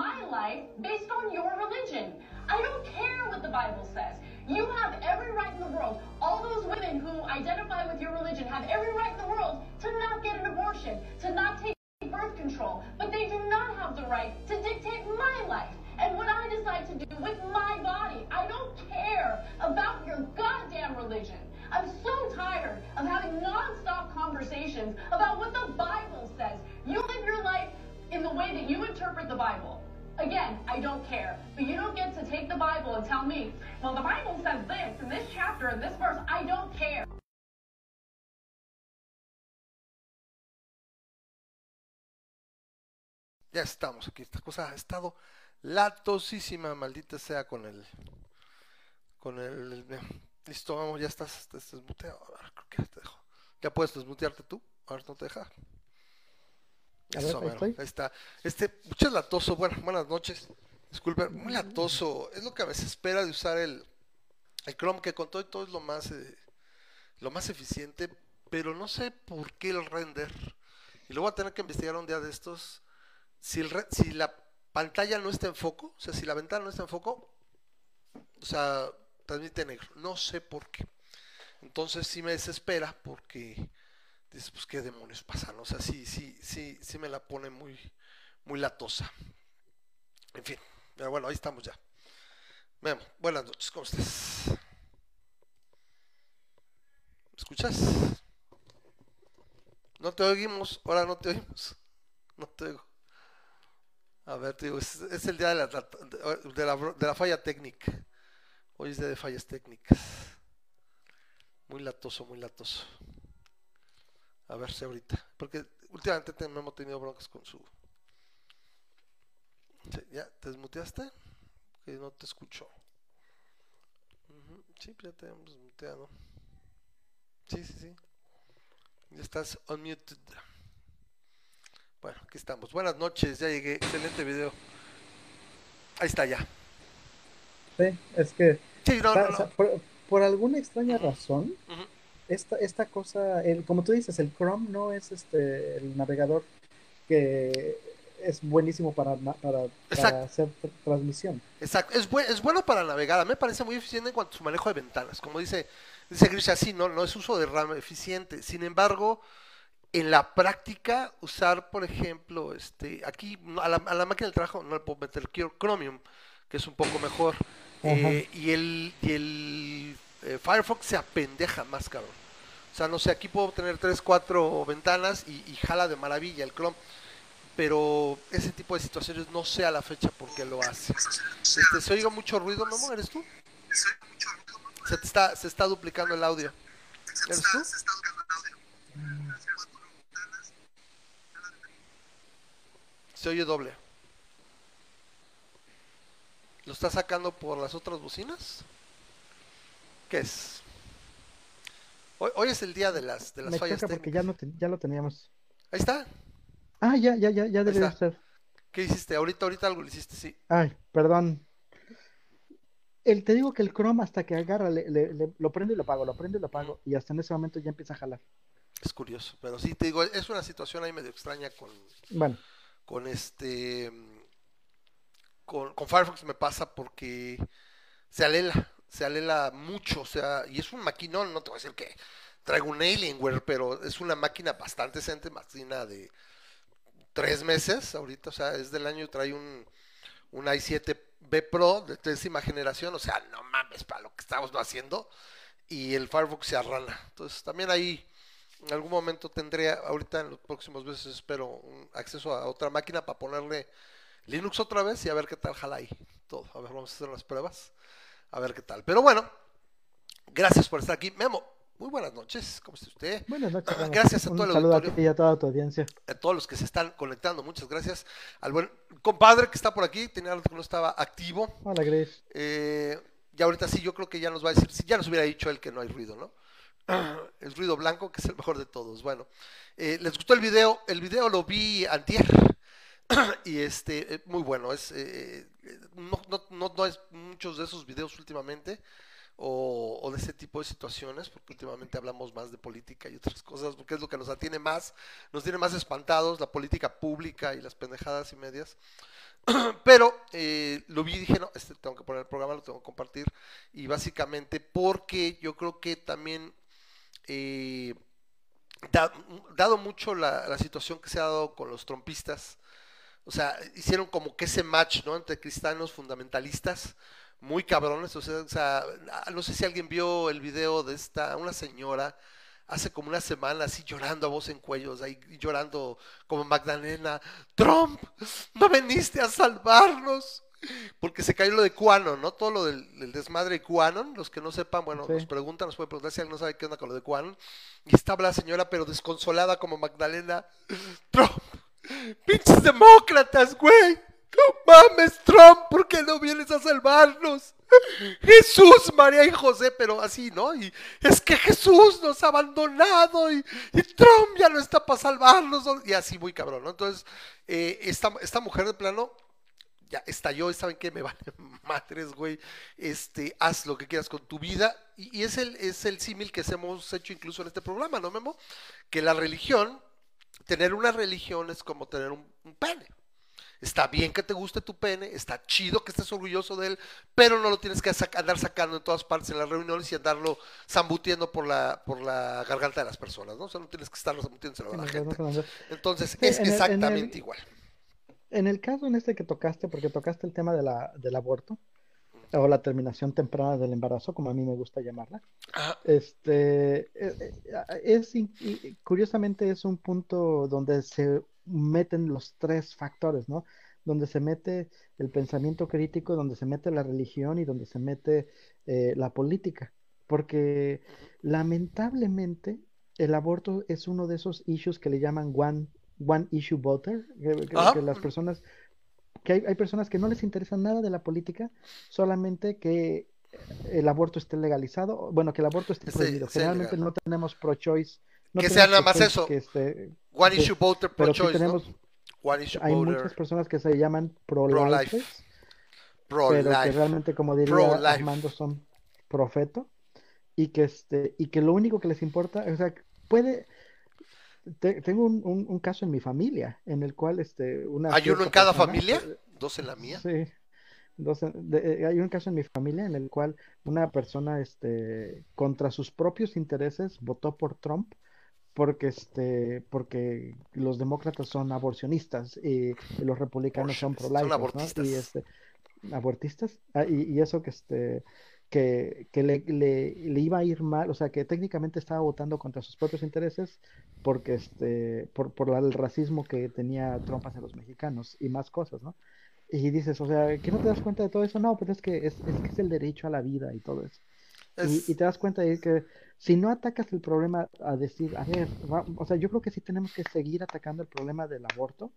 my life based on your religion. I don't care what the Bible says. You have every right in the world. All those women who identify with your religion have every right in the world to not get an abortion, to not take birth control, but they do not have the right to dictate my life and what I decide to do with my body. I don't care about your goddamn religion. I'm so tired of having nonstop conversations about what the Bible says. You live your life in the way that you interpret the Bible. Again, I don't care. But you don't get to take the Bible and tell me, well, the Bible says this in this chapter and this verse. I don't care. Ya estamos aquí. Esta cosa ha estado latosísima, maldita sea con el. Con el. listo, vamos, ya estás, desmuteado. Ya. ¿Ya puedes desmutearte tú? A ver, no te deja. A ver, Eso, estoy. ahí está. Este, mucho latoso. Bueno, buenas noches. Disculpen, muy latoso. Es lo que a veces espera de usar el, el Chrome, que con todo y todo es lo más, eh, lo más eficiente, pero no sé por qué el render. Y luego voy a tener que investigar un día de estos. Si, el si la pantalla no está en foco, o sea, si la ventana no está en foco, o sea, transmite negro. No sé por qué. Entonces sí me desespera porque dices, pues qué demonios pasan. O sea, sí, sí, sí, sí me la pone muy, muy latosa. En fin, pero bueno, ahí estamos ya. Memo, buenas noches, ¿cómo estás? ¿Me escuchas? No te oímos, ahora no te oímos. No te oigo. A ver, te digo, es, es el día de la, de, la, de la falla técnica. Hoy es día de fallas técnicas. Muy latoso, muy latoso. A ver si ahorita. Porque últimamente te- hemos tenido broncas con su. Sí, ¿Ya te desmuteaste? Que no te escucho. Sí, pues ya te hemos desmuteado. Sí, sí, sí. Ya estás unmuted. Bueno, aquí estamos. Buenas noches, ya llegué. Excelente video. Ahí está ya. Sí, es que Sí, no, no, no. Por, por alguna extraña razón, Ujú. Esta, esta cosa, el, como tú dices, el Chrome no es este el navegador que es buenísimo para, para, hacer tr- transmisión. Exacto, es, bue- es bueno para navegar, a mí me parece muy eficiente en cuanto a su manejo de ventanas, como dice, dice Grisha, sí, no, no es uso de RAM eficiente, sin embargo, en la práctica, usar, por ejemplo, este, aquí a la, a la máquina del trabajo no le puedo meter Chr- Chromium, que es un poco mejor, eh, y el, y el eh, Firefox se apendeja más, cabrón. O sea, no sé, aquí puedo tener 3, 4 ventanas y, jala de maravilla el Chrome pero ese tipo de situaciones no sé a la fecha por qué lo hace. Este, ¿Se oiga mucho ruido, Memo? ¿Eres tú? Se, te está, se está duplicando el audio. ¿Eres tú? Se oye doble. ¿Lo está sacando por las otras bocinas? ¿Qué es? Hoy, hoy es el día de las, de las Me fallas choca porque ya, no te- ya lo teníamos. Ahí está. Ah, ya, ya, ya, ya debería está. ser. ¿Qué hiciste? Ahorita, ahorita algo lo hiciste, sí. Ay, perdón. El, te digo que el Chrome hasta que agarra, le- le- le- lo prendo y lo apago, lo prendo y lo apago, y hasta en ese momento ya empieza a jalar. Es curioso. Pero sí, te digo, es una situación ahí medio extraña con, Bueno, con este con, con Firefox me pasa porque se alela, se alela mucho, o sea, y es un maquinón, no te voy a decir que traigo un Alienware, pero es una máquina bastante decente, máquina de tres meses ahorita, o sea, es del año, trae un, un i7B Pro de décima generación, o sea, no mames para lo que estamos haciendo, y el Firefox se arrana. Entonces, también ahí en algún momento tendré, ahorita en los próximos meses espero un acceso a otra máquina para ponerle Linux otra vez y a ver qué tal jala ahí todo. A ver, vamos a hacer las pruebas, a ver qué tal. Pero bueno, gracias por estar aquí. Memo, muy buenas noches, ¿cómo está usted? buenas noches. Ramos. Gracias a Un todo el saludo a auditorio. ti y a toda tu audiencia. A todos los que se están conectando, muchas gracias. Al buen compadre que está por aquí, tenía rato que no estaba activo. Hola, Grace. Eh, y ahorita sí, yo creo que ya nos va a decir, si ya nos hubiera dicho él que no hay ruido, ¿no? El ruido blanco, que es el mejor de todos. Bueno, eh, ¿les gustó el video? El video lo vi antier. y este, eh, muy bueno. Es, eh, eh, no, no, no, no es muchos de esos videos últimamente. O, de ese tipo de situaciones, porque últimamente hablamos más de política y otras cosas, porque es lo que nos atiene más, nos tiene más espantados, la política pública y las pendejadas y medias. Pero eh, lo vi y dije, no, este tengo que poner el programa, lo tengo que compartir. Y básicamente porque yo creo que también, eh, da- dado mucho la, la situación que se ha dado con los trompistas, o sea, hicieron como que ese match, ¿no? Entre cristianos fundamentalistas, muy cabrones. O sea, o sea, ah, no sé si alguien vio el video de esta, una señora hace como una semana así llorando a voz en cuellos, ahí llorando como Magdalena, Trump, no veniste a salvarnos. Porque se cayó lo de QAnon, ¿no? Todo lo del, del desmadre de QAnon. Los que no sepan, bueno, Sí. nos preguntan, nos pueden preguntar si alguien no sabe qué onda con lo de QAnon. Y estaba la señora, pero desconsolada como Magdalena. Trump, pinches demócratas, güey. No mames, Trump, ¿por qué no vienes a salvarnos? Jesús, María y José, pero así, ¿no? Y es que Jesús nos ha abandonado y, y Trump ya no está para salvarnos. ¿no? Y así muy cabrón, ¿no? Entonces, eh, esta, esta mujer de plano ya estalló saben qué me vale madres, güey. Este, haz lo que quieras con tu vida. Y, y es el, es el símil que hemos hecho incluso en este programa, ¿no, Memo? Que la religión, tener una religión es como tener un, un pene. Está bien que te guste tu pene, está chido que estés orgulloso de él, pero no lo tienes que saca- andar sacando en todas partes en las reuniones y andarlo zambutiendo por la, por la garganta de las personas, ¿no? O sea, no tienes que estarlo zambutiéndoselo a la Sí, gente. no. Entonces, es en el- en el- exactamente igual. En el caso en este que tocaste, porque tocaste el tema de la, del aborto, o la terminación temprana del embarazo, como a mí me gusta llamarla, Ajá. este, eh, eh, es, curiosamente es un punto donde se meten los tres factores, ¿no? Donde se mete el pensamiento crítico, donde se mete la religión y donde se mete eh, la política. Porque lamentablemente el aborto es uno de esos issues que le llaman one, one issue voter, que, que- Ajá. que las personas, que hay, hay personas que no les interesa nada de la política, solamente que el aborto esté legalizado, bueno, que el aborto esté prohibido. Generalmente legal. no tenemos pro-choice. no Que sea nada más pro-choice eso. que esté- One issue voter pro pero sí choice, tenemos, ¿no? One issue hay voter muchas personas que se llaman pro-life. pro-lifers, pro pero que realmente, como diría Pro-life. Armando, son profeto y que este y que lo único que les importa, o sea, puede te- tengo un, un- un caso en mi familia en el cual este una ¿Hay uno en cada persona, familia? ¿Dos en la mía? Sí. Dos en- de- eh, hay un caso en mi familia en el cual una persona, este, contra sus propios intereses, votó por Trump porque, este, porque los demócratas son aborcionistas y, y los republicanos son pro-lifers, ¿no? Y este, abortistas, ah, y, y eso que este, que, que le, le, le iba a ir mal, o sea, que técnicamente estaba votando contra sus propios intereses porque este, por, por el racismo que tenía Trump hacia los mexicanos y más cosas, ¿no? Y dices, o sea, ¿que no te das cuenta de todo eso? No, pero es que es, es que es el derecho a la vida y todo eso. Y, y te das cuenta de que si no atacas el problema a decir, a ver, va- o sea, yo creo que sí tenemos que seguir atacando el problema del aborto,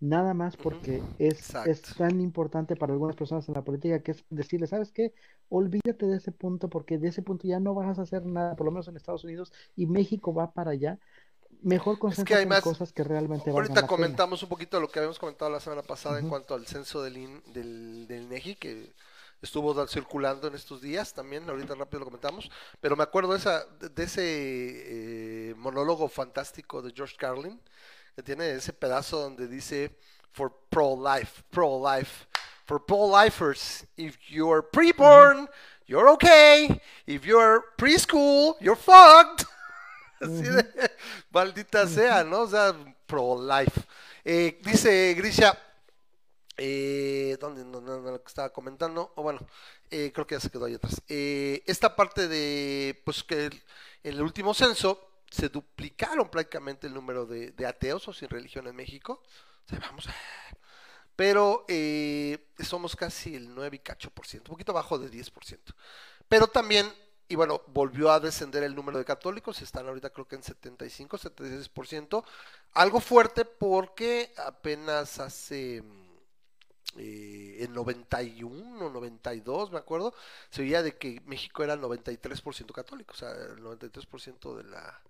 nada más porque es, es tan importante para algunas personas en la política que es decirle, ¿sabes qué? Olvídate de ese punto porque de ese punto ya no vas a hacer nada, por lo menos en Estados Unidos, y México va para allá. Mejor Es que concéntrate en cosas que realmente valgan ahorita la pena. comentamos un poquito lo que habíamos comentado la semana pasada en cuanto al censo del, IN- del, del INEGI, que estuvo circulando en estos días también, ahorita rápido lo comentamos, pero me acuerdo de, esa, de de ese eh, monólogo fantástico de George Carlin, que tiene ese pedazo donde dice, for pro-life, pro-life, for pro-lifers, if you're pre-born, you're okay, if you're preschool, you're fucked. Así de, maldita sea, ¿no? O sea, pro-life. Eh, dice Grisha, eh, ¿dónde lo que estaba comentando? O bueno, eh, creo que ya se quedó ahí atrás. Esta parte de, pues que el último censo se duplicaron prácticamente el número de, ateos o sin religión en México. O sea, vamos. Pero eh, somos casi el 9 y cacho por ciento, un poquito abajo de 10%. Pero también, y bueno, volvió a descender el número de católicos, están ahorita creo que en 75, 76%, algo fuerte porque apenas hace eh, en 91, 92, me acuerdo, se veía de que México era 93% católico, o sea, el 93% de la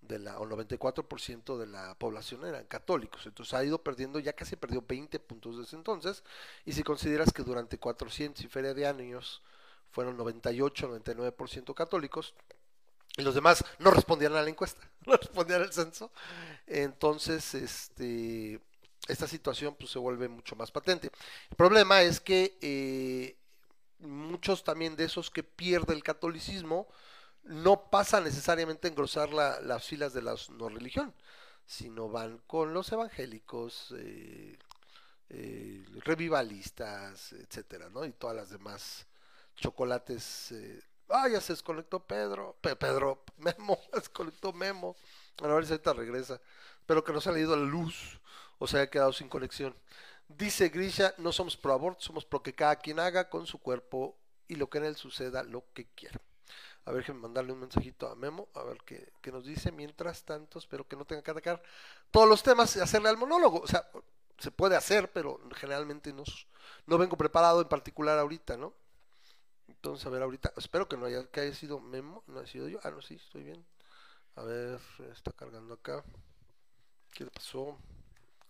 de la o 94% de la población eran católicos, entonces ha ido perdiendo, ya casi perdió 20 puntos desde entonces, y si consideras que durante 400 y feria de años fueron 98, 99% católicos, y los demás no respondían a la encuesta, no respondían al censo, entonces este esta situación pues se vuelve mucho más patente. El problema es que eh, muchos también de esos que pierden el catolicismo no pasan necesariamente a engrosar la- las filas de la no religión, sino van con los evangélicos, eh, eh, revivalistas, etcétera, ¿no? Y todas las demás chocolates. eh, ah, ya se desconectó Pedro, Pe- Pedro, Memo, se desconectó Memo. Bueno, a ver si ahorita regresa. Espero que no se ha leído la luz o se haya quedado sin conexión. Dice Grisha, no somos pro aborto, somos pro que cada quien haga con su cuerpo y lo que en él suceda lo que quiera. A ver, déjenme mandarle un mensajito a Memo, a ver qué, qué nos dice. Mientras tanto, espero que no tenga que atacar todos los temas y hacerle al monólogo. O sea, se puede hacer, pero generalmente no, no vengo preparado en particular ahorita, ¿no? Entonces, a ver, ahorita, espero que no haya, que haya sido Memo, no haya sido yo. Ah, no, sí, estoy bien. A ver, está cargando acá. ¿Qué le pasó?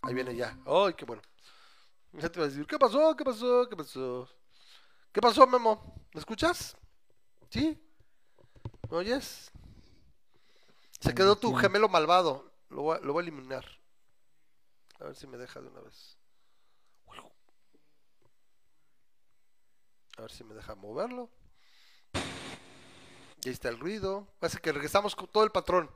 Ahí viene ya. ¡Ay, qué bueno! Ya te iba a decir, ¿qué pasó? ¿Qué pasó? ¿Qué pasó? ¿Qué pasó, Memo? ¿Me escuchas? ¿Sí? ¿Me oyes? Se quedó tu gemelo malvado. Lo voy, a, lo voy a eliminar. A ver si me deja de una vez. A ver si me deja moverlo. Y ahí está el ruido. Parece que regresamos con todo el patrón.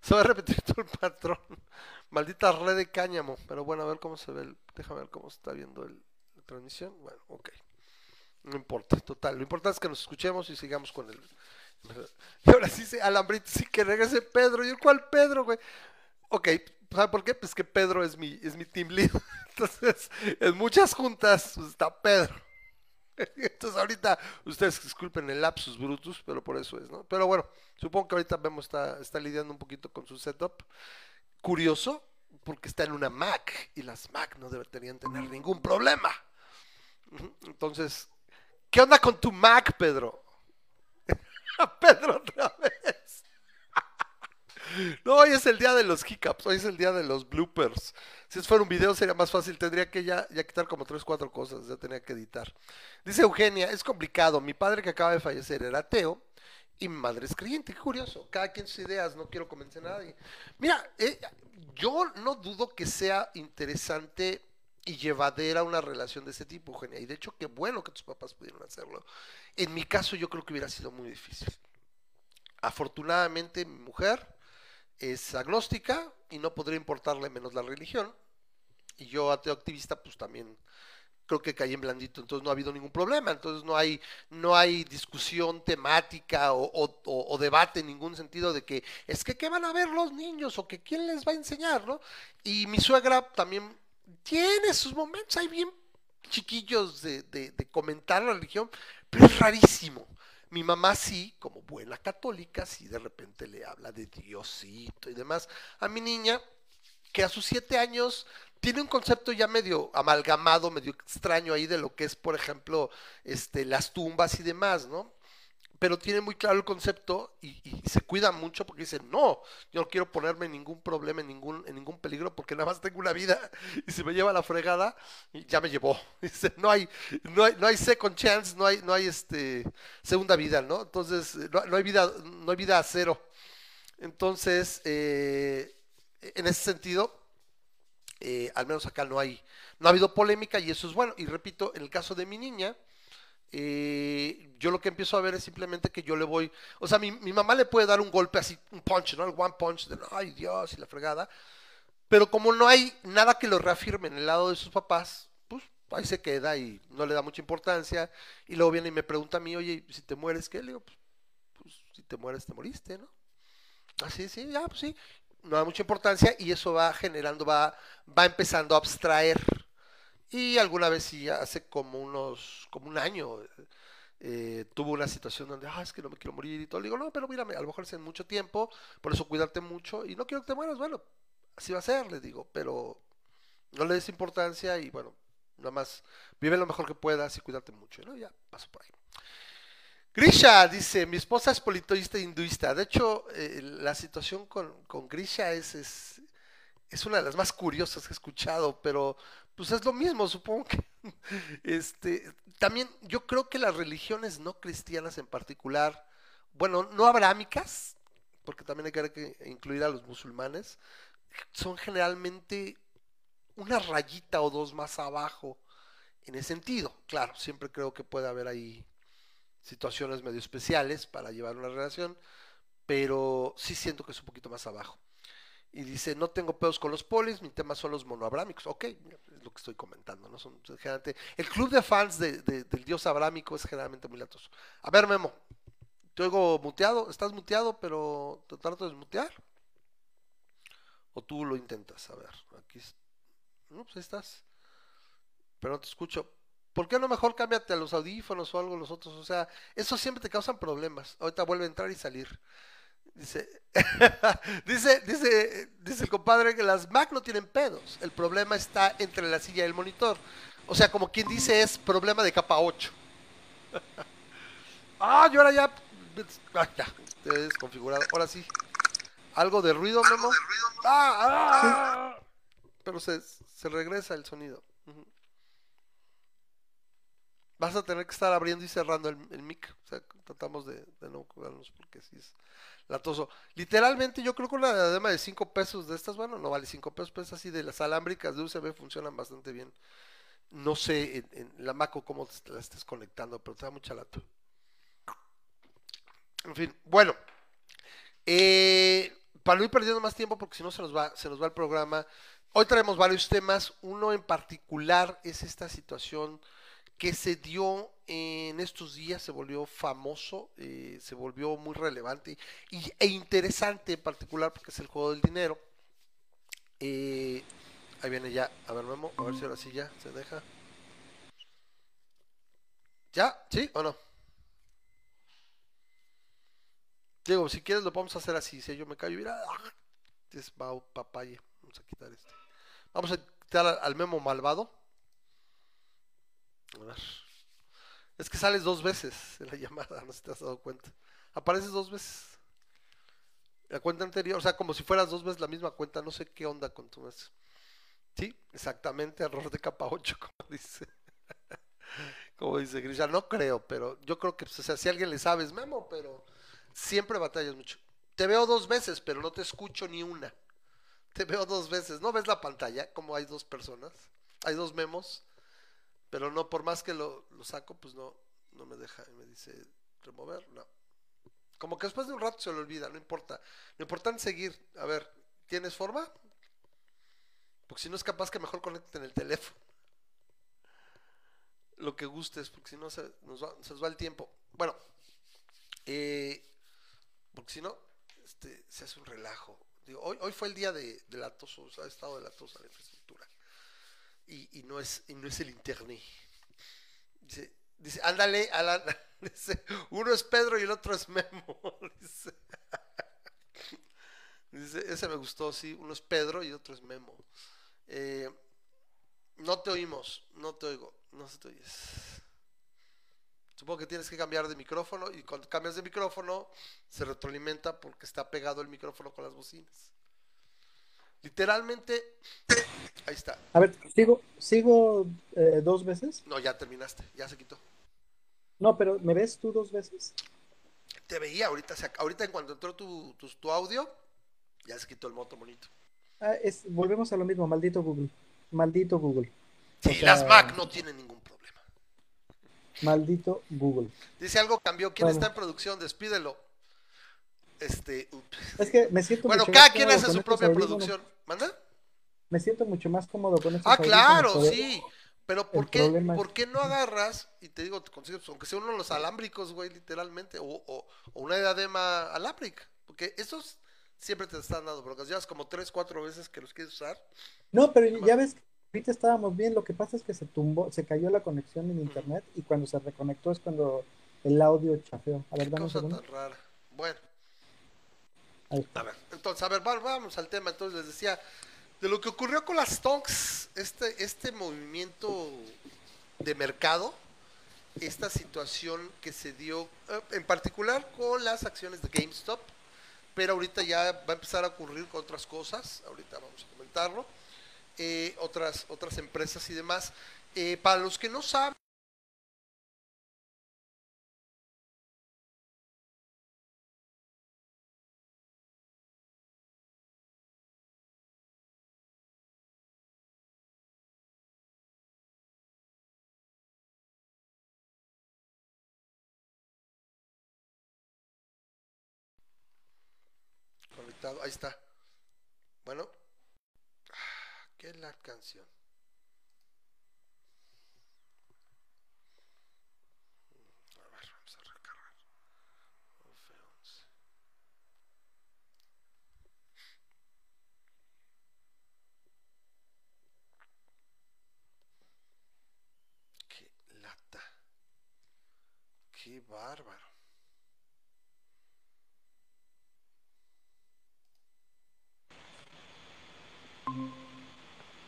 Se va a repetir todo el patrón. Maldita red de cáñamo. Pero bueno, a ver cómo se ve. El... Déjame ver cómo se está viendo el... la transmisión. Bueno, ok. No importa, total. Lo importante es que nos escuchemos y sigamos con el. Y ahora sí, se- Alambrito, sí que regrese Pedro. ¿Y cuál Pedro, güey? Ok, ¿sabe por qué? Pues que Pedro es mi, es mi team lead. Entonces, en muchas juntas pues, está Pedro. Entonces ahorita ustedes disculpen el lapsus brutus, pero por eso es, ¿no? Pero bueno, supongo que ahorita vemos está, está lidiando un poquito con su setup. Curioso, porque está en una Mac y las Mac no deberían tener ningún problema. Entonces, ¿qué onda con tu Mac, Pedro? Pedro otra vez. No, hoy es el día de los hiccups, hoy es el día de los bloopers. Si eso fuera un video sería más fácil, tendría que ya, ya quitar como tres, cuatro cosas, ya tenía que editar. Dice Eugenia, es complicado, mi padre que acaba de fallecer era ateo y mi madre es creyente, curioso, cada quien sus ideas, no quiero convencer a nadie. Mira, eh, yo no dudo que sea interesante y llevadera una relación de ese tipo, Eugenia, y de hecho qué bueno que tus papás pudieron hacerlo. En mi caso yo creo que hubiera sido muy difícil. Afortunadamente mi mujer es agnóstica y no podría importarle menos la religión. Y yo, ateo activista, pues también creo que caí en blandito, entonces no ha habido ningún problema, entonces no hay, no hay discusión temática o, o- debate en ningún sentido de que es que qué van a ver los niños o que quién les va a enseñar, ¿no? Y mi suegra también tiene sus momentos ahí bien chiquillos de, de- de comentar la religión, pero es rarísimo. Mi mamá sí, como buena católica, sí de repente le habla de Diosito y demás. A mi niña, que a sus siete años tiene un concepto ya medio amalgamado, medio extraño ahí de lo que es, por ejemplo, este, las tumbas y demás, ¿no? Pero tiene muy claro el concepto y, y se cuida mucho porque dice, no, yo no quiero ponerme en ningún problema, en ningún, en ningún peligro, porque nada más tengo una vida y si me lleva la fregada, ya me llevó. Dice, no hay, no hay, no hay second chance, no hay, no hay este segunda vida, ¿no? Entonces, no, no hay vida, no hay vida a cero. Entonces, eh, en ese sentido, eh, al menos acá no hay, no ha habido polémica y eso es bueno. Y repito, en el caso de mi niña, eh, yo lo que empiezo a ver es simplemente que yo le voy, o sea, mi, mamá le puede dar un golpe así, un punch, ¿no? El one punch de, ay Dios, y la fregada. Pero como no hay nada que lo reafirme en el lado de sus papás, pues ahí se queda y no le da mucha importancia. Y luego viene y me pregunta a mí, oye, si te mueres, ¿qué? Le digo, pues, pues si te mueres, te moriste, ¿no? Así, sí, ya, pues sí. No da mucha importancia y eso va generando, va, va empezando a abstraer. Y alguna vez sí, hace como unos, como un año, eh, tuvo una situación donde, ah, es que no me quiero morir y todo. Le digo, no, pero mírame, a lo mejor es en mucho tiempo, por eso cuidarte mucho y no quiero que te mueras. Bueno, así va a ser, le digo, pero no le des importancia y bueno, nada más vive lo mejor que puedas y cuídate mucho, ¿no? Ya paso por ahí. Grisha dice, mi esposa es politoísta e hinduista. De hecho, eh, la situación con, con Grisha es, es, es una de las más curiosas que he escuchado, pero pues es lo mismo, supongo que. Este, también yo creo que las religiones no cristianas en particular, bueno, no abrámicas, porque también hay que- incluir a los musulmanes, son generalmente una rayita o dos más abajo en ese sentido. Claro, siempre creo que puede haber ahí situaciones medio especiales para llevar una relación, pero sí siento que es un poquito más abajo. Y dice, no tengo pedos con los polis, mi tema son los monoabrámicos. Ok, lo que estoy comentando, ¿no? Son, generalmente, el club de fans de- de- del dios abrámico es generalmente muy latoso. A ver, Memo, te oigo muteado, estás muteado, pero te trato de desmutear. O tú lo intentas, a ver, aquí no, pues ahí estás. Pero no te escucho. ¿Por qué no mejor cámbiate a los audífonos o algo los otros? O sea, eso siempre te causan problemas. Ahorita vuelve a entrar y salir. Dice, dice, dice, dice el compadre que las Mac no tienen pedos. El problema está entre la silla y el monitor. O sea, como quien dice, es problema de capa 8. ah, yo ahora ya. Ah, ya, desconfigurado. Ahora sí. ¿Algo de ruido, Memo? Ah, ah. Pero se, se regresa el sonido. Vas a tener que estar abriendo y cerrando el, el mic. O sea, tratamos de, de no cuidarnos porque sí es latoso. Literalmente, yo creo que una diadema de 5 pesos de estas, bueno, no vale 5 pesos, pero es así de las alámbricas de USB funcionan bastante bien. No sé en, en la Maco cómo la estés conectando, pero te da mucha lata. En fin, bueno. Eh, para no ir perdiendo más tiempo, porque si no se nos va, se nos va el programa. Hoy traemos varios temas. Uno en particular es esta situación que se dio en estos días, se volvió famoso, eh, se volvió muy relevante y, e interesante en particular porque es el juego del dinero. Eh, ahí viene ya, a ver Memo, a ver si ahora sí ya se deja. ¿Ya? ¿Sí o no? Diego, si quieres lo podemos hacer así, si yo me callo, mira, ¡ah! es papaye, vamos a quitar este. Vamos a quitar al, al Memo malvado. A ver. Es que sales dos veces en la llamada, no sé si te has dado cuenta. Apareces dos veces. La cuenta anterior, o sea, como si fueras dos veces la misma cuenta, no sé qué onda con tu mes. Sí, exactamente, error de capa 8, como dice. como dice Grisha, no creo, pero yo creo que, pues, o sea, si alguien le sabe es Memo, pero siempre batallas mucho. Te veo dos veces, pero no te escucho ni una. Te veo dos veces. ¿No ves la pantalla? Como hay dos personas. Hay dos memos. Pero no, por más que lo, lo saco, pues no, no me deja. Me dice remover, no. Como que después de un rato se le olvida, no importa. Lo importante es seguir. A ver, ¿tienes forma? Porque si no es capaz que mejor conecte en el teléfono. Lo que gustes, porque si no se nos va, nos va el tiempo. Bueno, eh, porque si no, este, se hace un relajo. Digo, hoy, hoy fue el día de, de la tos, o sea, estado de la tos. Y, y no es, y no es el internet. Dice, dice, ándale, Alan. Dice, uno es Pedro y el otro es Memo. Dice, dice, ese me gustó, sí, uno es Pedro y otro es Memo. Eh, No te oímos, no te oigo, no se te oyes. Supongo que tienes que cambiar de micrófono y cuando cambias de micrófono se retroalimenta porque está pegado el micrófono con las bocinas. Literalmente, ahí está. A ver, ¿sigo, sigo eh, dos veces? No, ya terminaste, ya se quitó. No, pero ¿me ves tú dos veces? Te veía ahorita, ahorita en cuanto entró tu, tu, tu audio, ya se quitó el moto bonito. Ah, es, volvemos a lo mismo, maldito Google. Maldito Google. Sí, O sea- las Mac no tienen ningún problema. Maldito Google. Dice algo cambió, ¿quién Bueno. está en producción? Despídelo. Este, ups. Es que me siento Bueno, mucho cada más quien hace su propia producción. ¿Manda? Me siento mucho más cómodo con estos Ah, claro, poder- sí. Pero ¿por qué, problema ¿por qué no agarras y te digo, te consigues, aunque sea uno de los alámbricos, güey, literalmente, o, o, o una diadema alámbrica? Porque esos siempre te están dando broncas. Llevas como tres, cuatro veces que los quieres usar. No, pero ya ves que ahorita estábamos bien, lo que pasa es que se tumbó, se cayó la conexión en internet y cuando se reconectó es cuando el audio chafeó. A ver, Qué dame un cosa tan rara. Bueno. A ver, entonces, a ver, va- vamos al tema. Entonces les decía, de lo que ocurrió con las Tonks, este, este movimiento de mercado, esta situación que se dio, eh, en particular con las acciones de GameStop, pero ahorita ya va a empezar a ocurrir con otras cosas, ahorita vamos a comentarlo, eh, otras, otras empresas y demás. Eh, para los que no saben, conectado, ahí está. Bueno, ah, ¿qué la canción? A ver, vamos a recargar. F11. Qué lata. Qué bárbaro.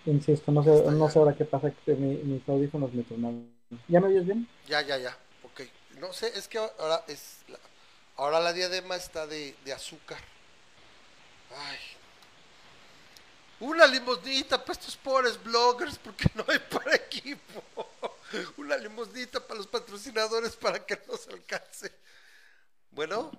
Insisto, no sé, no sé ahora qué pasa, que mi- mis audífonos me tronaron. ¿Ya me oyes bien? Ya, ya, ya. Ok. No sé, es que ahora es. la- ahora la diadema está de, de azúcar. Ay. Una limosnita para estos pobres bloggers porque no hay para equipo. Una limosnita para los patrocinadores para que no se alcance. Bueno,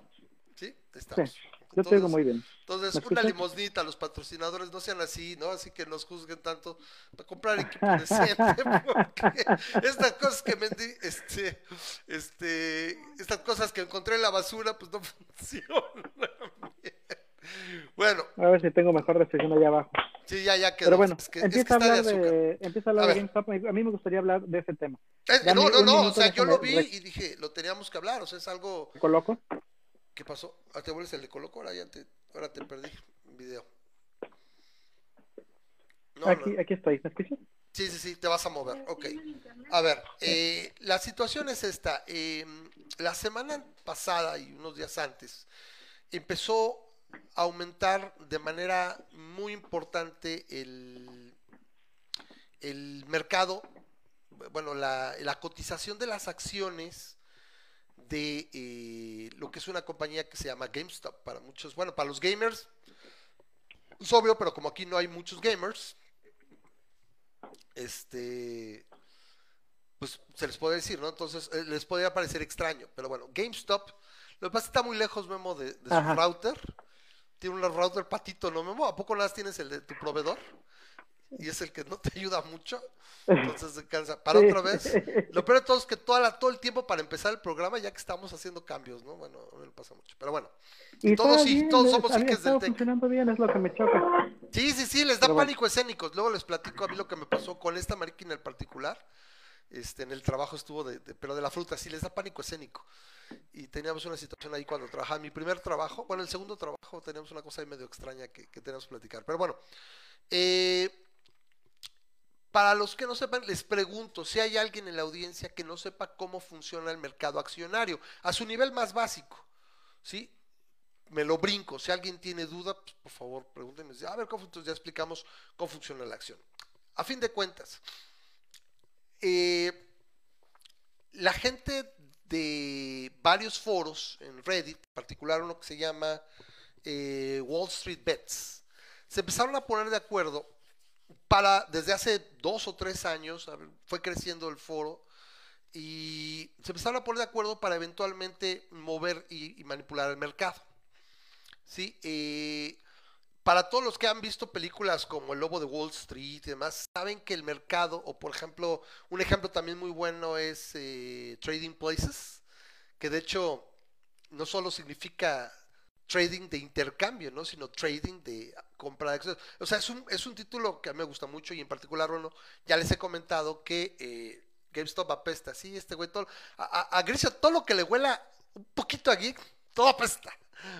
¿sí? Estamos. Sí, yo te oigo Entonces- muy bien. entonces, ¿Me una limosnita a los patrocinadores, no sean así, ¿no? Así que nos juzguen tanto para comprar equipo decente, porque estas cosas que vendí, este, este, estas cosas que encontré en la basura, pues no funcionan bien. Bueno, A ver si tengo mejor recepción allá abajo. sí, ya, ya quedó. Pero bueno, es que, es que empieza, a hablar de, empieza a hablar A de. GameStop. A mí me gustaría hablar de ese tema. Es- dame no, no, no, o sea, yo lo vi y dije, lo teníamos que hablar, o sea, es algo, ¿Me coloco? ¿Qué pasó? Ah, te vuelves el de Coloco, ahora ya te, ahora te perdí, video. No, aquí, no. aquí estoy. ¿Me escuchas? Sí, sí, sí, te vas a mover. Ok. A ver, eh, la situación es esta. eh, la semana pasada y unos días antes empezó a aumentar de manera muy importante el, el mercado, bueno, la, la cotización de las acciones de eh, lo que es una compañía que se llama GameStop para muchos, bueno, para los gamers es obvio, pero como aquí no hay muchos gamers, este, pues se les puede decir, ¿no? Entonces eh, les podría parecer extraño, pero bueno, GameStop, lo que pasa es que está muy lejos, Memo, de, de su router. Tiene un router patito, ¿no, Memo? ¿A poco nada tienes el de tu proveedor? Y es el que no te ayuda mucho. Entonces se cansa. Para Sí. otra vez. Lo peor de todo es que toda la- todo el tiempo para empezar el programa, ya que estamos haciendo cambios, ¿no? Bueno, mí me pasa mucho. Pero bueno. Y todos sí, bien, todos somos había del funcionando bien, es lo que me choca. Sí, sí, sí, les da Pero bueno. pánico escénicos. Luego les platico a mí lo que me pasó con esta máquina en particular. Este, en el trabajo estuvo de, de- pero de la fruta, sí les da pánico escénico. Y teníamos una situación ahí cuando trabajaba. Mi primer trabajo, bueno, el segundo trabajo teníamos una cosa ahí medio extraña que, que tenemos que platicar. Pero bueno, eh, para los que no sepan, les pregunto si hay alguien en la audiencia que no sepa cómo funciona el mercado accionario, a su nivel más básico, ¿sí? Me lo brinco, si alguien tiene duda, pues, por favor, pregúntenme, a ver, ¿cómo? Entonces ya explicamos cómo funciona la acción. a fin de cuentas, eh, la gente de varios foros en Reddit, en particular uno que se llama eh, Wall Street Bets, se empezaron a poner de acuerdo desde hace dos o tres años, fue creciendo el foro, y se empezaron a poner de acuerdo para eventualmente mover y, y manipular el mercado. ¿Sí? Eh, para todos los que han visto películas como El Lobo de Wall Street y demás, saben que el mercado, o por ejemplo, un ejemplo también muy bueno es eh, Trading Places, que de hecho no solo significa trading de intercambio, ¿no? sino trading de compra de acciones. O sea, es un, es un título que a mí me gusta mucho y en particular, bueno, ya les he comentado que eh, GameStop apesta. Sí, este güey, todo, a, a, a Grisha, todo lo que le huela un poquito a Geek, todo apesta.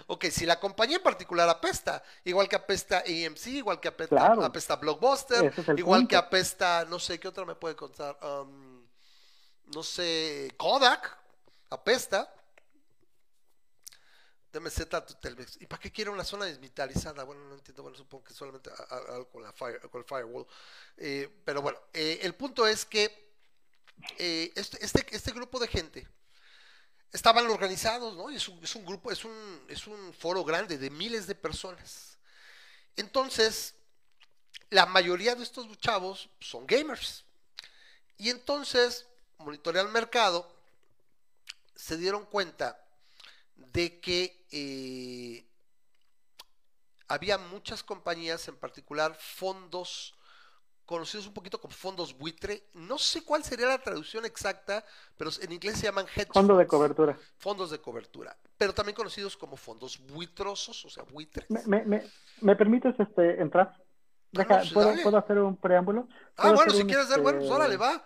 Ok, si la compañía en particular apesta, igual que apesta AMC, igual que apesta, Claro. apesta Blockbuster, es igual punto. que apesta, no sé, ¿qué otra me puede contar? Um, no sé, Kodak, apesta. DMZ tu Telmex. ¿Y para qué quiere una zona desmilitarizada? Bueno, no entiendo, bueno, supongo que solamente algo con, la el firewall. Eh, pero bueno, eh, el punto es que eh, este, este, este grupo de gente estaban organizados, ¿no? Es un, es un grupo, es un, es un foro grande de miles de personas. Entonces, la mayoría de estos chavos son gamers. Y entonces, monitorean el mercado, se dieron cuenta de que eh, había muchas compañías, en particular fondos conocidos un poquito como fondos buitre. No sé cuál sería la traducción exacta, pero en inglés se llaman hedge Fondo de cobertura. fondos de cobertura, pero también conocidos como fondos buitrosos, o sea, buitres. ¿Me, me, me, me permites este, entrar? Deja, no, sí, ¿puedo. ¿Puedo hacer un preámbulo? Ah, ¿Puedo bueno, si un, quieres dar, bueno, pues este, órale, va.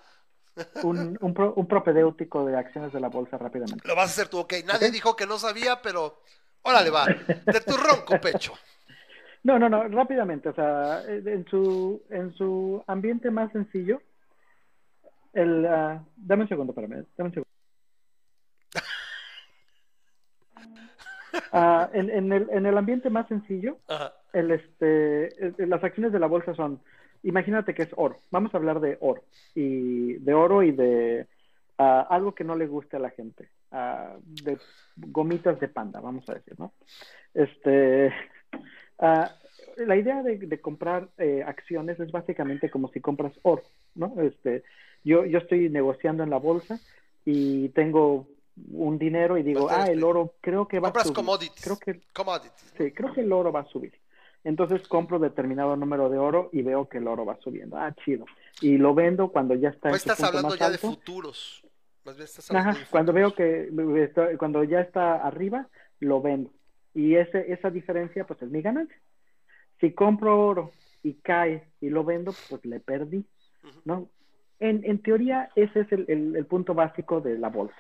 Un, un, pro- un propedéutico de acciones de la bolsa rápidamente. Lo vas a hacer tú, ok. Nadie dijo que no sabía, pero órale, va. De tu ronco pecho. No, no, no, rápidamente. O sea, eh, en su, en su ambiente más sencillo, el, ah, dame un segundo, espérame, dame un segundo. Ah, en, en el, en el ambiente más sencillo, Ajá. el, este, las acciones de la bolsa son, imagínate que es oro. Vamos a hablar de oro y de oro y de ah, algo que no le guste a la gente, ah, de gomitas de panda, vamos a decir, ¿no? Este, ah, la idea de, de comprar eh, acciones es básicamente como si compras oro, ¿no? Este, yo, yo estoy negociando en la bolsa y tengo un dinero y digo, Bastante ah, el oro creo que va a subir. commodities. Creo que Commodities. Sí, creo que el oro va a subir. Entonces compro determinado número de oro y veo que el oro va subiendo. Ah, chido. Y lo vendo cuando ya está No en su estás punto hablando más ya de futuros. Más bien estás hablando Ajá, de cuando veo futuros. que cuando ya está arriba, lo vendo. Y ese, esa diferencia, pues es mi ganancia. Si compro oro y cae y lo vendo, pues le perdí. ¿no? En, en teoría, ese es el, el- el punto básico de la bolsa.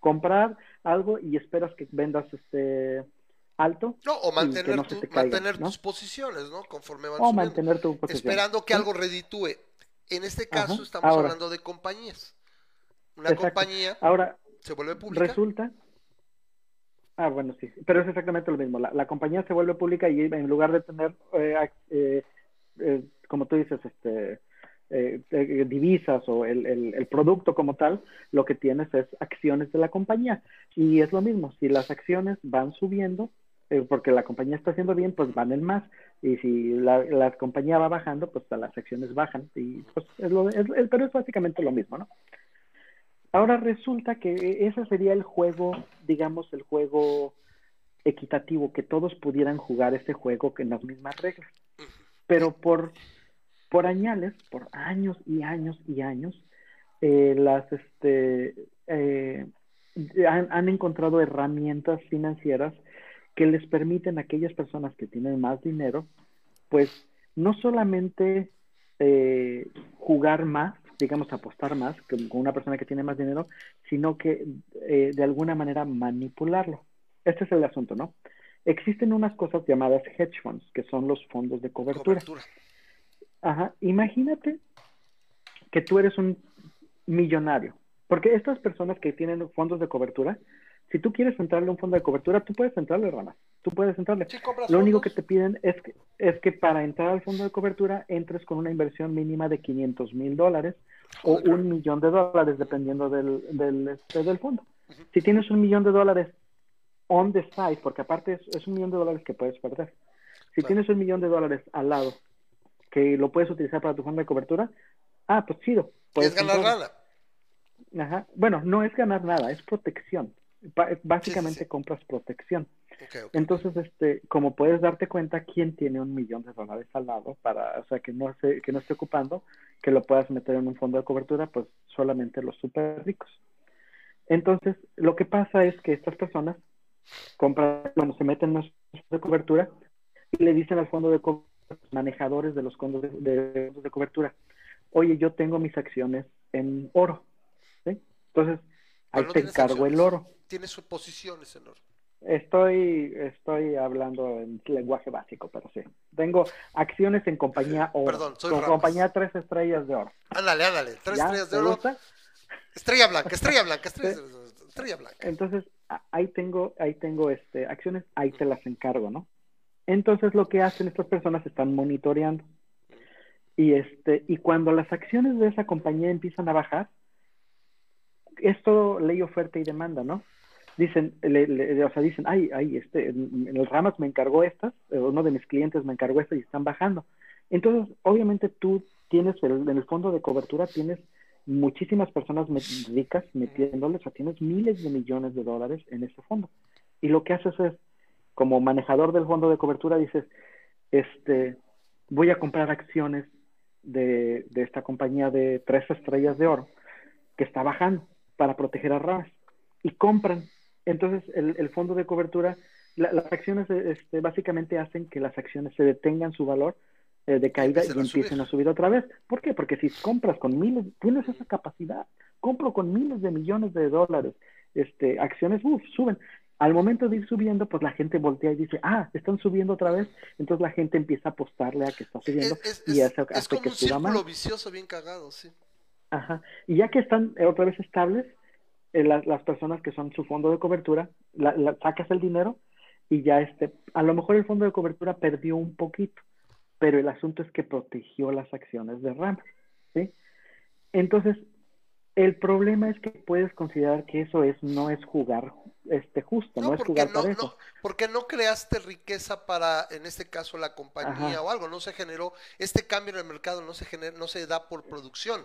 Comprar algo y esperas que vendas este alto No, o mantener, no se tu- te caiga, mantener ¿no? tus posiciones, ¿no? Conforme van o subiendo. mantener tu posición. Esperando que algo reditúe. En este caso Ajá. estamos Ahora. hablando de compañías. Una Exacto. compañía Ahora, se vuelve pública. Resulta. Ah, bueno, sí, pero es exactamente lo mismo. La, la compañía se vuelve pública y en lugar de tener, eh, eh, eh, como tú dices, este, eh, eh, divisas o el, el- el producto como tal, lo que tienes es acciones de la compañía. Y es lo mismo, si las acciones van subiendo, eh, porque la compañía está haciendo bien, pues van en más. Y si la, la compañía va bajando, pues las acciones bajan. Y pues es lo, es- pero es básicamente lo mismo, ¿no? Ahora resulta que ese sería el juego, digamos, el juego equitativo, que todos pudieran jugar ese juego en las mismas reglas. Pero por, por añales, por años y años y años, eh, las este, eh, han, han encontrado herramientas financieras que les permiten a aquellas personas que tienen más dinero, pues no solamente eh, jugar más, digamos, apostar más que con una persona que tiene más dinero, sino que eh, de alguna manera manipularlo. Este es el asunto, ¿no? Existen unas cosas llamadas hedge funds, que son los fondos de cobertura. Cobertura. Ajá, imagínate que tú eres un millonario, porque estas personas que tienen fondos de cobertura, si tú quieres entrarle a un fondo de cobertura, tú puedes entrarle, Rana. tú puedes entrarle. Sí, Lo único que te piden es que, es que para entrar al fondo de cobertura entres con una inversión mínima de 500 mil dólares o Joder, un millón de dólares, dependiendo del, del, este, del fondo. Si tienes un millón de dólares on the side, porque aparte es, es un millón de dólares que puedes perder. Si Claro. tienes un millón de dólares al lado que lo puedes utilizar para tu fondo de cobertura, ah, pues chido. Puedes es ganar lana. Ajá. Bueno, no es ganar nada, es protección. Básicamente sí. compras protección. Entonces, este, como puedes darte cuenta, quién tiene un millón de dólares al lado para, o sea, que no se, que no esté ocupando, que lo puedas meter en un fondo de cobertura, pues solamente los súper ricos. Entonces, lo que pasa es que estas personas compran, cuando se meten en los fondos de cobertura, y le dicen al fondo de cobertura, los manejadores de los fondos de, de de cobertura, oye, yo tengo mis acciones en oro, ¿sí? Entonces, ahí no te tienes encargo el oro. Tiene sus posiciones en oro. Estoy, estoy hablando en lenguaje básico, pero sí. Tengo acciones en compañía oro. Perdón, soy con Ramos. compañía tres estrellas de oro. Ándale, ándale. Tres ¿Ya? estrellas de ¿Te oro. gusta? Estrella blanca, estrella blanca, estrella, estrella blanca. Entonces, ahí tengo, ahí tengo este, acciones, ahí te las encargo, ¿no? Entonces lo que hacen estas personas están monitoreando. Y este, y cuando las acciones de esa compañía empiezan a bajar, esto ley oferta y demanda, ¿no? Dicen, le- le- o sea, dicen, ay, ay, este, en el Ramas me encargó estas, eh, uno de mis clientes me encargó estas y están bajando. Entonces, obviamente tú tienes, el- en el fondo de cobertura tienes muchísimas personas ricas metiéndoles, o sea, tienes miles de millones de dólares en ese fondo. Y lo que haces es, como manejador del fondo de cobertura, dices, este, voy a comprar acciones de, de esta compañía de tres estrellas de oro que está bajando para proteger a ramas. Y compran. Entonces, el, el fondo de cobertura, la- las acciones este, básicamente hacen que las acciones se detengan su valor eh, de caída y empiecen a empiecen subir. a subir otra vez. ¿Por qué? Porque si compras con miles, tienes esa capacidad. Compro con miles de millones de dólares. Este, acciones, uff, suben. Al momento de ir subiendo, pues la gente voltea y dice, ah, están subiendo otra vez. Entonces la gente empieza a apostarle a que está subiendo Es, es- y es- eso es hace como que un suba más. círculo vicioso bien cagado, sí. Ajá. Y ya que están eh, otra vez estables, eh, las, las personas que son su fondo de cobertura, la, la- sacas el dinero y ya este, a lo mejor el fondo de cobertura perdió un poquito, pero el asunto es que protegió las acciones de RAM, ¿sí? Entonces, el problema es que puedes considerar que eso es no es jugar este justo, no, No, es jugar no, no, porque no creaste riqueza para, en este caso, la compañía Ajá. o algo. No se generó, este cambio en el mercado no se genera, no se da por producción.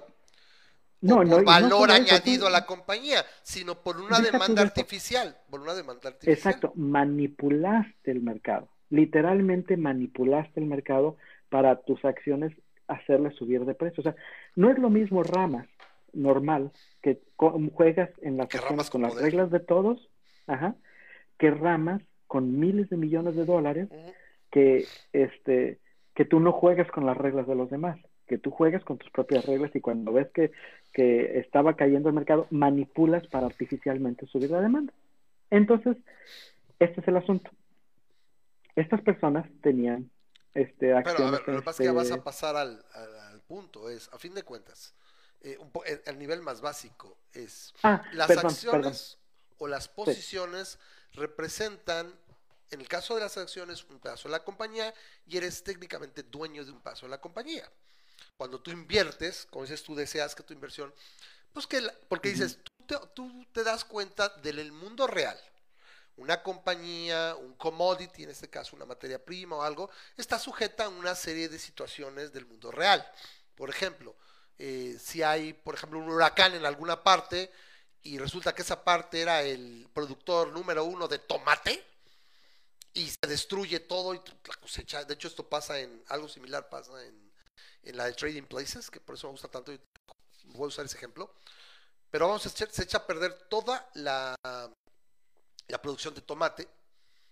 No, por no valor eso, añadido a la compañía, sino por una demanda artificial, por una demanda artificial. Exacto, manipulaste el mercado. Literalmente manipulaste el mercado para tus acciones hacerle subir de precio. O sea, no es lo mismo ramas normal que juegas en las acciones con con las reglas de todos, ajá, que ramas con miles de millones de dólares que este que tú no juegas con las reglas de los demás, que tú juegas con tus propias reglas y cuando ves que, que estaba cayendo el mercado, manipulas para artificialmente subir la demanda. Entonces, este es el asunto. Estas personas tenían este, Pero a ver, lo que pasa es que vas este, a pasar al, al- al punto, es, a fin de cuentas, eh, un po- el, el nivel más básico es, Ah, las perdón, acciones o las posiciones representan, en el caso de las acciones, un pedazo de la compañía y eres técnicamente dueño de un pedazo de la compañía. Cuando tú inviertes, como dices, tú deseas que tu inversión, pues que, la- porque dices, tú te, tú te das cuenta del mundo real. Una compañía, un commodity, en este caso una materia prima o algo, está sujeta a una serie de situaciones del mundo real. Por ejemplo, eh, si hay, por ejemplo, un huracán en alguna parte y resulta que esa parte era el productor número uno de tomate y se destruye todo y la cosecha. De hecho, esto pasa en algo similar, pasa en, en la de Trading Places, que por eso me gusta tanto voy a usar ese ejemplo. Pero vamos se echa a perder toda la, la producción de tomate.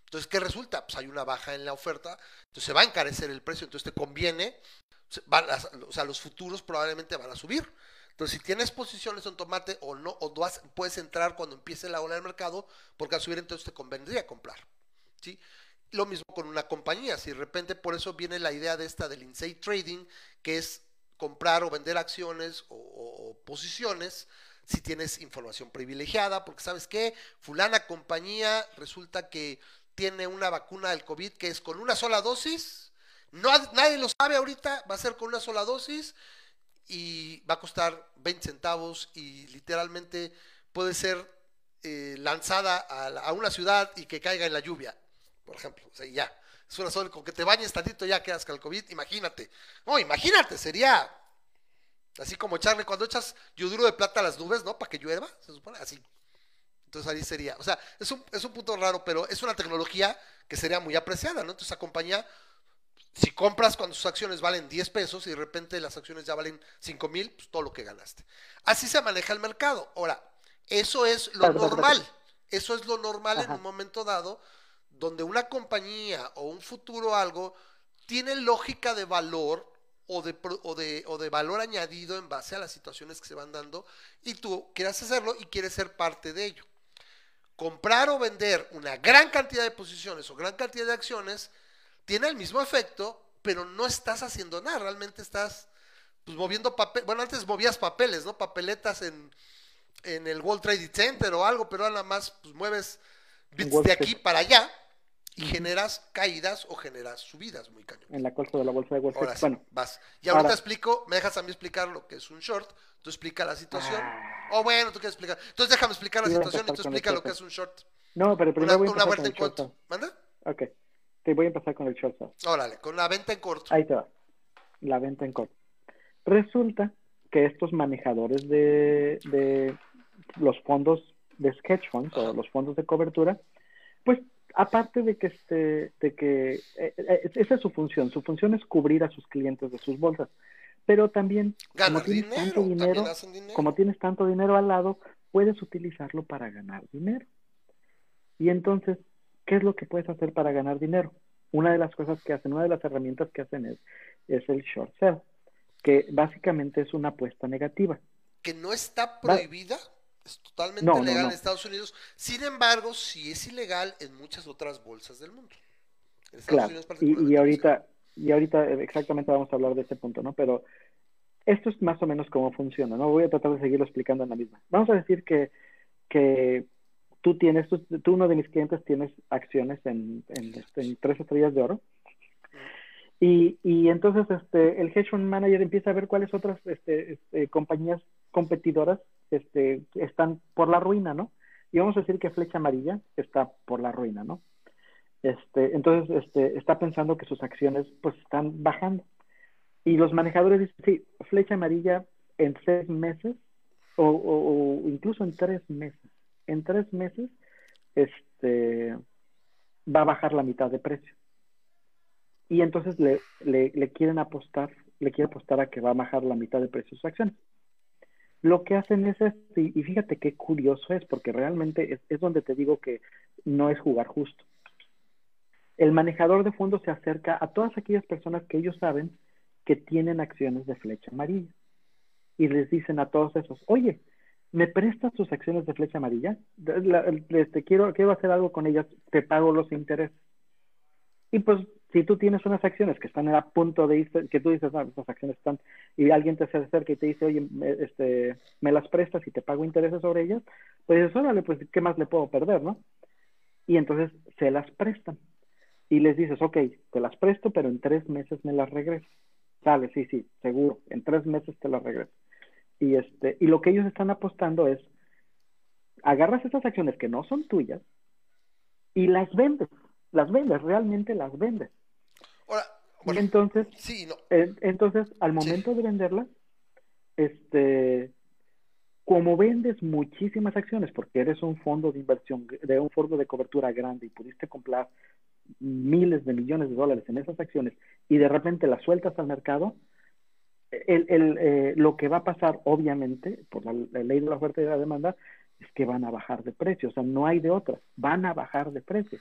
Entonces, ¿qué resulta? Pues hay una baja en la oferta, entonces se va a encarecer el precio, entonces te conviene, o sea, los futuros probablemente van a subir. Entonces, si tienes posiciones en tomate o no, o puedes entrar cuando empiece la ola del mercado, porque al subir entonces te convendría comprar. ¿sí? Lo mismo con una compañía, si de repente por eso viene la idea de esta del inside trading, que es comprar o vender acciones o, posiciones si tienes información privilegiada, porque sabes que fulana compañía resulta que tiene una vacuna del COVID que es con una sola dosis. No, nadie lo sabe ahorita, va a ser con una sola dosis y va a costar 20 centavos y literalmente puede ser eh, lanzada a, a una ciudad y que caiga en la lluvia, por ejemplo. O sea, ya. Es una sola, con que te bañes tantito ya quedas con el COVID, imagínate. No, imagínate, sería así como echarle cuando echas yoduro de plata a las nubes, ¿no? Para que llueva, se supone, así. Entonces ahí sería, o sea, es un, es un punto raro, pero es una tecnología que sería muy apreciada, ¿no? Entonces la compañía, si compras cuando sus acciones valen 10 pesos y de repente las acciones ya valen 5 mil, pues todo lo que ganaste. Así se maneja el mercado. Ahora, eso es lo normal. Eso es lo normal en Ajá. un momento dado, donde una compañía o un futuro algo tiene lógica de valor o de, o, de, o de valor añadido en base a las situaciones que se van dando y tú quieras hacerlo y quieres ser parte de ello. Comprar o vender una gran cantidad de posiciones o gran cantidad de acciones tiene el mismo efecto, pero no estás haciendo nada, realmente estás pues moviendo papel, bueno, antes movías papeles, ¿no? Papeletas en, en el World Trade Center o algo, pero ahora nada más pues mueves bits de aquí para allá y generas caídas o generas subidas muy cañón. En la cosa de la bolsa de Wall Street. Ahora sí, Bueno, vas. Y ahorita ahora- explico, me dejas a mí explicar lo que es un short, tú explica la situación. Ah. O bueno, tú quieres explicar. Entonces déjame explicar la situación y tú explica lo que es un short. no, pero Una, primero voy a una empezar con en el short. ¿Manda? Ok. Te voy a empezar con el short. Órale, con la venta en corto. Ahí te va. La venta en corto. Resulta que estos manejadores de, de los fondos de sketch funds o los fondos de cobertura, pues aparte de que este, de que eh, eh, esa es su función, su función es cubrir a sus clientes de sus bolsas, pero también como tienes dinero, tanto dinero, como tienes tanto dinero al lado, puedes utilizarlo para ganar dinero. Y entonces, ¿qué es lo que puedes hacer para ganar dinero? Una de las cosas que hacen, una de las herramientas que hacen es, es el short sell, que básicamente es una apuesta negativa. que no está Va- prohibida, es totalmente No, legal no. en Estados Unidos. Sin embargo, sí es ilegal en muchas otras bolsas del mundo. En Estados Claro, Unidos y, y ahorita, y ahorita eh, exactamente vamos a hablar de ese punto, ¿no? Pero esto es más o menos cómo funciona, ¿no? Voy a tratar de seguirlo explicando en la misma. Vamos a decir que, que tú tienes, tú, tú uno de mis clientes tienes acciones en, en, este, en tres estrellas de oro. Y, y entonces este, el hedge fund manager empieza a ver cuáles otras este, este, compañías competidoras este, están por la ruina, ¿no? Y vamos a decir que Flecha Amarilla está por la ruina, ¿no? Este, entonces este, está pensando que sus acciones pues están bajando. Y los manejadores dicen, sí, Flecha Amarilla en seis meses o, o- incluso en tres meses, en tres meses este, va a bajar la mitad de precio. Y entonces le, le, le quieren apostar, le quieren apostar a que va a bajar la mitad de precio de sus acciones. Lo que hacen es esto, y, fíjate qué curioso es, porque realmente es, es donde te digo que no es jugar justo. El manejador de fondos se acerca a todas aquellas personas que ellos saben que tienen acciones de flecha amarilla y les dicen a todos esos, oye, ¿me prestas tus acciones de flecha amarilla? La- este, quiero, quiero hacer algo con ellas, te pago los intereses. Y pues, si tú tienes unas acciones que están a punto de irse, que tú dices, no, estas acciones están, y alguien te acerca y te dice, oye, me, este, me las prestas y te pago intereses sobre ellas, pues dices, órale, pues, ¿qué más le puedo perder, no? Y entonces se las prestan. Y les dices, ok, te las presto, pero en tres meses me las regresas. Sale, sí, sí, seguro, en tres meses te las regreso. Y, este, y lo que ellos están apostando es, agarras estas acciones que no son tuyas y las vendes, las vendes, realmente las vendes. Bueno, entonces, sí, no. eh, entonces, al momento de venderlas, este, como vendes muchísimas acciones, porque eres un fondo de inversión, de un fondo de cobertura grande y pudiste comprar miles de millones de dólares en esas acciones y de repente las sueltas al mercado, el, el, eh, lo que va a pasar, obviamente, por la, la ley de la oferta y de la demanda, es que van a bajar de precio. O sea, no hay de otra. Van a bajar de precio.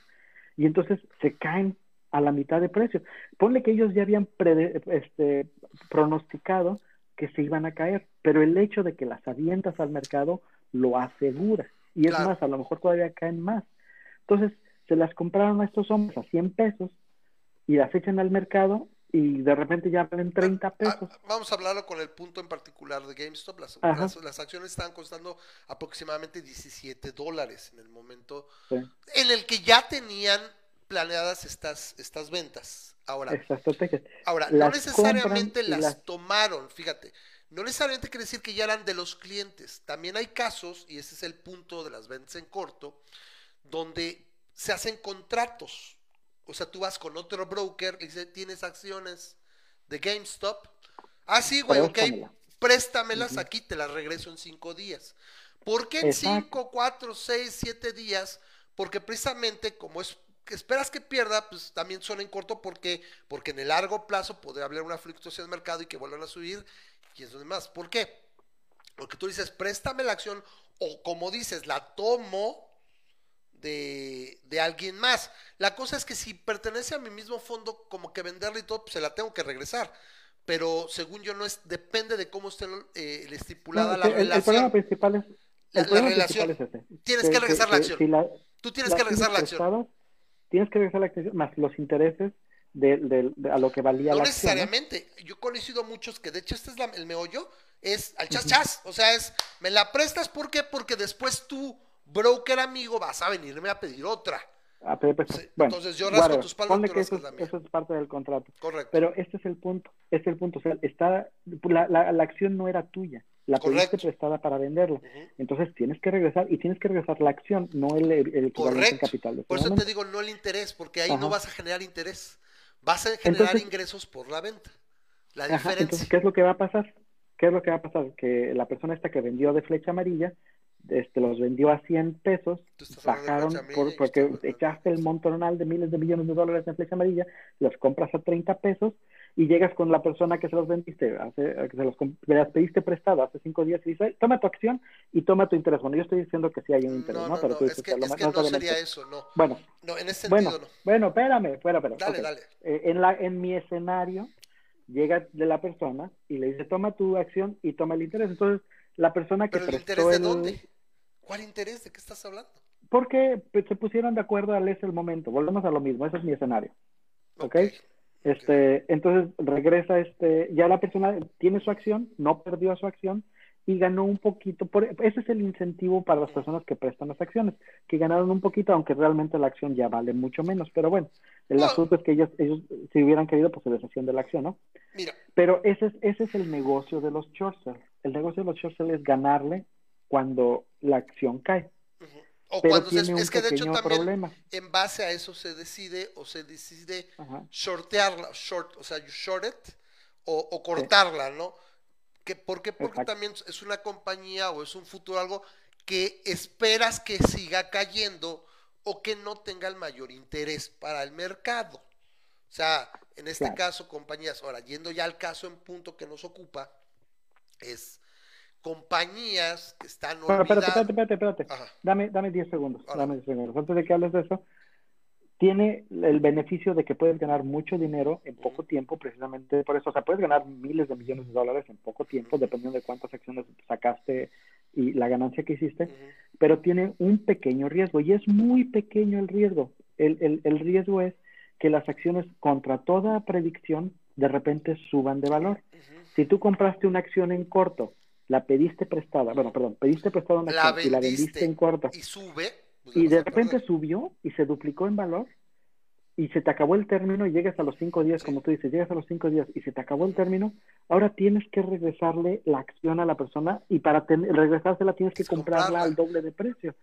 Y entonces se caen a la mitad de precio. Ponle que ellos ya habían prede- este, pronosticado que se iban a caer, pero el hecho de que las avientas al mercado lo asegura. Y es Claro. más, a lo mejor todavía caen más. Entonces, se las compraron a estos hombres a 100 pesos y las echan al mercado y de repente ya valen 30 pesos. Ah, vamos a hablarlo con el punto en particular de GameStop. Las, Ajá. las, las acciones estaban costando aproximadamente 17 dólares en el momento Sí. en el que ya tenían planeadas estas, estas ventas. Ahora, ahora, no necesariamente compran y las las- tomaron, fíjate, no necesariamente quiere decir que ya eran de los clientes. También hay casos, y ese es el punto de las ventas en corto, donde se hacen contratos. O sea, tú vas con otro broker, le dices, tienes acciones de GameStop. Ah, sí, güey, ok, Préstamela. préstamelas Ujú. aquí, te las regreso en cinco días. ¿Por qué en Exacto. cinco, cuatro, seis, siete días? Porque precisamente como es que esperas que pierda, pues también son en corto porque, porque en el largo plazo podría haber una fluctuación del mercado y que vuelvan a subir y eso demás. ¿Por qué? Porque tú dices, préstame la acción o como dices, la tomo de, de alguien más. La cosa es que si pertenece a mi mismo fondo, como que venderla y todo, pues se la tengo que regresar. Pero según yo no es, depende de cómo esté eh, estipulada No, la el- el, relación. problema principal es. La- El problema la relación. principal es ese. Tienes que regresar la acción. si la- Tú tienes que regresar la acción. prestadas, Tienes que regresar la acción más los intereses de, de- de- a lo que valía No la acción. ¿no? necesariamente. Yo he conocido a muchos que de hecho este es la- el meollo, es al chas chas. O sea, es, me la prestas, ¿por qué? Porque después tú, broker amigo, vas a venirme a pedir otra. Sí, bueno, entonces yo rasco whatever. tu espalda, Ponle tú que eso, la mía. eso es parte del contrato. Correcto. Pero este es el punto. Este es el punto. O sea, está, la, la, la acción no era tuya. La pediste prestada para venderla. Entonces tienes que regresar y tienes que regresar la acción, no el, el en Correcto. capital. de Por eso te digo, no el interés, porque ahí Ajá. no vas a generar interés. Vas a generar Entonces- ingresos por la venta. La Ajá, diferencia. entonces, ¿qué es lo que va a pasar? ¿Qué es lo que va a pasar? Que la persona esta que vendió de flecha amarilla, este, los vendió a 100 pesos, bajaron por- porque echaste el montonal de miles de millones de dólares en flecha amarilla, los compras a 30 pesos y llegas con la persona que se los vendiste, hace, que se los me las pediste prestado hace cinco días y dice, toma tu acción y toma tu interés. Bueno, yo estoy diciendo que sí hay un interés, No, ¿no? no, Pero tú es dices que, a lo es ma- que no sería eso, no. Bueno, No, en ese bueno, sentido no. bueno, espérame, espera, espera. Dale, dale. Eh, en, la, en mi escenario, llega de la persona y le dice, toma tu acción y toma el interés. Entonces, la persona que Pero el prestó interés de el- dónde? ¿Cuál interés? ¿De qué estás hablando? Porque pues, se pusieron de acuerdo al ese el momento. Volvemos a lo mismo, ese es mi escenario. ¿Ok? Este, entonces regresa este, ya la persona tiene su acción, no perdió su acción y ganó un poquito. Por, ese es el incentivo para las personas que prestan las acciones, que ganaron un poquito, aunque realmente la acción ya vale mucho menos. Pero bueno, el No. asunto es que ellos, ellos, si hubieran querido, pues se deshacían de la acción, ¿no? Mira, Pero ese es, ese es el negocio de los short sell. El negocio de los short sell es ganarle cuando la acción cae. o Pero cuando se, tiene un es que de hecho también problema. en base a eso se decide o se decide Ajá. shortearla, short, o sea, you short it, o, o cortarla, ¿no? Que, ¿Por qué? Porque Exacto. también es una compañía o es un futuro algo que esperas que siga cayendo o que no tenga el mayor interés para el mercado. O sea, en este Claro. caso, compañías, ahora, yendo ya al caso en punto que nos ocupa, es compañías que están espérate, olvidadas. espérate, espérate, espérate. Ajá. Dame, dame 10 segundos. Ahora. Dame 10 segundos. Antes de que hables de eso, tiene el beneficio de que puedes ganar mucho dinero en poco tiempo, precisamente por eso. O sea, puedes ganar miles de millones de dólares en poco tiempo, dependiendo de cuántas acciones sacaste y la ganancia que hiciste, pero tiene un pequeño riesgo y es muy pequeño el riesgo. El, el, el riesgo es que las acciones, contra toda predicción, de repente suban de valor. Si tú compraste una acción en corto, la pediste prestada, bueno, perdón, pediste prestada una La y la vendiste en corto, y sube. pues, y de repente perder. subió y se duplicó en valor, y se te acabó el término y llegas a los cinco días, Sí. como tú dices, llegas a los cinco días y se te acabó el término, ahora tienes que regresarle la acción a la persona y para regresársela tienes que comprarla comprarla. al doble de precio.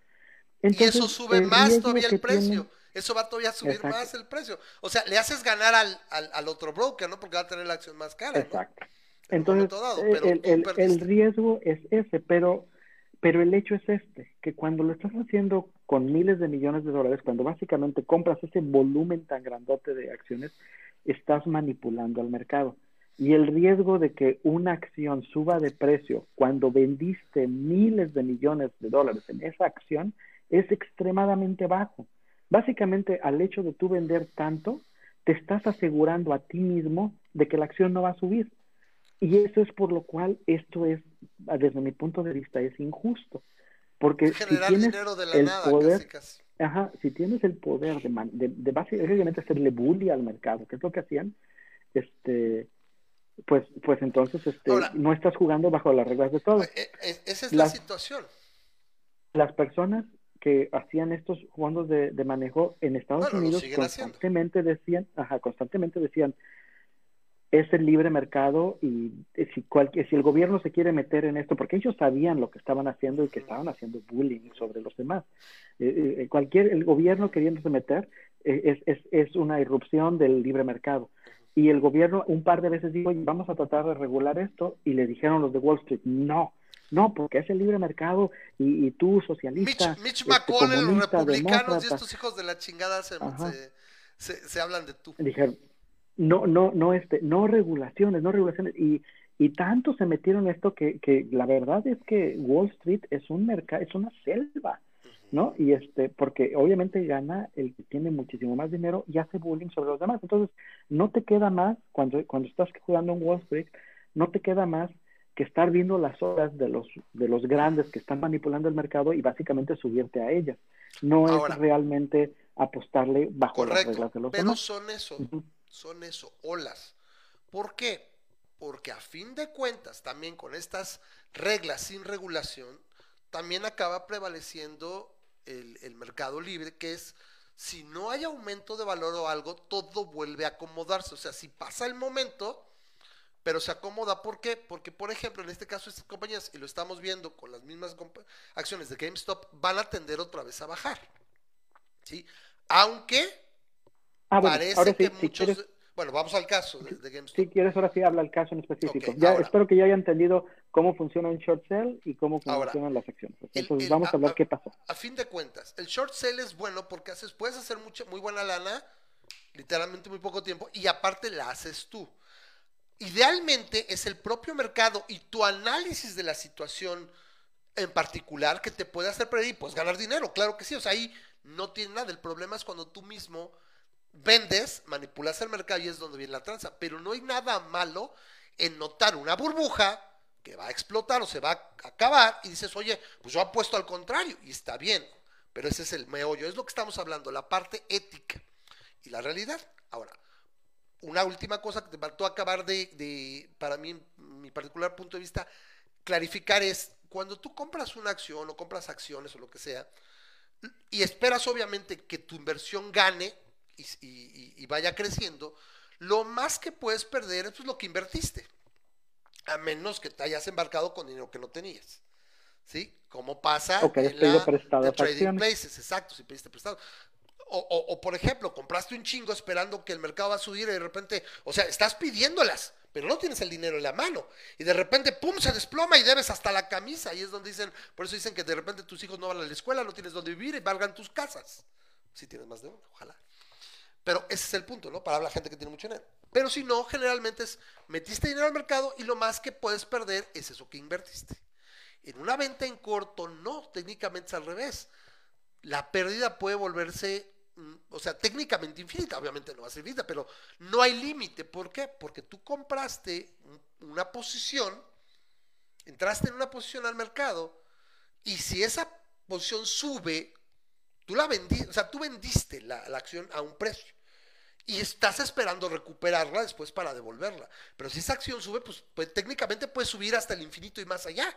y eso Entonces, sube más todavía el precio. tiene- Eso va todavía a subir Exacto. más el precio. O sea, le haces ganar al, al, al otro broker, ¿no? Porque va a tener la acción más cara. Exacto. Entonces, dado, el, el- riesgo es ese, pero, pero el hecho es este, que cuando lo estás haciendo con miles de millones de dólares, cuando básicamente compras ese volumen tan grandote de acciones, estás manipulando al mercado. Y el riesgo de que una acción suba de precio cuando vendiste miles de millones de dólares en esa acción es extremadamente bajo. Básicamente, al hecho de tú vender tanto, te estás asegurando a ti mismo de que la acción no va a subir. Y eso es por lo cual esto es, desde mi punto de vista, es injusto. Porque si Generar tienes dinero de la el nada, poder, casi, casi. ajá, si tienes el poder de, man- de, de básicamente hacerle bully al mercado, que es lo que hacían, este, pues, pues entonces este, Ahora- no estás jugando bajo las reglas de todo. Eh, eh, esa es la las- situación. Las personas que hacían estos fondos de, de manejo en Estados Bueno, Unidos siguen haciendo. constantemente decían, ajá, constantemente decían, es el libre mercado y si, cualquier, si el gobierno se quiere meter en esto, porque ellos sabían lo que estaban haciendo y que estaban haciendo bullying sobre los demás. Eh, eh, cualquier, el gobierno queriéndose meter eh, es, es, es una irrupción del libre mercado. Y el gobierno un par de veces dijo, "Oye, vamos a tratar de regular esto, y le dijeron los de Wall Street, no, no, porque es el libre mercado y, y tú socialista, Mitch este, McConnell, los republicanos y demócrata". estos hijos de la chingada se, Ajá. se, se- se hablan de tú. dijeron no no no este no regulaciones no regulaciones. Y y tanto se metieron en esto que, que la verdad es que Wall Street es un mercado es una selva no y este porque obviamente gana el que tiene muchísimo más dinero y hace bullying sobre los demás. Entonces no te queda más cuando cuando estás jugando en Wall Street no te queda más que estar viendo las horas de los de los grandes que están manipulando el mercado y básicamente subirte a ellas. No Ahora. es realmente apostarle bajo las reglas de los pero demás. son eso. Son eso, olas. ¿Por qué? Porque a fin de cuentas, también con estas reglas sin regulación, también acaba prevaleciendo el, el mercado libre, que es, si no hay aumento de valor o algo, todo vuelve a acomodarse. O sea, si pasa el momento, pero se acomoda. ¿Por qué? Porque, por ejemplo, en este caso, estas compañías, y lo estamos viendo con las mismas acciones de GameStop, van a tender otra vez a bajar. ¿Sí? Aunque Ah, bueno, parece ahora sí, que si muchos. quieres, Bueno, vamos al caso de, de GameStop. si quieres, ahora sí habla el caso en específico. Ok, ya ahora. espero que ya haya entendido cómo funciona un short sell y cómo Ahora, funcionan las acciones. el- Entonces, el- vamos a- a hablar a- qué pasó. A fin de cuentas, el short sale es bueno porque haces, puedes hacer mucha, muy buena lana, literalmente muy poco tiempo, y aparte la haces tú. Idealmente es el propio mercado y tu análisis de la situación en particular que te puede hacer prever y pues ganar dinero, claro que sí, o sea, ahí no tiene nada, el problema es cuando tú mismo vendes, manipulas el mercado y es donde viene la tranza, pero no hay nada malo en notar una burbuja que va a explotar o se va a acabar y dices, oye, pues yo apuesto al contrario y está bien, pero ese es el meollo, es lo que estamos hablando, la parte ética y la realidad. Ahora, una última cosa que te faltó acabar de, de, para mí, mi particular punto de vista, clarificar es, cuando tú compras una acción o compras acciones o lo que sea, y esperas obviamente que tu inversión gane y, y- y vaya creciendo, lo más que puedes perder es pues, lo que invertiste, a menos que te hayas embarcado con dinero que no tenías. ¿Sí? Como pasa O que hayas en la prestado de trading places, exacto, si pediste prestado. O, o- o, por ejemplo, compraste un chingo esperando que el mercado va a subir y de repente, o sea, estás pidiéndolas, pero no tienes el dinero en la mano. Y de repente, pum, se desploma y debes hasta la camisa. Y es donde dicen, por eso dicen que de repente tus hijos no van a la escuela, no tienes donde vivir y valgan tus casas. Si tienes más de uno, ojalá. Pero ese es el punto, ¿no? Para la gente que tiene mucho dinero. Pero si no, generalmente es, metiste dinero al mercado y lo más que puedes perder es eso que invertiste. En una venta en corto, no, técnicamente es al revés. La pérdida puede volverse, mm, o sea, técnicamente infinita, obviamente no va a ser infinita, pero no hay límite. ¿Por qué? Porque tú compraste un- una posición, entraste en una posición al mercado, y si esa posición sube, tú la vendiste, o sea, tú vendiste la, la acción a un precio y estás esperando recuperarla después para devolverla. Pero si esa acción sube, pues, pues, técnicamente puede subir hasta el infinito y más allá.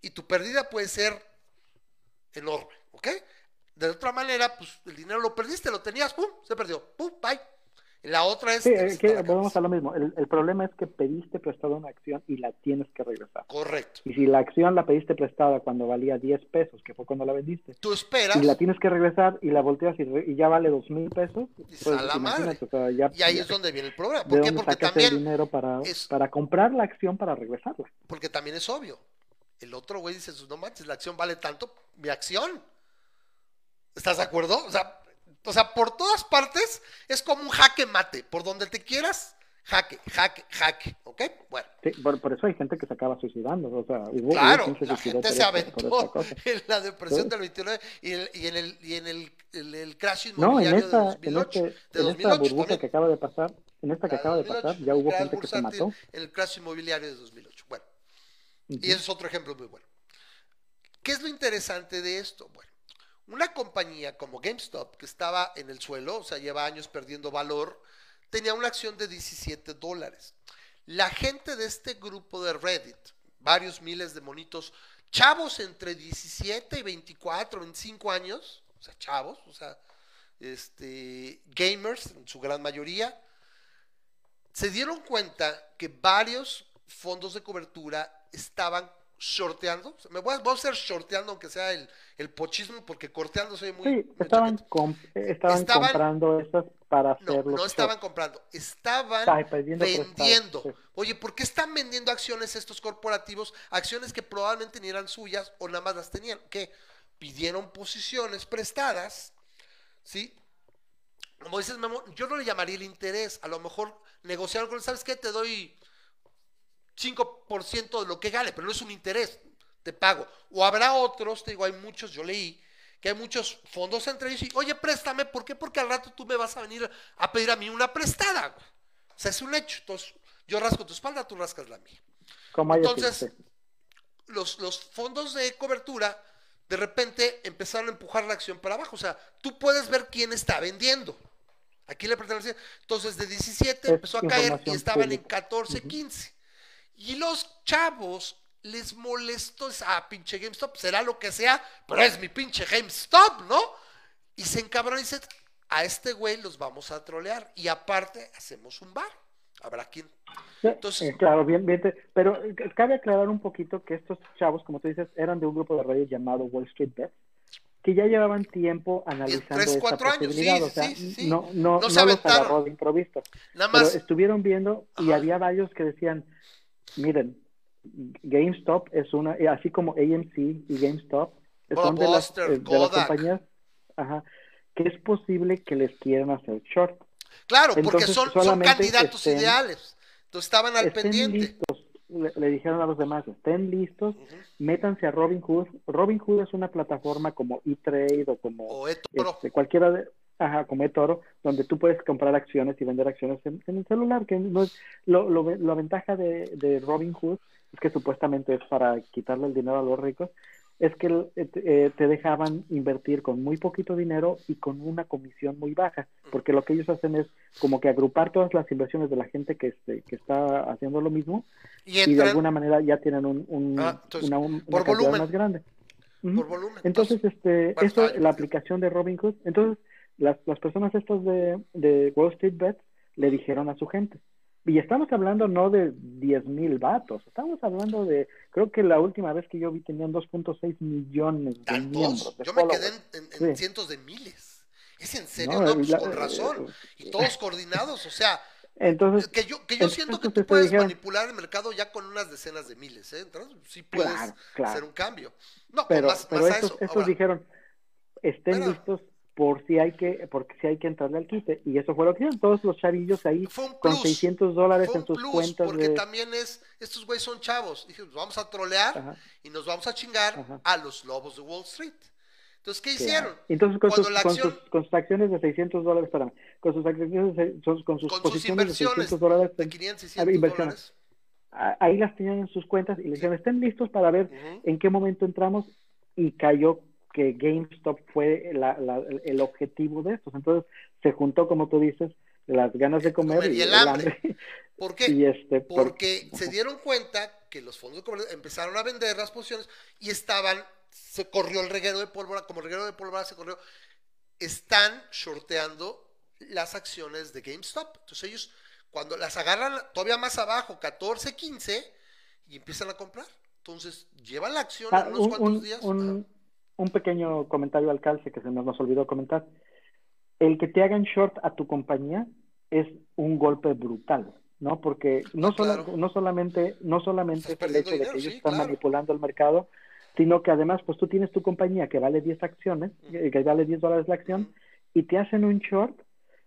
Y tu pérdida puede ser enorme, ¿ok? De otra manera, pues el dinero lo perdiste, lo tenías, pum, se perdió, pum, bye. La otra es... Sí, eh, que la volvemos a lo mismo. El, el problema es que pediste prestada una acción y la tienes que regresar. Correcto. Y si la acción la pediste prestada cuando valía 10 pesos, que fue cuando la vendiste, Tú esperas y la tienes que regresar y la volteas y, re- y ya vale dos mil pesos, Y pues a la madre. o sea, ya- y ahí ya- es donde viene el problema. ¿de ¿Por qué? Porque sacas el también, dinero para, es- para comprar la acción para regresarla? porque también es obvio. El otro güey dice, no manches, la acción vale tanto, mi acción. ¿Estás de acuerdo? O sea, o sea, por todas partes es como un jaque mate. Por donde te quieras, jaque, jaque, jaque. ¿Ok? Bueno. Sí, por, por eso hay gente que se acaba suicidando. O sea, hubo, hubo Claro, quien se la gente se esta- aventó esta en la depresión Sí. del 29 y, el- y en el, y en el, el- el crash No, en inmobiliario esta, de en, 2008. este, de en esta 2008 burbuja también. que acaba de pasar, en esta que acaba de 2008, pasar, ya hubo gente que se mató. En el crash inmobiliario de 2008. Bueno, Ujú. y ese es otro ejemplo muy bueno. ¿Qué es lo interesante de esto? Bueno, una compañía como GameStop, que estaba en el suelo, o sea, lleva años perdiendo valor, tenía una acción de 17 dólares. La gente de este grupo de Reddit, varios miles de monitos, chavos entre 17 y 24, 25 años, o sea, chavos, o sea, este, gamers en su gran mayoría, se dieron cuenta que varios fondos de cobertura estaban shorteando. O sea, me voy a, voy a shorteando, aunque sea el, el pochismo, porque corteando soy muy. Sí, muy estaban, comprando estas para No, hacer los no estaban comprando, estaban Ay, vendiendo. sí. Oye, ¿por qué están vendiendo acciones estos corporativos? Acciones que probablemente ni eran suyas o nada más las tenían. que Pidieron posiciones prestadas, ¿sí? Como dices, Memo, yo no le llamaría el interés. A lo mejor negociaron con ¿sabes qué? Te doy 5% de lo que gane, pero no es un interés, te pago. O habrá otros, te digo, hay muchos, yo leí, que hay muchos fondos entre ellos y, oye, préstame, ¿por qué? Porque al rato tú me vas a venir a pedir a mí una prestada. güey. O sea, es un hecho. Entonces, yo rasco tu espalda, tú rascas la mía. Como Entonces, los, los fondos de cobertura de repente empezaron a empujar la acción para abajo. O sea, tú puedes ver quién está vendiendo. Aquí le pertenece. Entonces, de 17 Es empezó a caer y estaban en pública. 14, 15. Y los chavos les molestó ah, pinche GameStop, será lo que sea, pero es mi pinche GameStop, ¿no? Y se encabronan y dicen, a este güey los vamos a trolear. Y aparte, hacemos un bar. Habrá quien. Entonces- eh, claro, bien, bien. te- Pero eh, cabe aclarar un poquito que estos chavos, como tú dices, eran de un grupo de radio llamado Wall Street Bet, que ya llevaban tiempo analizando tres, esta cuatro años, posibilidad. sí, o sea, sí, no, no, No no, se los agarró de improviso. Nada Pero más. estuvieron viendo y Ajá. había varios que decían, miren, GameStop es una, y así como AMC y GameStop, son de las, eh, de las compañías ajá, que es posible que les quieran hacer short. Claro, porque Entonces, son, son candidatos estén- ideales. Entonces estaban al estén pendiente. listos, le, le dijeron a los demás, estén listos, Ujú. métanse a Robinhood. Robinhood es una plataforma como eTrade o como O este, cualquiera de, ajá, como eToro, donde tú puedes comprar acciones y vender acciones en, en el celular, que no es, lo, lo, la ventaja de, de Robinhood es que supuestamente es para quitarle el dinero a los ricos, es que eh, te- eh, te dejaban invertir con muy poquito dinero y con una comisión muy baja, porque lo que ellos hacen es como que agrupar todas las inversiones de la gente que, este, que está haciendo lo mismo Y y de alguna manera ya tienen un, un- Ah, entonces, una, un- por una cantidad volumen. más grande. Por volumen. Entonces, este, esto, la aplicación de Robinhood, entonces las, las personas estas de, de Wall Street Bet le dijeron a su gente. Y estamos hablando no de 10 mil vatos, estamos hablando de, creo que la última vez que yo vi tenían 2.6 millones de tantos. miembros. de Yo me quedé en, en- en Sí. cientos de miles. ¿Es en serio? No, No, pues la- con razón. Y todos coordinados. O sea, Entonces, que yo, que yo siento que tú te puedes dijeron- manipular el mercado ya con unas decenas de miles. ¿eh? Entonces, sí puedes Claro, claro. hacer un cambio. No, pero, más, pero más a eso. estos Ahora, dijeron, estén listos por si hay que, porque si hay que entrarle al quite. Y eso fue lo que hicieron todos los chavillos ahí con plus. 600 dólares en sus plus, cuentas porque de... también es, estos güeyes son chavos. Dije, pues vamos a trolear Ajá. y nos vamos a chingar Ajá. a los lobos de Wall Street. Entonces, ¿qué Claro. hicieron? Entonces, con sus, con, sus, con sus acciones de 600 dólares, espérame, con sus acciones, de- con sus Con sus posiciones de inversiones 600 dólares, de en- 500, a ver, 600 inversiones. dólares. a- ahí las tenían en sus cuentas y le dijeron, estén listos para ver en qué momento entramos y cayó que GameStop fue la- la- el objetivo de estos. Entonces, se juntó, como tú dices, las ganas de comer, Comer y el hambre. ¿Por qué? y este, por- Porque se dieron cuenta que los fondos de comercio empezaron a vender las posiciones y estaban, se corrió el reguero de pólvora, como el reguero de pólvora se corrió, están shorteando las acciones de GameStop. Entonces ellos, cuando las agarran todavía más abajo, 14, 15, y empiezan a comprar. Entonces llevan la acción Ah, en unos un, cuantos días. un-. Un pequeño comentario al calce que se nos, nos olvidó comentar. El que te hagan short a tu compañía es un golpe brutal, ¿no? Porque no, sola- claro. no solamente, no solamente es el hecho de dinero, que ellos sí, están claro. manipulando el mercado, sino que además, pues tú tienes tu compañía que vale 10 acciones, eh, que vale 10 dólares la acción, y te hacen un short,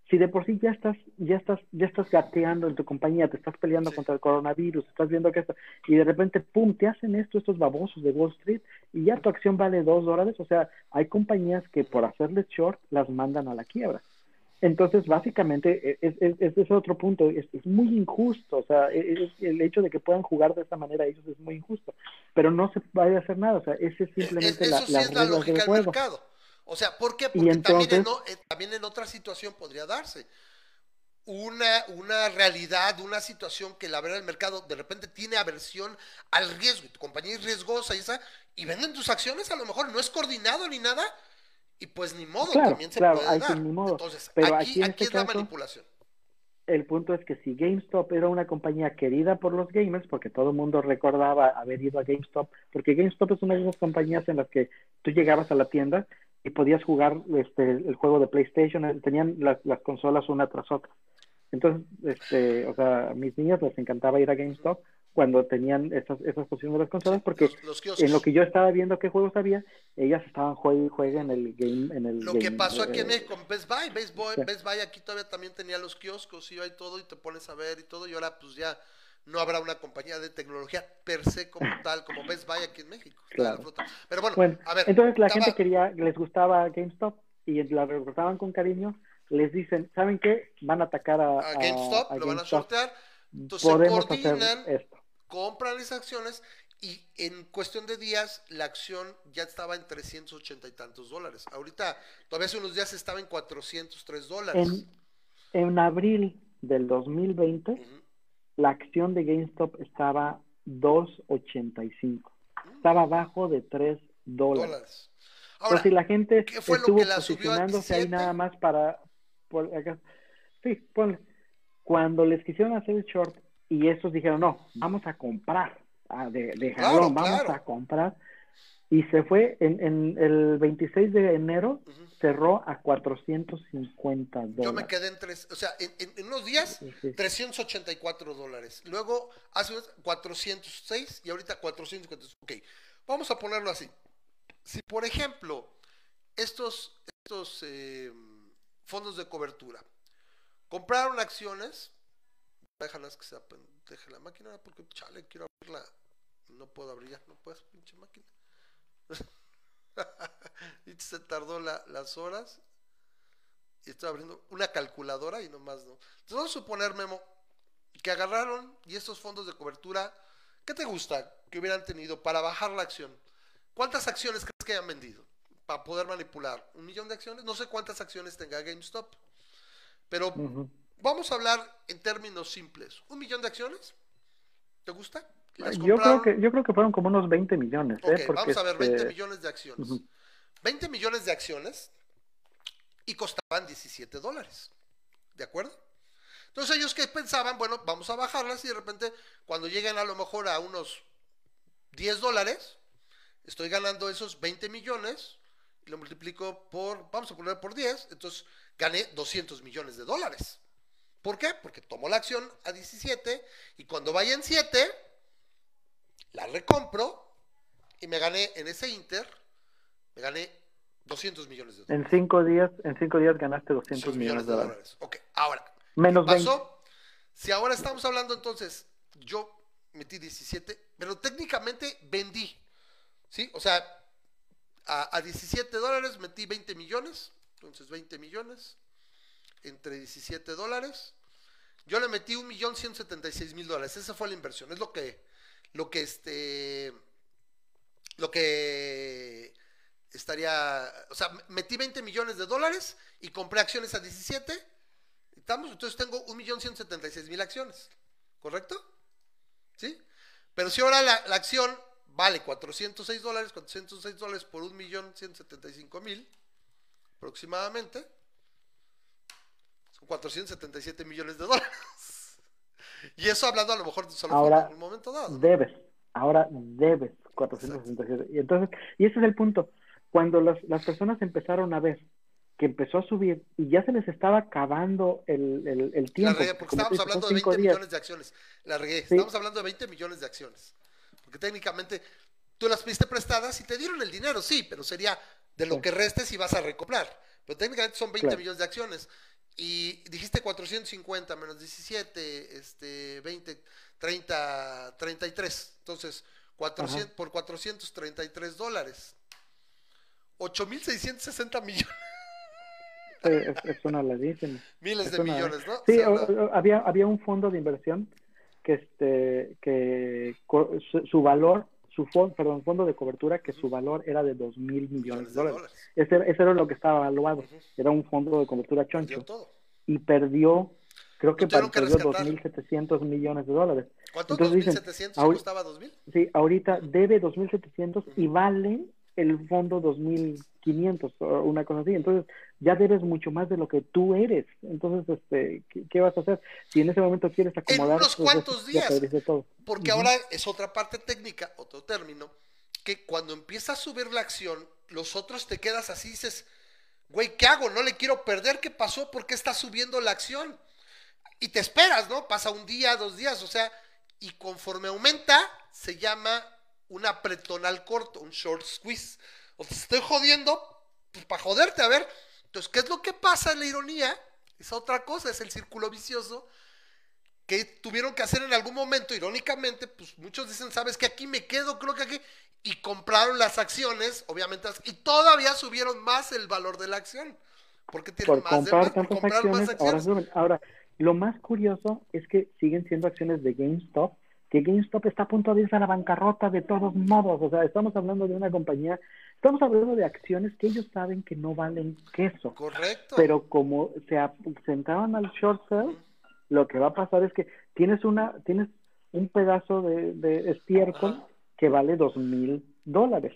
si de por sí ya estás, ya estás, ya estás gateando en tu compañía, te estás peleando Sí. contra el coronavirus, estás viendo que esto, y de repente, pum, te hacen esto, estos babosos de Wall Street, y ya tu acción vale dos dólares, o sea, hay compañías que por hacerles short las mandan a la quiebra. Entonces, básicamente, e, es, es, es otro punto, es, es muy injusto, o sea, e, es- el hecho de que puedan jugar de esta manera ellos es muy injusto, pero no se puede hacer nada, o sea, ese es simplemente Es- la, sí es la del juego. mercado. O sea, ¿por qué? Porque también, en, o- eh, también en otra situación podría darse. una, una realidad, una situación que la verdad el mercado de repente tiene aversión al riesgo, tu compañía es riesgosa y esa, y venden tus acciones, a lo mejor no es coordinado ni nada, y pues ni modo, Claro, también se claro, puede ahí dar. ni modo. Entonces, Pero aquí, aquí en aquí este es la caso- manipulación. El punto es que si GameStop era una compañía querida por los gamers, porque todo el mundo recordaba haber ido a GameStop, porque GameStop es una de esas compañías en las que tú llegabas a la tienda y podías jugar este, el juego de PlayStation, eh, tenían las, las consolas una tras otra. Entonces, este, o sea, a mis niños les encantaba ir a GameStop cuando tenían esas, esas posiciones de las consolas, porque Los, los kioscos. en lo que yo estaba viendo qué juegos había, ellas estaban juegue y juegue en el game, en el Lo que pasó aquí en eh, México con Best Buy, Best Buy. Best Buy aquí todavía también tenía los kioscos y hay todo y te pones a ver y todo y ahora pues ya no habrá una compañía de tecnología per se como tal, como Best Buy aquí en México. Claro. Pero bueno, Bueno, a ver, entonces la estaba- gente quería, les gustaba GameStop y la recordaban con cariño, les dicen, ¿saben qué? Van a atacar a, a GameStop, a lo van a sortear, entonces se Podemos coordinan, hacer esto. compran las acciones y en cuestión de días la acción ya estaba en 380 y tantos dólares. Ahorita, todavía hace unos días estaba en 403 dólares. En, en abril del 2020, Ujú. La acción de GameStop estaba 2.85. Estaba abajo de 3 dólares. Entonces, Ahora, si la gente ¿qué fue lo estuvo la posicionándose ahí 17? nada más para... por acá. Sí, ponle. Cuando les quisieron hacer el short y estos dijeron, no, vamos a comprar, de, de Claro, jalón, vamos claro. a comprar. Y se fue en, en el 26 de enero, cerró a 450 dólares. Yo me quedé en tres, o sea, en, unos días, Sí, sí. 384 dólares. Luego, hace unos 406 y ahorita 450. Ok, vamos a ponerlo así. Si, por ejemplo, estos, estos eh, fondos de cobertura compraron acciones, déjalas que se deje la máquina, porque chale, quiero abrirla. No puedo abrir ya, no puedes, pinche máquina. y se tardó la- las horas y estoy abriendo una calculadora y nomás no. Entonces vamos a suponer, Memo, que agarraron y estos fondos de cobertura, ¿qué te gusta que hubieran tenido para bajar la acción? ¿Cuántas acciones crees que hayan vendido para poder manipular? ¿Un millón de acciones? No sé cuántas acciones tenga GameStop, pero vamos a hablar en términos simples. ¿Un millón de acciones? ¿Te gusta? ¿Las Yo creo que yo creo que fueron como unos 20 millones, ¿eh? Ok, Porque, vamos a ver, 20 este, millones de acciones. ujú. 20 millones de acciones y costaban 17 dólares. ¿De acuerdo? Entonces ellos que pensaban, bueno, vamos a bajarlas y de repente cuando lleguen a lo mejor a unos 10 dólares, estoy ganando esos 20 millones y lo multiplico por, vamos a poner por 10, entonces gané 200 millones de dólares. ¿Por qué? Porque tomo la acción a 17 y cuando vaya en 7, la recompro y me gané en ese inter, me gané 200 millones de dólares. En cinco días, en cinco días ganaste 200 200 millones de dólares. Ok, ahora, Menos ¿qué 20. pasó? Si ahora estamos hablando entonces, yo metí 17, pero técnicamente vendí, ¿sí? O sea, a, a 17 dólares metí 20 millones, entonces 20 millones entre 17 dólares. Yo le metí 1.176.000 dólares, esa fue la inversión, es lo que, lo que este, lo que estaría, o sea, metí 20 millones de dólares y compré acciones a 17, ¿estamos? Entonces tengo 1.176.000 acciones, ¿correcto? ¿Sí? Pero si ahora la, la acción vale 406 dólares, 406 dólares por 1.175.000 aproximadamente, son 477 millones de dólares. Y eso hablando a lo mejor de solo Ahora, en un momento dado. Debes, ahora debes 467. Y entonces, y ese es el punto. Cuando las, las personas empezaron a ver que empezó a subir y ya se les estaba acabando el, el, el La tiempo. regué, porque estábamos hablando de cinco 20 días. millones de acciones. La regué. Sí. Estamos hablando de 20 millones de acciones. Porque técnicamente tú las pediste prestadas y te dieron el dinero, sí, pero sería de lo Sí. que restes y vas a recoplar. Pero técnicamente son 20 Claro. millones de acciones. Y dijiste 450 menos 17, este, 20, 30, 33. Entonces, 400, Ajá. por 433 dólares. 8.660 millones, Sí, es, es una ladísima. miles Es de una- millones, ¿no? Sí, O sea, o- la- o- había, había un fondo de inversión que este que su, su valor, su fondo, perdón, fondo de cobertura que su valor era de dos mil millones de dólares. Ese, ese era lo que estaba evaluado. Era un fondo de cobertura choncho y perdió creo que perdió rescatar. 2.700 millones de dólares. ¿Cuánto? Entonces dicen, ¿2.700? ahori- ¿Costaba 2.000? Sí, ahorita debe 2.700 y vale el fondo 2.500 o una cosa así. Entonces ya debes mucho más de lo que tú eres. Entonces, este, ¿qué, qué vas a hacer? Si en ese momento quieres acomodar... unos pues, cuantos días. todo. Porque ahora es otra parte técnica, otro término, que cuando empieza a subir la acción, los otros te quedas así y dices, güey, ¿qué hago? No le quiero perder, ¿qué pasó? ¿Por qué está subiendo la acción? Y te esperas, ¿no? Pasa un día, dos días, o sea, y conforme aumenta, se llama un apretón al corto, un short squeeze. O te estoy jodiendo, pues para joderte, a ver. Entonces, ¿qué es lo que pasa en la ironía? Es otra cosa, es el círculo vicioso que tuvieron que hacer en algún momento, irónicamente, pues muchos dicen, sabes que aquí me quedo, creo que aquí, y compraron las acciones, obviamente, y todavía subieron más el valor de la acción, porque tienen Por más de comprar por tantas comprar más acciones, ahora acciones. Ahora, lo más curioso es que siguen siendo acciones de GameStop, que GameStop está a punto de irse a la bancarrota de todos modos. O sea, estamos hablando de una compañía, estamos hablando de acciones que ellos saben que no valen queso. Correcto. Pero como se sentaron al short sell, lo que va a pasar es que tienes una, tienes un pedazo de, de estiércol Ajá. que vale dos mil dólares.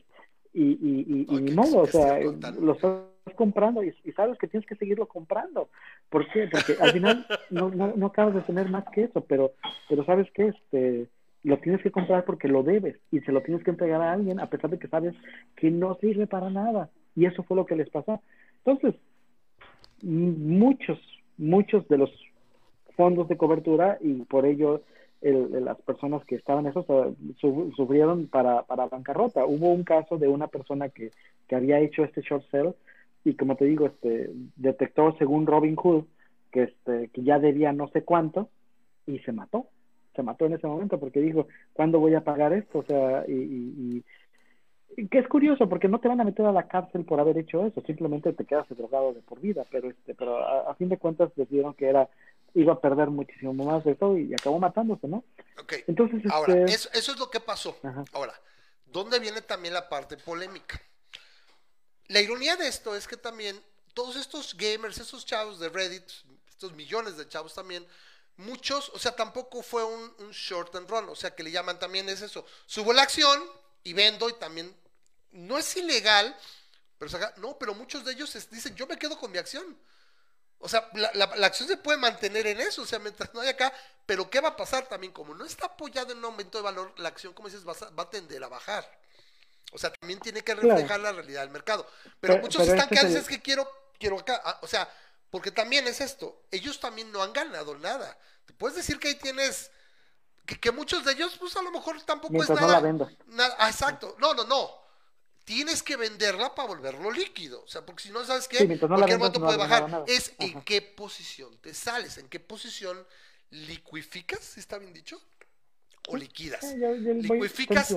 Y, y, y, y ni modo, o sea, lo estás comprando y, sabes que tienes que seguirlo comprando. ¿Por qué? Porque al final no, no, no acabas de tener más que eso, pero, pero sabes que este lo tienes que comprar porque lo debes y se lo tienes que entregar a alguien a pesar de que sabes que no sirve para nada. Y eso fue lo que les pasó. Entonces, muchos, muchos de los fondos de cobertura y por ello el- las personas que estaban esos eh, su- sufrieron para, para bancarrota. Hubo un caso de una persona que, que había hecho este short sale y como te digo, este detectó según Robin Hood que este que ya debía no sé cuánto y se mató. Se mató en ese momento porque dijo, ¿cuándo voy a pagar esto? O sea, y, y- y- que es curioso porque no te van a meter a la cárcel por haber hecho eso, simplemente te quedas drogado de por vida, pero este, pero a fin de cuentas decidieron que era iba a perder muchísimo más de todo y acabó matándose, ¿no? Ok. Entonces, Ahora, este, eso, eso es lo que pasó. Ajá. Ahora, ¿dónde viene también la parte polémica? La ironía de esto es que también todos estos gamers, esos chavos de Reddit, estos millones de chavos también, muchos, o sea, tampoco fue un, un short and run, o sea, que le llaman también es eso, subo la acción y vendo y también no es ilegal, pero no, pero muchos de ellos dicen, yo me quedo con mi acción. O sea, la, la- la acción se puede mantener en eso, o sea, mientras no hay acá, pero ¿qué va a pasar también? Como no está apoyado en un aumento de valor, la acción, como dices, va a, va a tender a bajar. O sea, también tiene que Claro. reflejar la realidad del mercado. Pero, Pero- muchos pero están este es quedando, el- es que quiero, quiero acá. Ah, o sea, porque también es esto, ellos también no han ganado nada. Te puedes decir que ahí tienes, que, que muchos de ellos, pues a lo mejor tampoco Mientras es no nada. la vendas. nada- ah, exacto. No, no, no. Tienes que venderla para volverlo líquido. O sea, porque si no, ¿sabes qué? Sí, no Cualquier no puede bajar. nada. Es en qué posición te sales, en qué posición liquificas, si está bien dicho, o liquidas. Yo- yo voy- Liquificas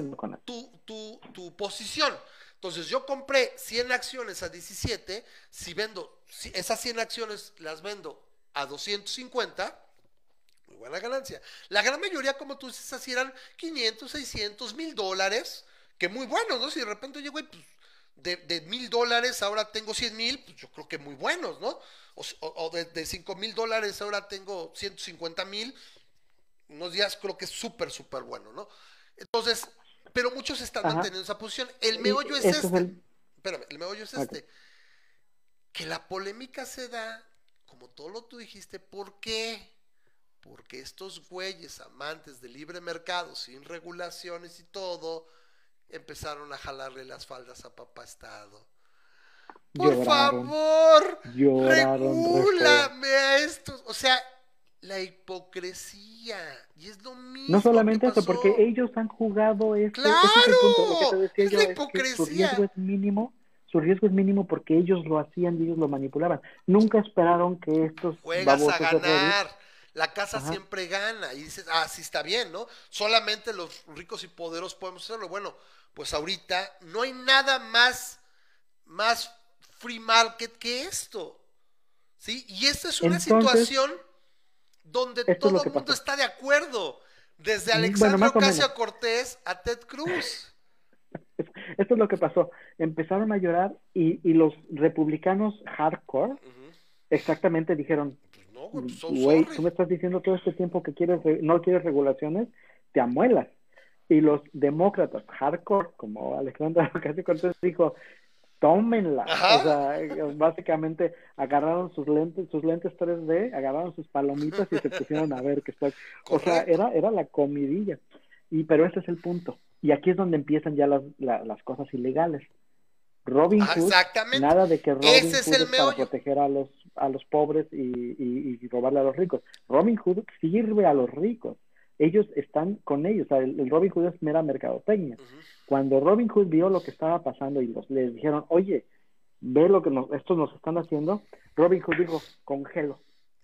tu, tu, tu posición. Entonces, yo compré 100 acciones a 17. Si vendo, si esas 100 acciones las vendo a 250, muy buena ganancia. La gran mayoría, como tú dices, así eran 500, 600, mil dólares, que muy buenos, ¿no? Si de repente, oye, güey, pues de, de mil dólares ahora tengo 100 mil, pues yo creo que muy buenos, ¿no? O, de, de 5 mil dólares ahora tengo 150 mil, unos días creo que es súper, súper bueno, ¿no? Entonces, pero muchos están Ajá. manteniendo esa posición. El meollo es ese es este. el- Espérame, el meollo es este. Que la polémica se da, como todo lo tú dijiste, ¿por qué? Porque estos güeyes amantes del libre mercado, sin regulaciones y todo, empezaron a jalarle las faldas a papá Estado. Por Lloraron. favor, regúlame a estos. O sea, la hipocresía. Y es lo mismo. No solamente eso, porque ellos han jugado este, es ¡Claro! punto. Lo que te decía Es yo la es que su hipocresía. riesgo es mínimo, su riesgo es mínimo porque ellos lo hacían y ellos lo manipulaban. Nunca esperaron que estos Juegas a ganar. La casa Ajá. siempre gana. Y dices, ah, sí está bien, ¿no? Solamente los ricos y poderosos podemos hacerlo. Bueno, pues ahorita no hay nada más, más free market que esto. ¿Sí? Y esta es una Entonces, situación donde todo el mundo está de acuerdo. Desde Mm, bueno, Alexandria más o menos. Ocasio Cortés a Ted Cruz. Esto es lo que pasó. Empezaron a llorar y, y los republicanos hardcore exactamente dijeron, no, güey, pues, so Güey, sorry. tú me estás diciendo todo este tiempo que quieres re- no quieres regulaciones, te amuelas. Y los demócratas hardcore, como Alejandra Ocasio Cortez dijo, tómenla. Ajá. O sea, eh, básicamente agarraron sus lentes, sus lentes 3D, agarraron sus palomitas y se pusieron a ver que está. O sea, era, era la comidilla. Y pero ese es el punto. Y aquí es donde empiezan ya las, la- las cosas ilegales. Robin Ah, Hood, exactamente. nada de que Robin Ese es Hood el es para proteger a los a los pobres y, y- y robarle a los ricos. Robin Hood sirve a los ricos. Ellos están con ellos. O sea, el, el Robin Hood es mera mercadotecnia. Cuando Robin Hood vio lo que estaba pasando y los, les dijeron, oye, ve lo que nos, estos nos están haciendo, Robin Hood dijo, congelo.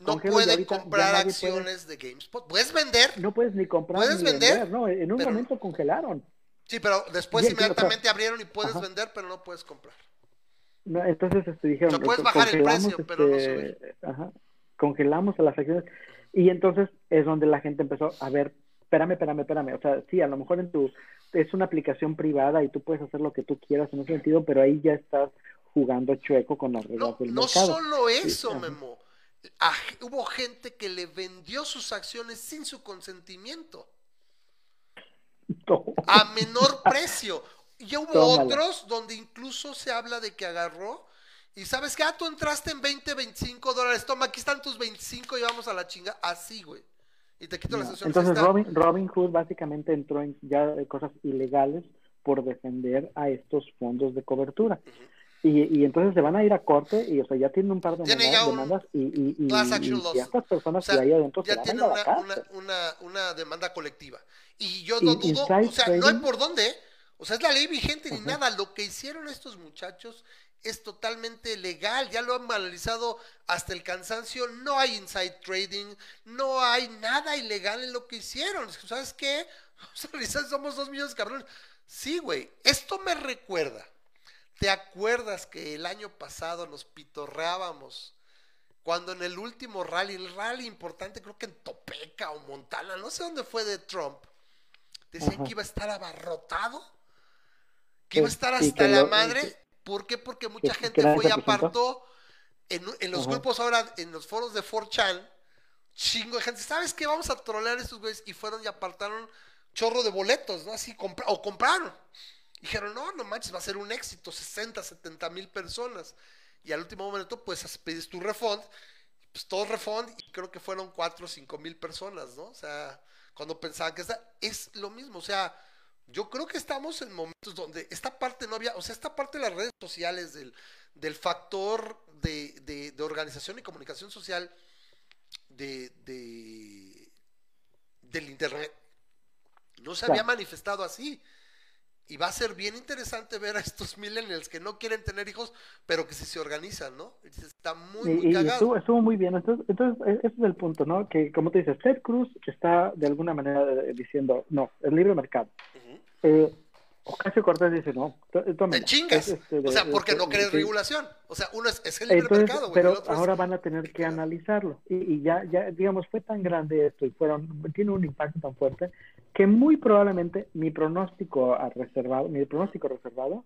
No ya comprar acciones de GameSpot. ¿Puedes vender? No puedes ni comprar ¿Puedes ni vender? vender. No, en un Pero- momento congelaron. Sí, pero después Bien, sí, o sea, inmediatamente abrieron y puedes ajá. vender, pero no puedes comprar. No, entonces este, dijeron, O sea, puedes "Con- bajar el precio, pero no este, ajá, congelamos a las acciones. Y entonces es donde la gente empezó a ver, espérame, espérame, espérame. O sea, sí, a lo mejor en tu, es una aplicación privada y tú puedes hacer lo que tú quieras en ese sentido, pero ahí ya estás jugando chueco con las reglas No, del no mercado. solo eso. Memo. A- hubo gente que le vendió sus acciones sin su consentimiento, a menor precio. Y hubo Tómala. otros donde incluso se habla de que agarró y sabes que, ah, tú entraste en 20, 25 dólares, toma, aquí están tus 25 y vamos a la chinga. Así, güey. Y te quito No, las acciones. Entonces. Robin, Robin Hood básicamente entró en ya cosas ilegales por defender a estos fondos de cobertura. Y, y entonces se van a ir a corte y o sea ya tienen un par de Tiene demandas, ya un demandas y, y, y, y- estas personas O sea, que adentro se ya van a tiene ir a la una, una, una demanda colectiva. Y yo no dudo, o sea, no hay por dónde. ¿eh? O sea, es la ley vigente ni Ajá. nada. Lo que hicieron estos muchachos es totalmente legal. Ya lo han analizado hasta el cansancio. No hay inside trading. No hay nada ilegal en lo que hicieron. ¿Sabes qué? Analizar, somos dos millones de cabrones. Sí, güey. Esto me recuerda. ¿Te acuerdas que el año pasado nos pitorreábamos? Cuando en el último rally, el rally importante, creo que en Topeka o Montana, no sé dónde fue de Trump, decían Ajá. que iba a estar abarrotado, que iba a estar hasta la lo- madre. ¿Por qué? Porque mucha gente fue y apartó. En, en los Ajá. grupos ahora, en los foros de 4chan, chingo de gente, ¿sabes qué? Vamos a trolear a estos güeyes. Y fueron y apartaron chorro de boletos, ¿no? Así, compra- o compraron. Dijeron, no, no manches, va a ser un éxito, 60, 70 mil personas. Y al último momento, pues pides tu refund, pues todo refund, y creo que fueron 4 o 5 mil personas, ¿no? O sea, cuando pensaban que esta, es lo mismo, o sea, yo creo que estamos en momentos donde esta parte no había, o sea, esta parte de las redes sociales, del, del factor de, de- de organización y comunicación social de, de- del Internet, no se había manifestado así. Y va a ser bien interesante ver a estos millennials que no quieren tener hijos, pero que sí se organizan, ¿no? Está muy, muy y cagado. estuvo, estuvo muy bien. Entonces, entonces, e- ese es el punto, ¿no? Que, como tú dices, Ted Cruz está de alguna manera eh, diciendo, no, el libre mercado. Ujú. Eh, Ocasio Cortés dice, no, tó- tómela. Te chingas. Es, este, de- o sea, de- porque no querés sí. regulación. O sea, uno es, es el libre Entonces, mercado, güey. el pero es- ahora van a tener que analizarlo. Y, y ya, ya, digamos, fue tan grande esto y fueron, tiene un impacto tan fuerte que muy probablemente mi pronóstico reservado, mi pronóstico reservado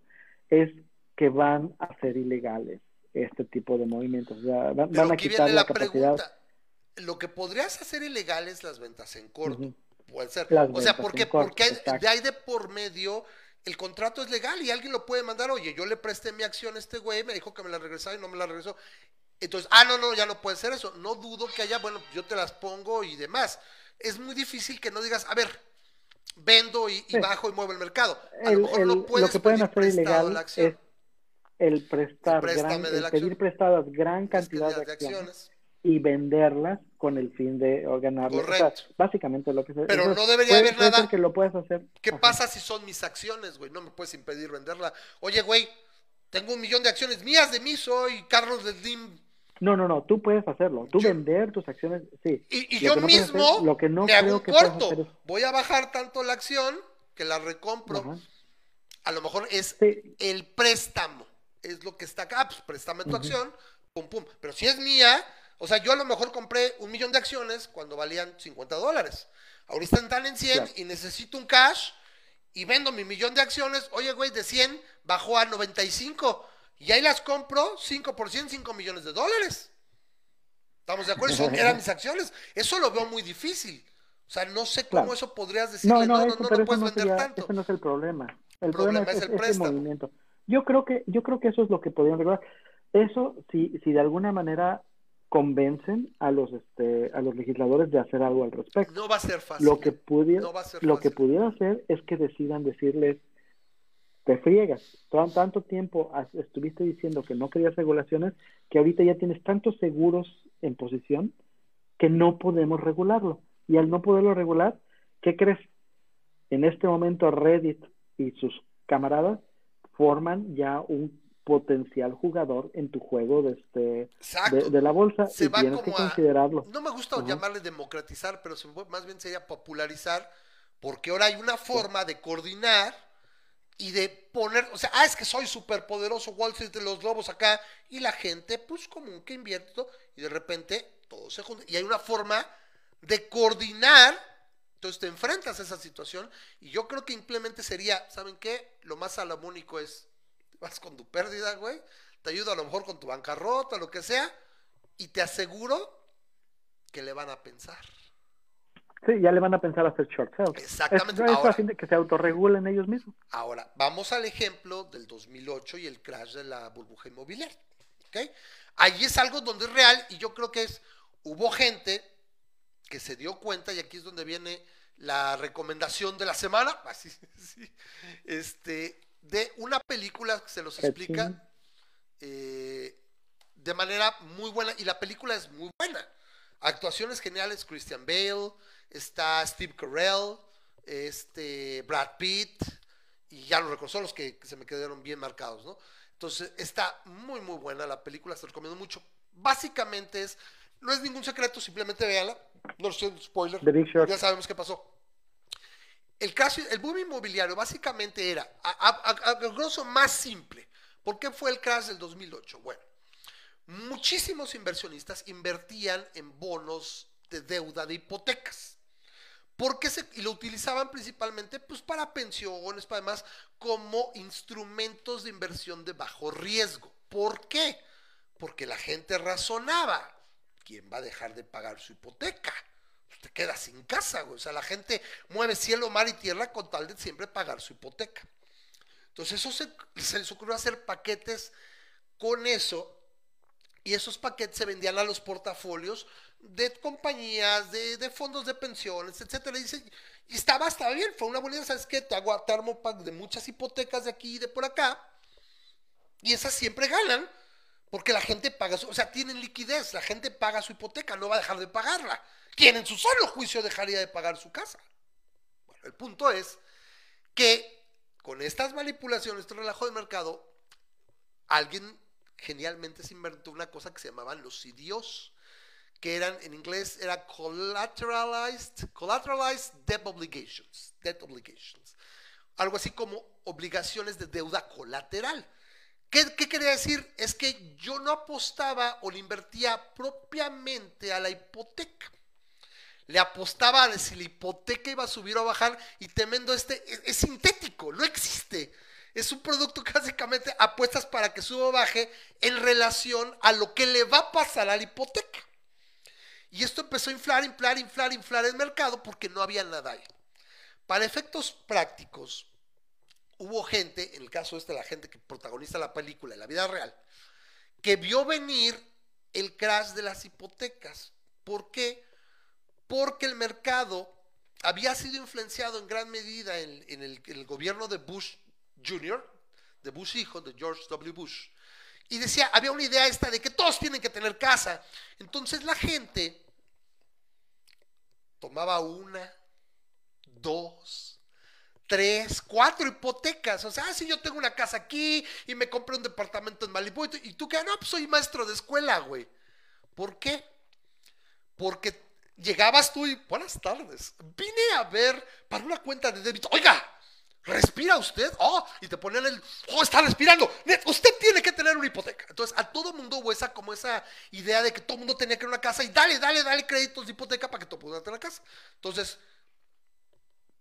es que van a ser ilegales este tipo de movimientos. O sea, van, Pero van a quitar la la capacidad. pregunta. Lo que podrías hacer ilegal es las ventas en corto. Puede ser. Las o sea, porque, porque de ahí de por medio el contrato es legal y alguien lo puede mandar, oye, yo le presté mi acción a este güey, me dijo que me la regresaba y no me la regresó. Entonces, ah, no, no, ya no puede ser eso. No dudo que haya, bueno, yo te las pongo y demás. Es muy difícil que no digas, a ver, vendo y, y Sí. bajo y muevo el mercado. A El- lo mejor el- no lo puedes que pueden hacer ilegal la acción. es el prestar El préstame gran, de el la pedir acción. prestadas gran cantidad de acciones, y venderlas con el fin de ganarle. O sea, Correcto. básicamente lo que se Pero no debería puede- haber puede nada- que lo puedas hacer. ¿Qué Ajá. pasa si son mis acciones, güey? No me puedes impedir venderla. Oye, güey, tengo un millón de acciones mías de mí, soy Carlos Slim. No, no, no, tú puedes hacerlo. Tú Yo- vender tus acciones, sí. Y, yo no puedes mismo hacer- lo que no me hago un corto. es- Voy a bajar tanto la acción que la recompro. Ajá. A lo mejor es Sí, el préstamo. Es lo que está acá. Ah, pues préstame tu acción. Pum, pum. Pero si es mía, o sea, yo a lo mejor compré un millón de acciones cuando valían 50 dólares. Ahorita están en 100 Claro. y necesito un cash y vendo mi millón de acciones. Oye, güey, de 100 bajó a 95. Y ahí las compro 5 por 100, 5 millones de dólares. ¿Estamos de acuerdo? Eso eran mis acciones. Eso lo veo muy difícil. O sea, no sé cómo Claro. eso podrías No, decirle, no, no, no, eso- no, puedes no, vender sería- tanto. ese no es el problema. El problema problema, es es, el préstamo. movimiento. Yo creo que, yo creo que eso es lo que podrían regular. Eso, si, si de alguna manera convencen a los, este, a los legisladores de hacer algo al respecto. No va a ser fácil. Lo que pudiera, No lo que pudiera hacer es que decidan decirles, te friegas, Tan- tanto tiempo has- estuviste diciendo que no querías regulaciones, que ahorita ya tienes tantos seguros en posición que no podemos regularlo. Y al no poderlo regular, ¿qué crees? En este momento Reddit y sus camaradas forman ya un potencial jugador en tu juego de este de, de la bolsa Se y va tienes que como a- considerarlo. No me gusta Ajá. llamarle democratizar, pero se- más bien sería popularizar, porque ahora hay una forma de coordinar y de poner, o sea, ah, es que soy súper poderoso, Wall Street de los lobos acá, y la gente, pues común que invierte todo, y de repente todo se junta. Y hay una forma de coordinar, entonces te enfrentas a esa situación, y yo creo que simplemente sería, ¿saben qué? Lo más salomónico es, vas con tu pérdida, güey, te ayudo a lo mejor con tu bancarrota, lo que sea, y te aseguro que le van a pensar. Sí, ya le van a pensar hacer short sales. Exactamente. Es, Ahora- a fin de que se autorregulen ellos mismos. Ahora, vamos al ejemplo del 2008 y el crash de la burbuja inmobiliaria. ¿ok? Ahí es algo donde es real y yo creo que es, hubo gente que se dio cuenta, y aquí es donde viene la recomendación de la semana, así, sí, este, de una película que se los explica eh, de manera muy buena, y la película es muy buena. Actuaciones geniales, Christian Bale, está Steve Carell, este, Brad Pitt, y ya lo recuerdo, son los que, que se me quedaron bien marcados, ¿no? Entonces, está muy, muy buena la película, se recomiendo mucho. Básicamente es, no es ningún secreto, simplemente véanla, no es un spoiler, ya sabemos qué pasó. El caso, el boom inmobiliario básicamente era, a, a- grosso más simple, ¿por qué fue el crash del 2008? Bueno, muchísimos inversionistas invertían en bonos de deuda de hipotecas. Porque se, y lo utilizaban principalmente pues, para pensiones, para demás, como instrumentos de inversión de bajo riesgo. ¿Por qué? Porque la gente razonaba. ¿Quién va a dejar de pagar su hipoteca? Usted queda sin casa, güey. O sea, la gente mueve cielo, mar y tierra con tal de siempre pagar su hipoteca. Entonces, eso se, les ocurrió hacer paquetes con eso y esos paquetes se vendían a los portafolios de compañías, de, fondos de pensiones, etcétera. Y, y estaba, estaba bien, fue una buena idea, ¿sabes qué? Te hago te pack de muchas hipotecas de aquí y de por acá. Y esas siempre ganan, porque la gente paga, o sea, tienen liquidez, la gente paga su hipoteca, no va a dejar de pagarla. ¿Quién en su solo juicio dejaría de pagar su casa? Bueno, el punto es que con estas manipulaciones, este relajo de mercado, alguien genialmente se inventó una cosa que se llamaban los CDOs, que eran en inglés era collateralized, collateralized debt obligations, debt obligations, algo así como obligaciones de deuda colateral. ¿Qué, qué quería decir? Es que yo no apostaba o le invertía propiamente a la hipoteca. Le apostaba a si la hipoteca iba a subir o bajar y temendo este, es, es sintético, no existe. Es un producto que básicamente apuestas para que suba o baje en relación a lo que le va a pasar a la hipoteca. Y esto empezó a inflar, inflar, inflar, inflar el mercado porque no había nada ahí. Para efectos prácticos, hubo gente, en el caso este, la gente que protagoniza la película en la vida real, que vio venir el crash de las hipotecas. ¿Por qué? Porque el mercado había sido influenciado en gran medida en, el, gobierno de Bush Jr., de Bush hijo, de George W. Bush. Y decía, había una idea esta de que todos tienen que tener casa. Entonces la gente tomaba una, dos, tres, cuatro hipotecas. O sea, ah, si yo tengo una casa aquí y me compré un departamento en Malibu y tú, que no, pues soy maestro de escuela, güey. ¿Por qué? Porque llegabas tú y buenas tardes. Vine a ver para una cuenta de débito. Oiga, ¿respira usted? Oh, y te ponían el, oh, está respirando. Usted tiene que tener una hipoteca. Entonces, a todo mundo hubo esa, como esa idea de que todo mundo tenía que tener una casa y dale, dale, dale créditos de hipoteca para que todo pudiera tener una casa. Entonces,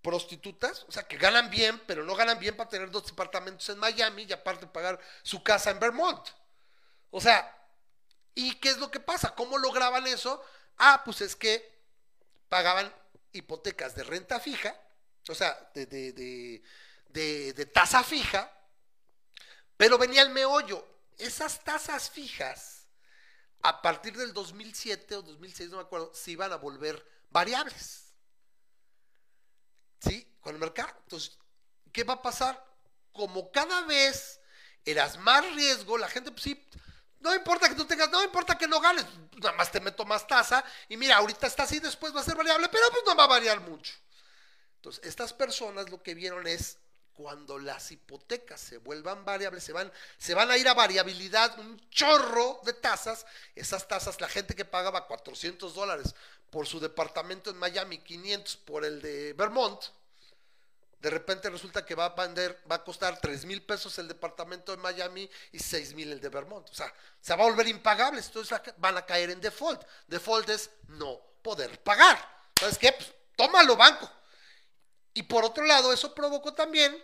prostitutas, o sea, que ganan bien, pero no ganan bien para tener dos departamentos en Miami y aparte pagar su casa en Vermont. O sea, ¿Y qué es lo que pasa? ¿Cómo lograban eso? Ah, pues es que pagaban hipotecas de renta fija, o sea, de, de, de, de, de tasa fija, pero venía el meollo. Esas tasas fijas, a partir del 2007 o 2006, no me acuerdo, se iban a volver variables. ¿Sí? Con el mercado. Entonces, ¿qué va a pasar? Como cada vez eras más riesgo, la gente, pues sí, no importa que tú tengas, no importa que no ganes, nada más te meto más tasa y mira, ahorita está así, después va a ser variable, pero pues no va a variar mucho. Entonces, estas personas lo que vieron es cuando las hipotecas se vuelvan variables, se van, se van a ir a variabilidad, un chorro de tasas, esas tasas, la gente que pagaba 400 dólares por su departamento en Miami, 500 por el de Vermont, de repente resulta que va a costar 3 mil pesos el departamento de Miami y 6 mil el de Vermont. O sea, se va a volver impagables, entonces van a caer en default. Default es no poder pagar. ¿Sabes qué? Pues tómalo, banco. Y por otro lado, eso provocó también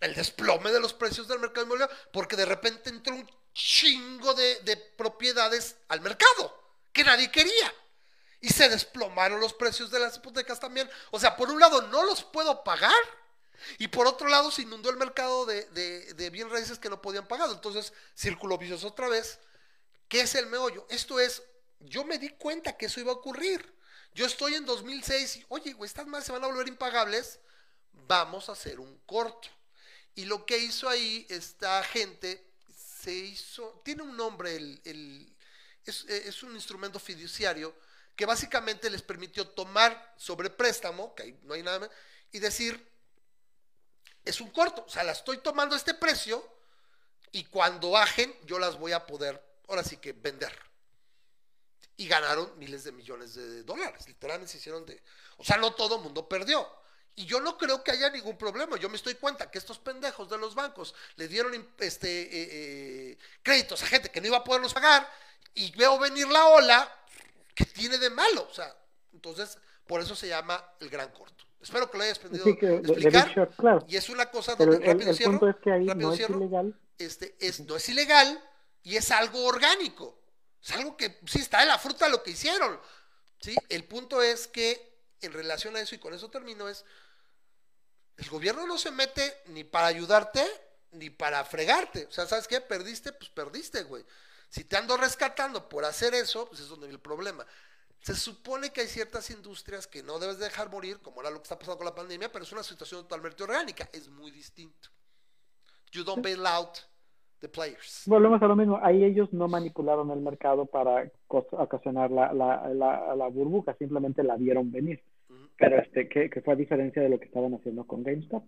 el desplome de los precios del mercado inmobiliario, porque de repente entró un chingo de propiedades al mercado que nadie quería. Y se desplomaron los precios de las hipotecas también. O sea, por un lado no los puedo pagar. Y por otro lado se inundó el mercado de, de, de bien raíces que no podían pagar. Entonces, círculo vicioso otra vez. ¿Qué es el meollo? Esto es, yo me di cuenta que eso iba a ocurrir. Yo estoy en 2006 y, oye, güey, estas más se van a volver impagables. Vamos a hacer un corto. Y lo que hizo ahí esta gente, se hizo, tiene un nombre, el, el, es, es un instrumento fiduciario que básicamente les permitió tomar sobre préstamo, que ahí no hay nada más, y decir, es un corto, o sea, la estoy tomando a este precio y cuando bajen yo las voy a poder, ahora sí que vender. Y ganaron miles de millones de dólares, literalmente se hicieron de... O sea, no todo el mundo perdió. Y yo no creo que haya ningún problema. Yo me estoy cuenta que estos pendejos de los bancos le dieron este, eh, eh, créditos a gente que no iba a poderlos pagar y veo venir la ola ¿qué tiene de malo? O sea, entonces, por eso se llama el gran corto. Espero que lo hayas aprendido Sí, que de- de explicar. Claro. Y es una cosa donde, rápido el cierro, punto es que ahí no es ilegal. este, es, no es ilegal y es algo orgánico. Es algo que sí está en la fruta lo que hicieron. ¿sí? El punto es que en relación a eso, y con eso termino, es el gobierno no se mete ni para ayudarte ni para fregarte. O sea, ¿sabes qué? Perdiste, pues perdiste, güey. Si te ando rescatando por hacer eso, pues es donde viene el problema. Se supone que hay ciertas industrias que no debes dejar morir, como era lo que está pasando con la pandemia, pero es una situación totalmente orgánica. Es muy distinto. You don't bail out the players. Volvemos a lo mismo. Ahí ellos no manipularon el mercado para ocasionar la, la, la, la burbuja, simplemente la vieron venir. Pero este, que, que fue a diferencia de lo que estaban haciendo con GameStop.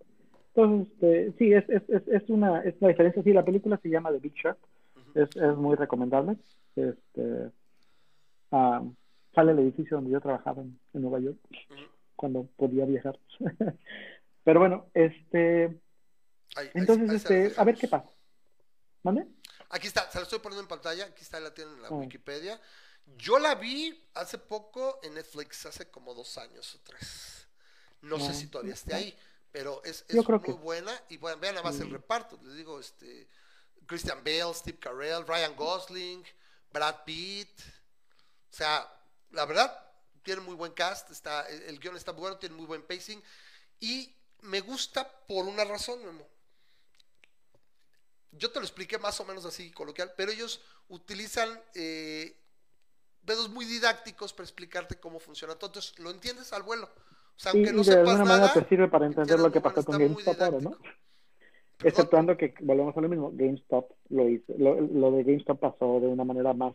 Entonces, este, sí, es, es, es, es una, es la diferencia. Sí, la película se llama The Big Short. Es, es muy recomendable. Este, ah, sale el edificio donde yo trabajaba en, en Nueva York, cuando podía viajar. Pero bueno, este, Ahí- entonces, ahí este, a ver qué pasa. ¿Mande? Aquí está, se la estoy poniendo en pantalla, aquí está, la tienen en la Ah. Wikipedia. Yo la vi hace poco en Netflix, hace como dos años o tres. No sé Ah, si todavía esté ahí, pero es, es muy que- buena. Y bueno, vean nada más el Mm. reparto. Les digo, este, Christian Bale, Steve Carell, Ryan Gosling, Brad Pitt. O sea, la verdad, tiene muy buen cast, está, el, guion está bueno, tiene muy buen pacing. Y me gusta por una razón, Memo. Yo te lo expliqué más o menos así coloquial, pero ellos utilizan eh, pedos muy didácticos para explicarte cómo funciona. todo. Entonces, lo entiendes al vuelo. O sea, aunque y no de sepas alguna manera te sirve para entender lo que pasó con GameStop ahora, ¿no? Perdón. Exceptuando que volvemos a lo mismo, GameStop lo hizo, lo, lo de GameStop pasó de una manera más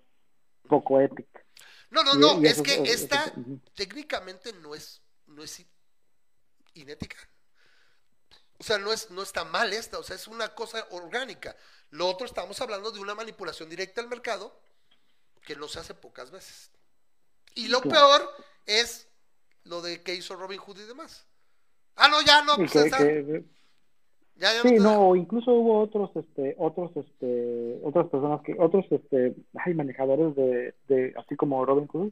poco épica. No, no, no, es que es- esta técnicamente no es, no es inética. O sea, no, es, no está mal esta, o sea, es una cosa orgánica. Lo otro estamos hablando de una manipulación directa al mercado que no se hace pocas veces. Y lo peor es lo de que hizo Robin Hood y demás. Ah, no, ya no, pues que- está. que- Ya, ya sí, no, incluso hubo otros, este, otros, este, otras personas que, otros, este, ay, manejadores de, de, así como Robin Hood,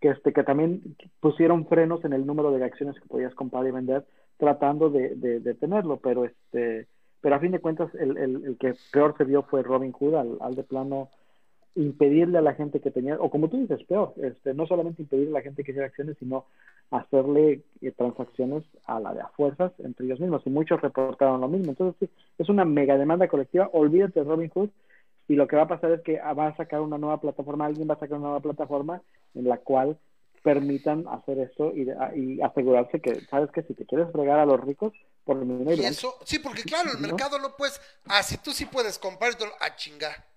que este, que también pusieron frenos en el número de acciones que podías comprar y vender, tratando de, de, de tenerlo, pero este, pero a fin de cuentas el, el, el que peor se vio fue Robin Hood, al, al de plano impedirle a la gente que tenía, o como tú dices, peor, este, no solamente impedirle a la gente que hiciera acciones, sino hacerle eh, transacciones a la de a fuerzas entre ellos mismos. Y muchos reportaron lo mismo. Entonces, sí, es una mega demanda colectiva. Olvídate de Robin Hood. Y lo que va a pasar es que va a sacar una nueva plataforma, alguien va a sacar una nueva plataforma en la cual permitan hacer esto y, y asegurarse que, ¿sabes que Si te quieres fregar a los ricos, por el y eso, sí, porque claro, el mercado no puedes, ah, si tú sí puedes comprar, a ah, chingar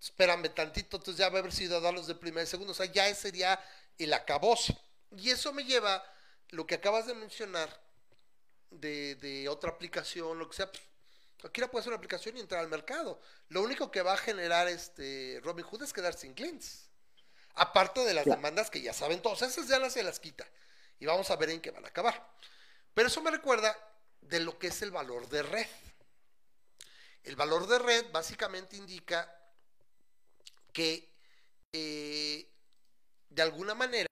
espérame tantito, entonces ya va a haber ciudadanos de primer y segundo, o sea, ya sería el acabose. Y eso me lleva, lo que acabas de mencionar, de, otra aplicación, lo que sea, pues, cualquiera puede hacer una aplicación y entrar al mercado. Lo único que va a generar este Robin Hood es quedar sin clientes. Aparte de las demandas que ya saben todos, esas ya las se las quita. Y vamos a ver en qué van a acabar. Pero eso me recuerda de lo que es el valor de red. El valor de red básicamente indica que eh, de alguna manera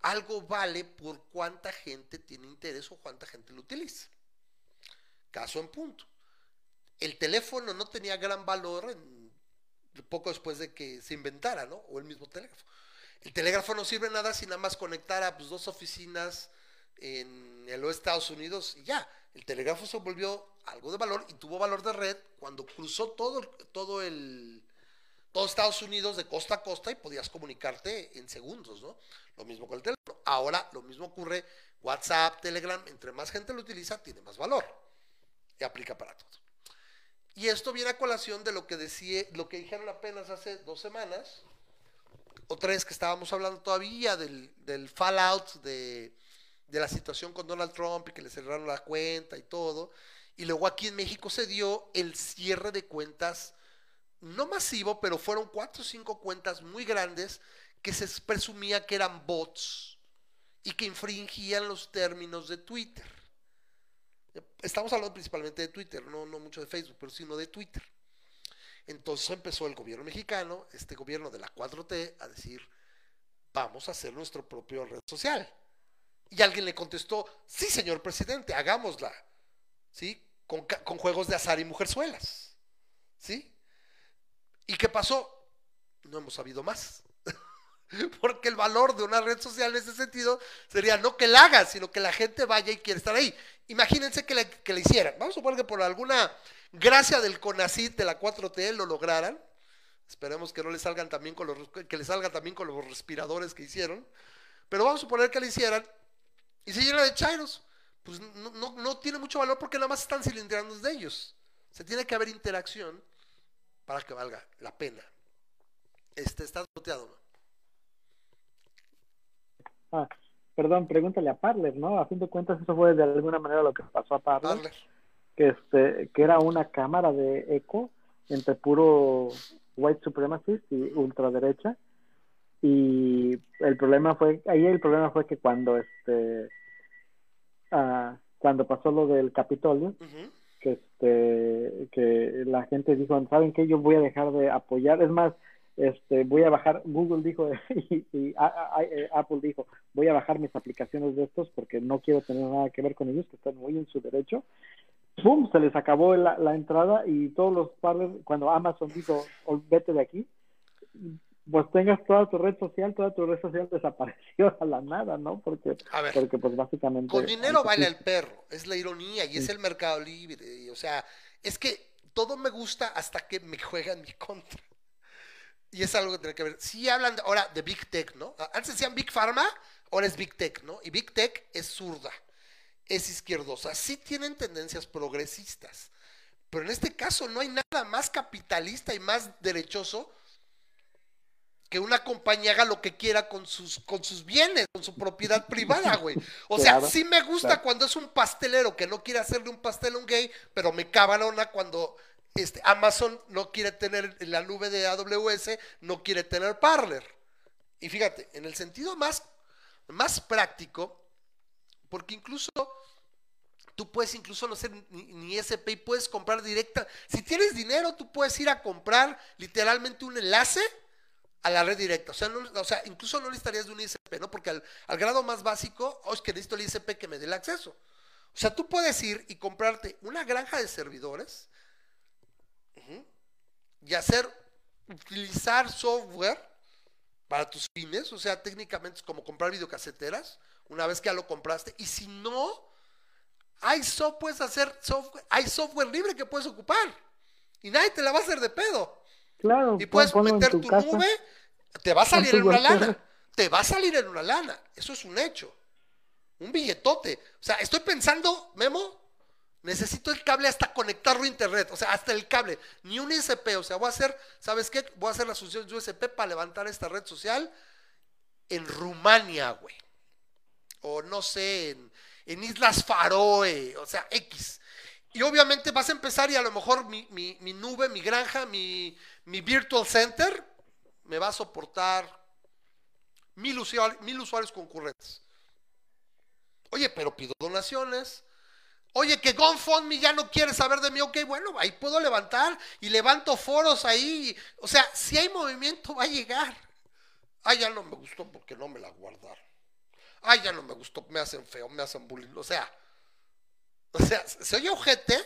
algo vale por cuánta gente tiene interés o cuánta gente lo utiliza. Caso en punto. El teléfono no tenía gran valor poco después de que se inventara, ¿no? O el mismo teléfono. El telégrafo no sirve nada si nada más conectar a pues, dos oficinas en de Estados Unidos y ya. El telégrafo se volvió algo de valor y tuvo valor de red cuando cruzó todo, todo el, todo Estados Unidos de costa a costa y podías comunicarte en segundos, ¿no? Lo mismo con el teléfono. Ahora lo mismo ocurre WhatsApp, Telegram, entre más gente lo utiliza, tiene más valor. Y aplica para todo. Y esto viene a colación de lo que decía, lo que dijeron apenas hace dos semanas, o tres que estábamos hablando todavía del, del fallout de, de la situación con Donald Trump y que le cerraron la cuenta y todo. Y luego aquí en México se dio el cierre de cuentas no masivo, pero fueron cuatro o cinco cuentas muy grandes que se presumía que eran bots y que infringían los términos de Twitter. Estamos hablando principalmente de Twitter, no, mucho de Facebook, pero sino de Twitter. Entonces empezó el gobierno mexicano, este gobierno de la 4T, a decir, vamos a hacer nuestro propio red social. Y alguien le contestó, sí, señor presidente, hagámosla. ¿Sí? Con, con juegos de azar y mujerzuelas. ¿Sí? ¿Y qué pasó? No hemos sabido más. Porque el valor de una red social en ese sentido sería no que la haga, sino que la gente vaya y quiera estar ahí. Imagínense que le, que le hicieran. Vamos a suponer que por alguna gracia del CONACIT de la 4T lo lograran. Esperemos que no le salgan también con los que le salga también con los respiradores que hicieron. Pero vamos a suponer que le hicieran y se llena de chairos. Pues no, no tiene mucho valor porque nada más están cilindrando de ellos. Se tiene que haber interacción para que valga la pena. Este, ¿Estás boteado, no? Ah, perdón, pregúntale a Parler, ¿no? A fin de cuentas eso fue de alguna manera lo que pasó a Parler, que este que era una cámara de eco entre puro white supremacist y ultraderecha y el problema fue ahí el problema fue que cuando este ah, cuando pasó lo del Capitolio que este que la gente dijo saben que yo voy a dejar de apoyar. Es más este voy a bajar Google dijo y, eh, Apple dijo voy a bajar mis aplicaciones de estos porque no quiero tener nada que ver con ellos que están muy en su derecho. ¡Pum! se les acabó la, la entrada y todos los padres cuando Amazon dijo vete de aquí pues tengas toda tu red social, toda tu red social desapareció a la nada, ¿no? Porque, porque pues básicamente... Con dinero baila el perro, es la ironía y es el mercado libre, o sea, es que todo me gusta hasta que me juegan mi contra. Y es algo que tiene que ver. Si hablan ahora de Big Tech, ¿no? Antes decían Big Pharma, ahora es Big Tech, ¿no? Y Big Tech es zurda, es izquierdosa. Sí tienen tendencias progresistas, pero en este caso no hay nada más capitalista y más derechoso que una compañía haga lo que quiera con sus, con sus bienes, con su propiedad privada, güey. O sea, sí me gusta cuando es un pastelero que no quiere hacerle un pastel a un gay, pero me cabrona cuando este, Amazon no quiere tener la nube de AWS, no quiere tener Parler. Y fíjate, en el sentido más, más práctico, porque incluso tú puedes incluso no ser ni, ni, SP y puedes comprar directa. Si tienes dinero, tú puedes ir a comprar literalmente un enlace a la red directa. O sea, o sea, incluso no necesitarías de un ISP, ¿no? Porque al, grado más básico, oh, es que necesito el ISP que me dé el acceso. O sea, tú puedes ir y comprarte una granja de servidores y hacer utilizar software para tus fines, o sea, técnicamente es como comprar videocaseteras, una vez que ya lo compraste, y si no, hay, so- puedes hacer software, hay software libre que puedes ocupar, y nadie te la va a hacer de pedo. Claro, Y puedes meter tu nube, te va a salir en una lana. Te va a salir en una lana. Eso es un hecho. Un billetote. O sea, estoy pensando, Memo, necesito el cable hasta conectarlo a internet. O sea, hasta el cable. Ni un ISP. O sea, voy a hacer, ¿sabes qué? Voy a hacer las funciones de USP para levantar esta red social en Rumania, güey. O no sé, en, en Islas Faroe. O sea, X. Y obviamente vas a empezar y a lo mejor mi, mi- mi nube, mi granja, mi, mi virtual center me va a soportar mil, usuari- mil usuarios concurrentes. Oye, pero pido donaciones. Oye, que GoFundMe ya no quiere saber de mí. Ok, bueno, ahí puedo levantar y levanto foros ahí. O sea, si hay movimiento, va a llegar. Ah, ya no me gustó porque no me la guardaron. Ah, ya no me gustó, me hacen feo, me hacen bullying. O sea, o sea, se oye ojete,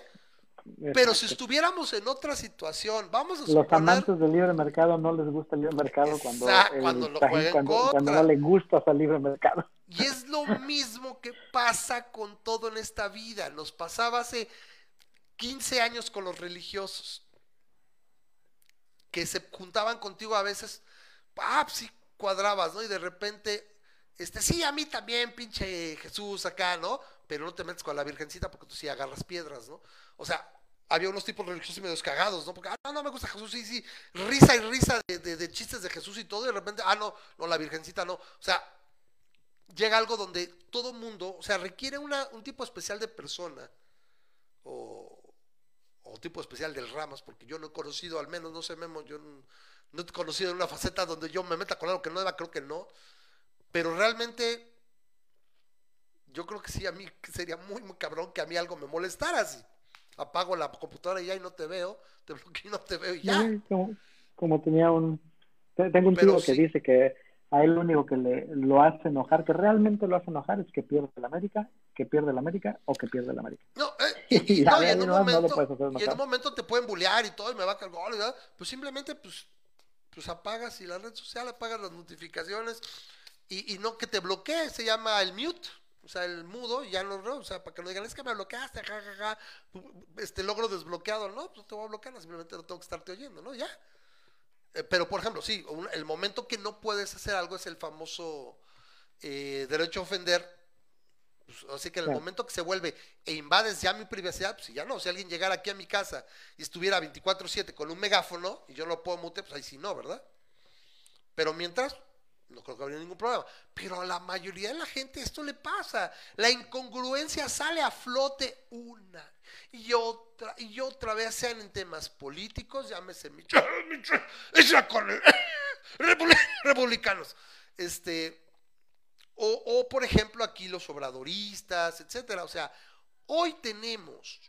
pero si estuviéramos en otra situación, vamos a Los suponer. amantes del libre mercado no les gusta el libre mercado cuando, el cuando lo país- juega en cuando, cuando contra. no le gusta al libre mercado. Y es lo mismo que pasa con todo en esta vida. Nos pasaba hace 15 años con los religiosos. Que se juntaban contigo a veces. Ah, pues sí, cuadrabas, ¿no? Y de repente, este, sí, a mí también, pinche Jesús acá, ¿no? Pero no te metes con la virgencita porque tú sí agarras piedras, ¿no? O sea, había unos tipos religiosos medio cagados, ¿no? Porque, ah, no, no me gusta Jesús, sí, sí, risa y risa de, de- de chistes de Jesús y todo, y de repente, ah, no, no, la virgencita no. O sea, llega algo donde todo mundo, o sea, requiere una, un tipo especial de persona o, o tipo especial del Ramas, porque yo no he conocido, al menos, no sé, Memo, yo no, no he conocido una faceta donde yo me meta con algo que no deba, creo que no, pero realmente yo creo que sí, a mí sería muy, muy cabrón que a mí algo me molestara así. Apago la computadora y ya y no te veo, te bloqueo y no te veo y ya. Como, como tenía un... te- Tengo un Pero tío que sí. dice que a él lo único que le, lo hace enojar, que realmente lo hace enojar, es que pierde el América, que pierde el América o que pierde el América. No, eh, y, y- no, y en un no, no lo momento, puedes hacer y en un momento te pueden bullear y todo, y me va a y da, pues simplemente pues, pues apagas y la red social apagas las notificaciones y, y no que te bloquee, se llama el mute, o sea, el mudo, ya no, no, o sea, para que no digan, es que me bloqueaste, ja, ja, ja, este logro desbloqueado, no, pues no te voy a bloquear, simplemente no tengo que estarte oyendo, ¿no? Ya. Eh, pero, por ejemplo, sí, un- el momento que no puedes hacer algo es el famoso eh, derecho a ofender. Pues, así que en el momento que se vuelve e invades ya mi privacidad, pues ya no. Si alguien llegara aquí a mi casa y estuviera 24-7 con un megáfono y yo no lo puedo mutear, pues ahí sí no, ¿verdad? Pero mientras, no creo que habría ningún problema. Pero a la mayoría de la gente esto le pasa. La incongruencia sale a flote una y otra y otra vez, sean en temas políticos, llámese republicanos. Este, o, o, por ejemplo aquí los obradoristas, etcétera. O sea, hoy tenemos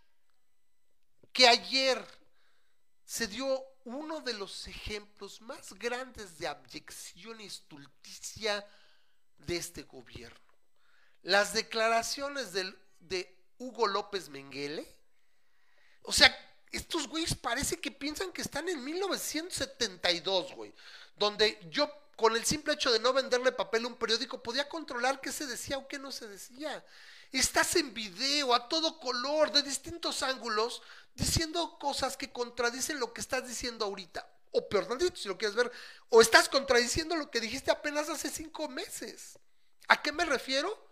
que ayer se dio uno de los ejemplos más grandes de abyección estulticia de este gobierno. Las declaraciones de Hugo López Menguele. O sea, estos güeyes parece que piensan que están en 1972, güey. Donde yo, con el simple hecho de no venderle papel a un periódico, podía controlar qué se decía o qué no se decía. Estás en video, a todo color, de distintos ángulos, diciendo cosas que contradicen lo que estás diciendo ahorita. O peor tantito, si lo quieres ver, o estás contradiciendo lo que dijiste apenas hace cinco meses. ¿A qué me refiero?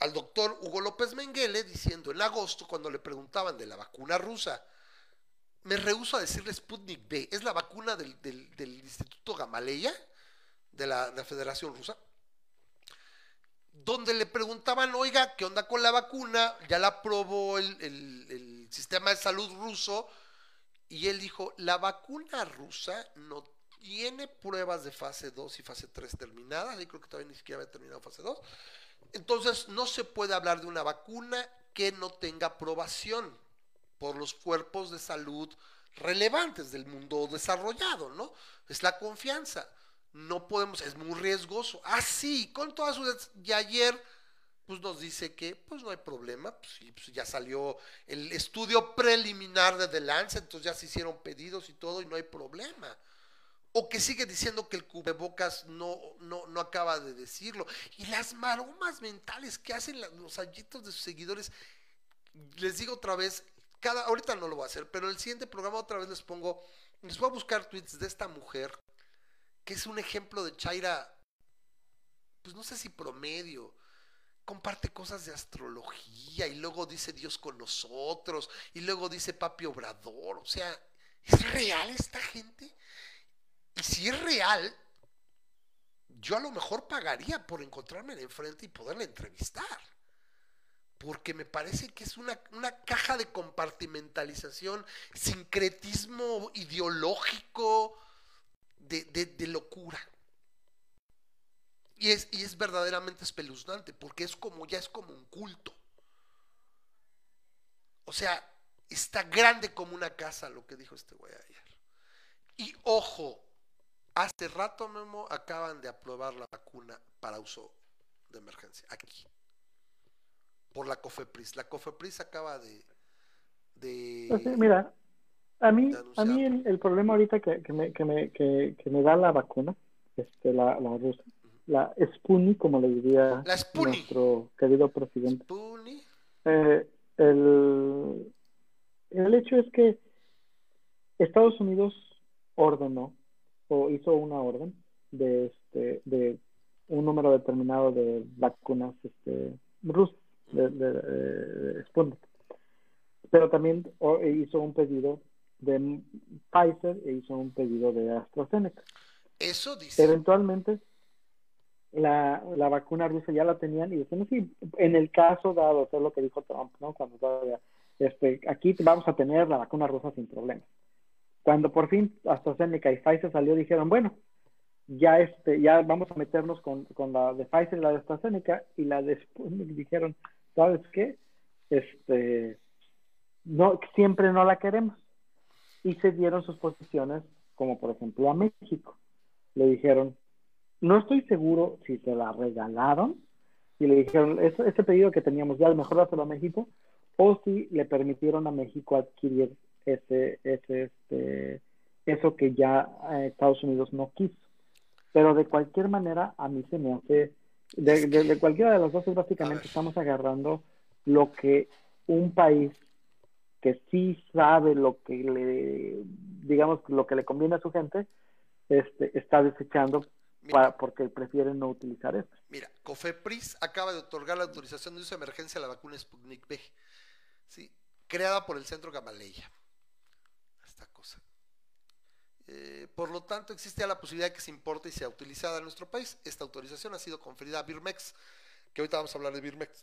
Al doctor Hugo López Menguele diciendo en agosto, cuando le preguntaban de la vacuna rusa, me rehuso a decirle Sputnik B, es la vacuna del, del- Instituto Gamaleya, de la, de la Federación Rusa, donde le preguntaban, oiga, ¿qué onda con la vacuna? Ya la aprobó el, el- el sistema de salud ruso, y él dijo, la vacuna rusa no tiene pruebas de fase 2 y fase 3 terminadas, y creo que todavía ni siquiera había terminado fase 2, entonces no se puede hablar de una vacuna que no tenga aprobación por los cuerpos de salud relevantes del mundo desarrollado, ¿no? Es la confianza. No podemos, es muy riesgoso. Así, con todas sus... Y ayer pues nos dice que pues no hay problema, pues, pues, ya salió el estudio preliminar de The entonces ya se hicieron pedidos y todo y no hay problema. O que sigue diciendo que el cubrebocas no, no, no acaba de decirlo. Y las maromas mentales que hacen los hallitos de sus seguidores. Les digo otra vez, cada, ahorita no lo voy a hacer, pero el siguiente programa otra vez les pongo, les voy a buscar tweets de esta mujer, que es un ejemplo de Chaira, pues no sé si promedio, comparte cosas de astrología y luego dice Dios con nosotros y luego dice Papi Obrador, o sea, ¿es real esta gente? Y si es real, yo a lo mejor pagaría por encontrarme enfrente y poderla entrevistar. Porque me parece que es una, una caja de compartimentalización, sincretismo ideológico de, de- de locura. Y es, y es verdaderamente espeluznante, porque es como, ya es como un culto. O sea, está grande como una casa lo que dijo este güey ayer. Y ojo, hace rato, Memo, acaban de aprobar la vacuna para uso de emergencia, aquí. Por la COFEPRIS. La COFEPRIS acaba de... de Pues mira, a mí, a mí el, el problema ahorita que, que, me, que, me, que, que me da la vacuna, este, la, la rusa, la Sputnik, como le diría La nuestro querido presidente, eh, el, el hecho es que Estados Unidos ordenó o hizo una orden de este de un número determinado de vacunas este rusas de, de, de Sputnik. Pero también o- hizo un pedido de Pfizer e hizo un pedido de AstraZeneca. Eso dice. eventualmente la, la vacuna rusa ya la tenían y decían, sí, en el caso dado, eso es lo que dijo Trump, ¿no? Cuando todavía, este, aquí vamos a tener la vacuna rusa sin problemas. Cuando por fin AstraZeneca y Pfizer salió, dijeron, bueno, ya este, ya vamos a meternos con, con la de Pfizer y la de AstraZeneca y la de Sputnik dijeron, ¿sabes qué? Este, no, siempre no la queremos. Y se dieron sus posiciones, como por ejemplo a México. Le dijeron, no estoy seguro si se la regalaron y le dijeron, ese, ese pedido que teníamos ya, a lo mejor dáselo a México, o si le permitieron a México adquirir ese, ese, este, eso que ya eh, Estados Unidos no quiso. Pero de cualquier manera, a mí se me hace, de, de- de cualquiera de las dos, básicamente estamos agarrando lo que un país que sí sabe lo que le, digamos, lo que le conviene a su gente, este, está desechando Mira, para, porque prefieren no utilizar esto. Mira, COFEPRIS acaba de otorgar la autorización de uso de emergencia a la vacuna Sputnik V, ¿sí? creada por el Centro Gamaleya. Esta cosa. Eh, por lo tanto, existe la posibilidad de que se importe y sea utilizada en nuestro país. Esta autorización ha sido conferida a Birmex, que ahorita vamos a hablar de Birmex,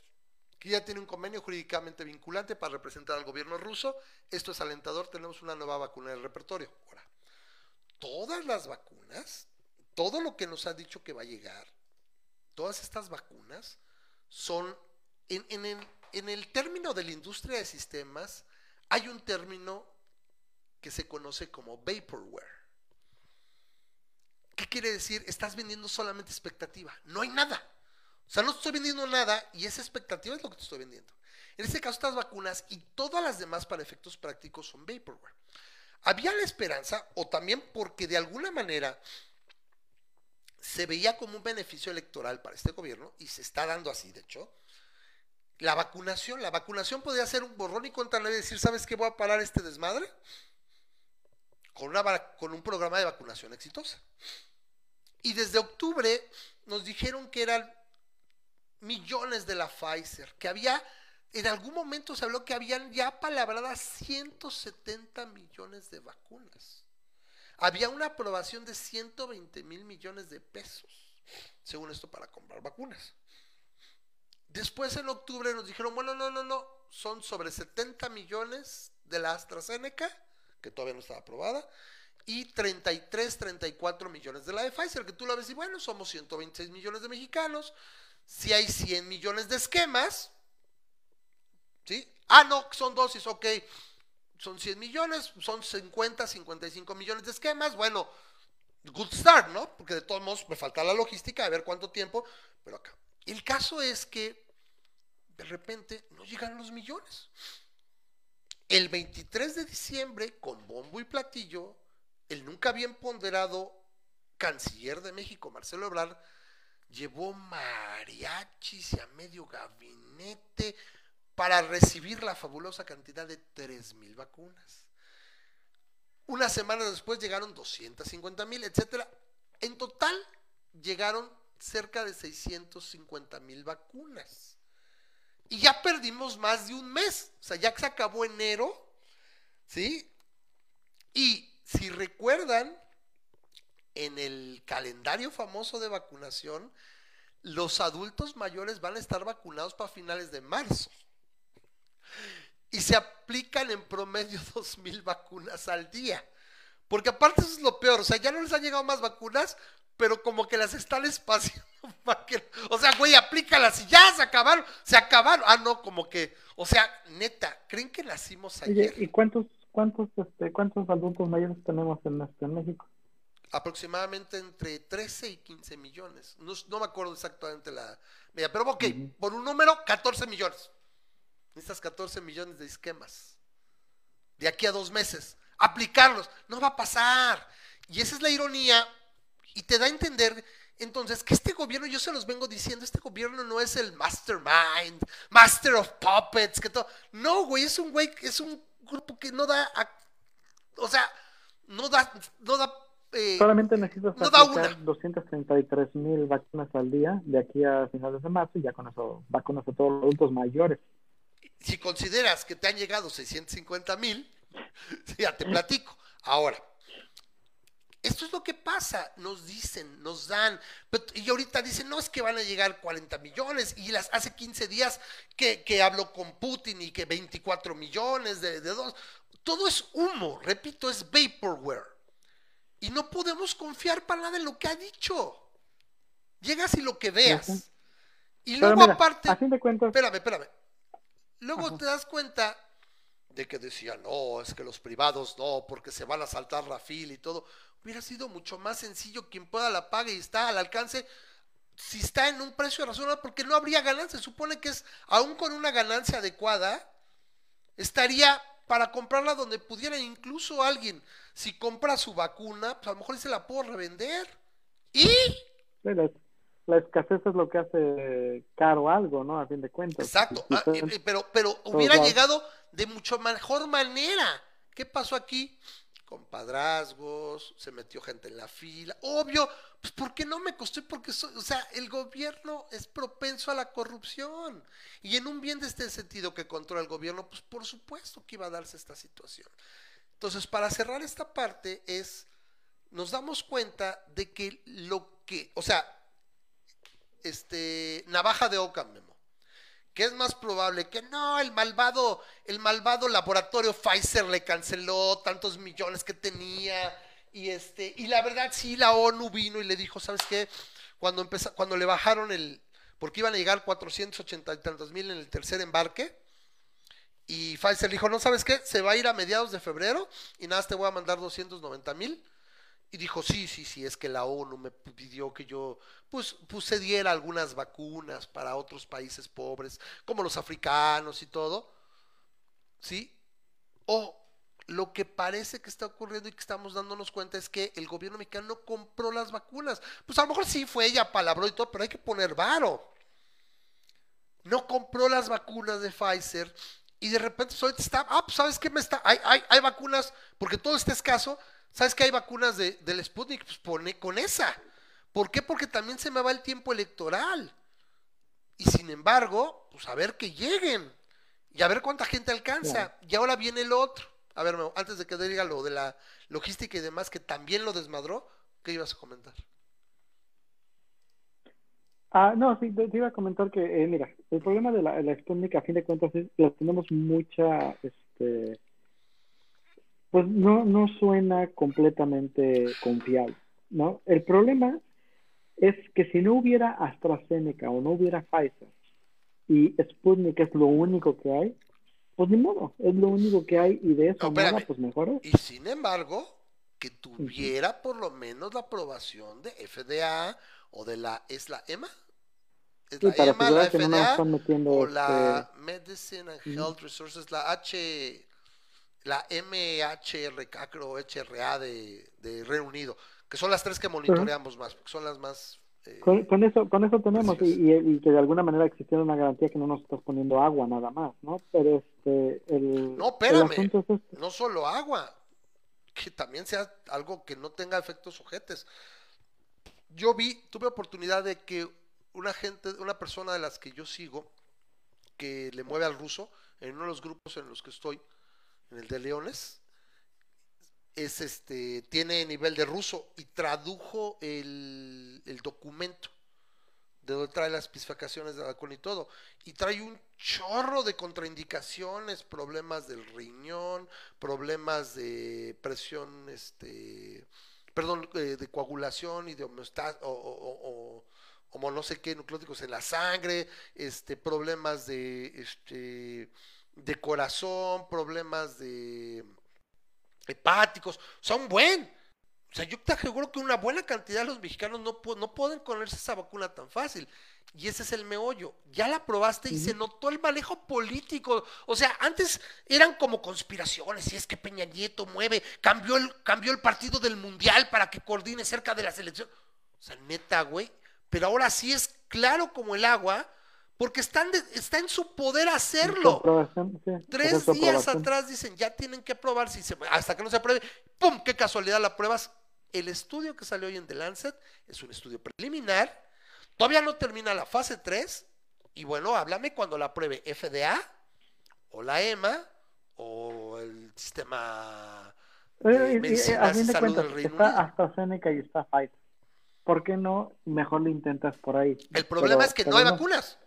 que ya tiene un convenio jurídicamente vinculante para representar al gobierno ruso. Esto es alentador, tenemos una nueva vacuna en el repertorio. Ahora, todas las vacunas, todo lo que nos han dicho que va a llegar, todas estas vacunas son, en, el, en el término de la industria de sistemas, hay un término que se conoce como vaporware. ¿Qué quiere decir? Estás vendiendo solamente expectativa. No hay nada. O sea, no te estoy vendiendo nada y esa expectativa es lo que te estoy vendiendo. En este caso, estas vacunas y todas las demás para efectos prácticos son vaporware. Había la esperanza, o también porque de alguna manera se veía como un beneficio electoral para este gobierno, y se está dando así, de hecho, la vacunación. La vacunación podía ser un borrón y nueva y decir, ¿sabes qué? Voy a parar este desmadre con, una, con un programa de vacunación exitosa. Y desde octubre nos dijeron que eran millones de la Pfizer, que había, en algún momento se habló que habían ya palabradas 170 millones de vacunas. Había una aprobación de 120 mil millones de pesos, según esto, para comprar vacunas. Después en octubre nos dijeron, bueno, no, no, no, son sobre 70 millones de la AstraZeneca, que todavía no estaba aprobada, y 33, 34 millones de la de Pfizer, que tú la ves y bueno, somos 126 millones de mexicanos, si hay 100 millones de esquemas, ¿sí? Ah, no, son dosis, ok, son 100 millones, son 50, 55 millones de esquemas, bueno, good start, ¿no? Porque de todos modos me falta la logística, a ver cuánto tiempo, pero acá. El caso es que de repente no llegaron los millones. El 23 de diciembre, con bombo y platillo, el nunca bien ponderado canciller de México, Marcelo Ebrard, llevó mariachis y a medio gabinete para recibir la fabulosa cantidad de 3 mil vacunas. Una semana después llegaron 250 mil, etcétera. En total llegaron cerca de 650 mil vacunas. Y ya perdimos más de un mes. O sea, ya se acabó enero. ¿Sí? Y si recuerdan, en el calendario famoso de vacunación, los adultos mayores van a estar vacunados para finales de marzo. Y se aplican en promedio dos mil vacunas al día. Porque aparte eso es lo peor, o sea, ya no les han llegado más vacunas, pero como que las están espaciando. o sea, güey, aplícalas y ya se acabaron, se acabaron. Ah, no, como que, o sea, neta, ¿creen que nacimos Oye, ayer? ¿y cuántos, cuántos, este, cuántos adultos mayores tenemos en, este, en México? aproximadamente entre 13 y 15 millones. No, no me acuerdo exactamente la media, pero ok, por un número, 14 millones. Necesitas 14 millones de esquemas. De aquí a dos meses. Aplicarlos. No va a pasar. Y esa es la ironía. Y te da a entender entonces que este gobierno, yo se los vengo diciendo, este gobierno no es el mastermind, master of puppets, que todo. No, güey, es un güey, es un grupo que no da, a- o sea, no da, no da eh, Solamente necesitas no da una. 233 mil vacunas al día de aquí a finales de marzo y ya con eso vacunas a todos los adultos mayores. Si consideras que te han llegado 650 mil, ya te platico. Ahora, esto es lo que pasa, nos dicen, nos dan, pero- y ahorita dicen, no es que van a llegar 40 millones, y las hace 15 días que, que hablo con Putin y que 24 millones de, de dos, todo es humo, repito, es vaporware. Y no podemos confiar para nada en lo que ha dicho. Llegas y lo que veas. Y Pero luego mira, aparte... a fin de cuentas, Espérame, espérame. Luego Ajá. te das cuenta de que decían, no, es que los privados no, porque se van a saltar la fila y todo. Hubiera sido mucho más sencillo quien pueda la pague y está al alcance, si está en un precio razonable, porque no habría ganancia. Se supone que es, aún con una ganancia adecuada, estaría para comprarla donde pudiera incluso alguien, si compra su vacuna, pues a lo mejor se la puedo revender. Y la escasez es lo que hace caro algo, ¿no? A fin de cuentas. Exacto, ah, eh, pero, pero hubiera llegado de mucho mejor manera. ¿Qué pasó aquí? Compadrazgos, se metió gente en la fila. Obvio, pues porque no me costó, porque soy, o sea, el gobierno es propenso a la corrupción. Y en un bien de este sentido que controla el gobierno, pues por supuesto que iba a darse esta situación. Entonces, para cerrar esta parte es, nos damos cuenta de que lo que, o sea, este, navaja de Ockham, Memo. Que es más probable que no, el malvado, el malvado laboratorio Pfizer le canceló tantos millones que tenía. Y este, y la verdad, sí, la ONU vino y le dijo, ¿sabes qué? Cuando empezó, cuando le bajaron el, porque iban a llegar 480 y tantos mil en el tercer embarque, y Pfizer dijo, no, ¿sabes qué? Se va a ir a mediados de febrero y nada, te voy a mandar 290 mil. Y dijo, sí, sí, sí, es que la ONU me pidió que yo, pues, pues cediera algunas vacunas para otros países pobres, como los africanos y todo. ¿Sí? O lo que parece que está ocurriendo y que estamos dándonos cuenta es que el gobierno mexicano no compró las vacunas. Pues a lo mejor sí fue ella, palabró y todo, pero hay que poner varo. No compró las vacunas de Pfizer y de repente pues, está, ah, pues sabes qué me está, hay, hay, hay vacunas, porque todo está escaso, sabes que hay vacunas de, del Sputnik, pues pone con esa. ¿Por qué? Porque también se me va el tiempo electoral. Y sin embargo, pues a ver que lleguen. Y a ver cuánta gente alcanza. Y ahora viene el otro. A ver, antes de que diga lo de la logística y demás, que también lo desmadró, ¿qué ibas a comentar? Ah, no, sí, te, te iba a comentar que, eh, mira, el problema de la, la Sputnik, a fin de cuentas, es que tenemos mucha, este, pues no, no suena completamente confiable, ¿no? El problema es que si no hubiera AstraZeneca o no hubiera Pfizer y Sputnik es lo único que hay, pues ni modo, es lo único que hay y de eso No, nada, pues mejor. Y sin embargo, que tuviera por lo menos la aprobación de FDA o de la, ¿es la EMA? Es Sí, la para EMA, la que no FDA están metiendo o este, la Medicine and Health Resources, la H, la MHRK, creo, HRA de, de Reino Unido, que son las tres que monitoreamos más, porque son las más... eh, Con, con eso, con eso tenemos, y, que de alguna manera existiera una garantía que no nos estás poniendo agua nada más, ¿no? Pero este, el, No, espérame. es este. no solo agua, que también sea algo que no tenga efectos ojetes. Yo vi, tuve oportunidad de que una gente, una persona de las que yo sigo, que le mueve al ruso, en uno de los grupos en los que estoy, en el de Leones, es este, tiene nivel de ruso y tradujo el, el documento de donde trae las especificaciones de la vacuna y todo. Y trae un chorro de contraindicaciones, problemas del riñón, problemas de presión, este, perdón, eh, de coagulación y de homeostasis, o, o- no sé qué, nucleóticos en la sangre, este, problemas de, este, de corazón, problemas de hepáticos, o sea, un buen. O sea, yo te aseguro que una buena cantidad de los mexicanos no, no pueden ponerse esa vacuna tan fácil. Y ese es el meollo. Ya la probaste y se notó el manejo político. O sea, antes eran como conspiraciones. Y es que Peña Nieto mueve, cambió el, cambió el partido del mundial para que coordine cerca de la selección. O sea, neta, güey. Pero ahora sí es claro como el agua, porque están de- está en su poder hacerlo. Sí, Tres días atrás dicen, ya tienen que aprobar, si se, hasta que no se apruebe, ¡pum! ¡Qué casualidad la pruebas! El estudio que salió hoy en The Lancet es un estudio preliminar, todavía no termina la fase 3, y bueno, háblame cuando la apruebe FDA, o la EMA, o el sistema Eh, de y- y, medicina a y de salud cuentas, del Reino está. AstraZeneca y está Pfizer. ¿Por qué no mejor lo intentas por ahí? El problema Pero- es que no hay vacunas.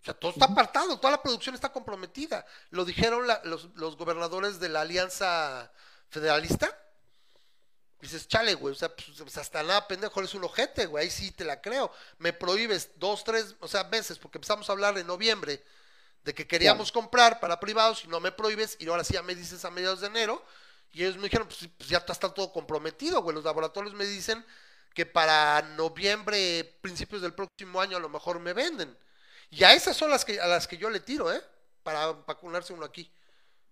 O sea, todo está apartado, toda la producción está comprometida. Lo dijeron la- los, los gobernadores de la Alianza Federalista. Dices, chale, güey, o sea, pues, pues, hasta nada, pendejo, eres un ojete, güey, ahí sí te la creo. Me prohíbes dos, tres, o sea, meses, porque empezamos a hablar en noviembre de que queríamos comprar para privados y no me prohíbes, y ahora sí ya me dices a mediados de enero, y ellos me dijeron, pues, pues ya está todo comprometido, güey, los laboratorios me dicen que para noviembre, principios del próximo año a lo mejor me venden. Y a esas son las que, a las que yo le tiro, ¿eh? Para vacunarse uno aquí.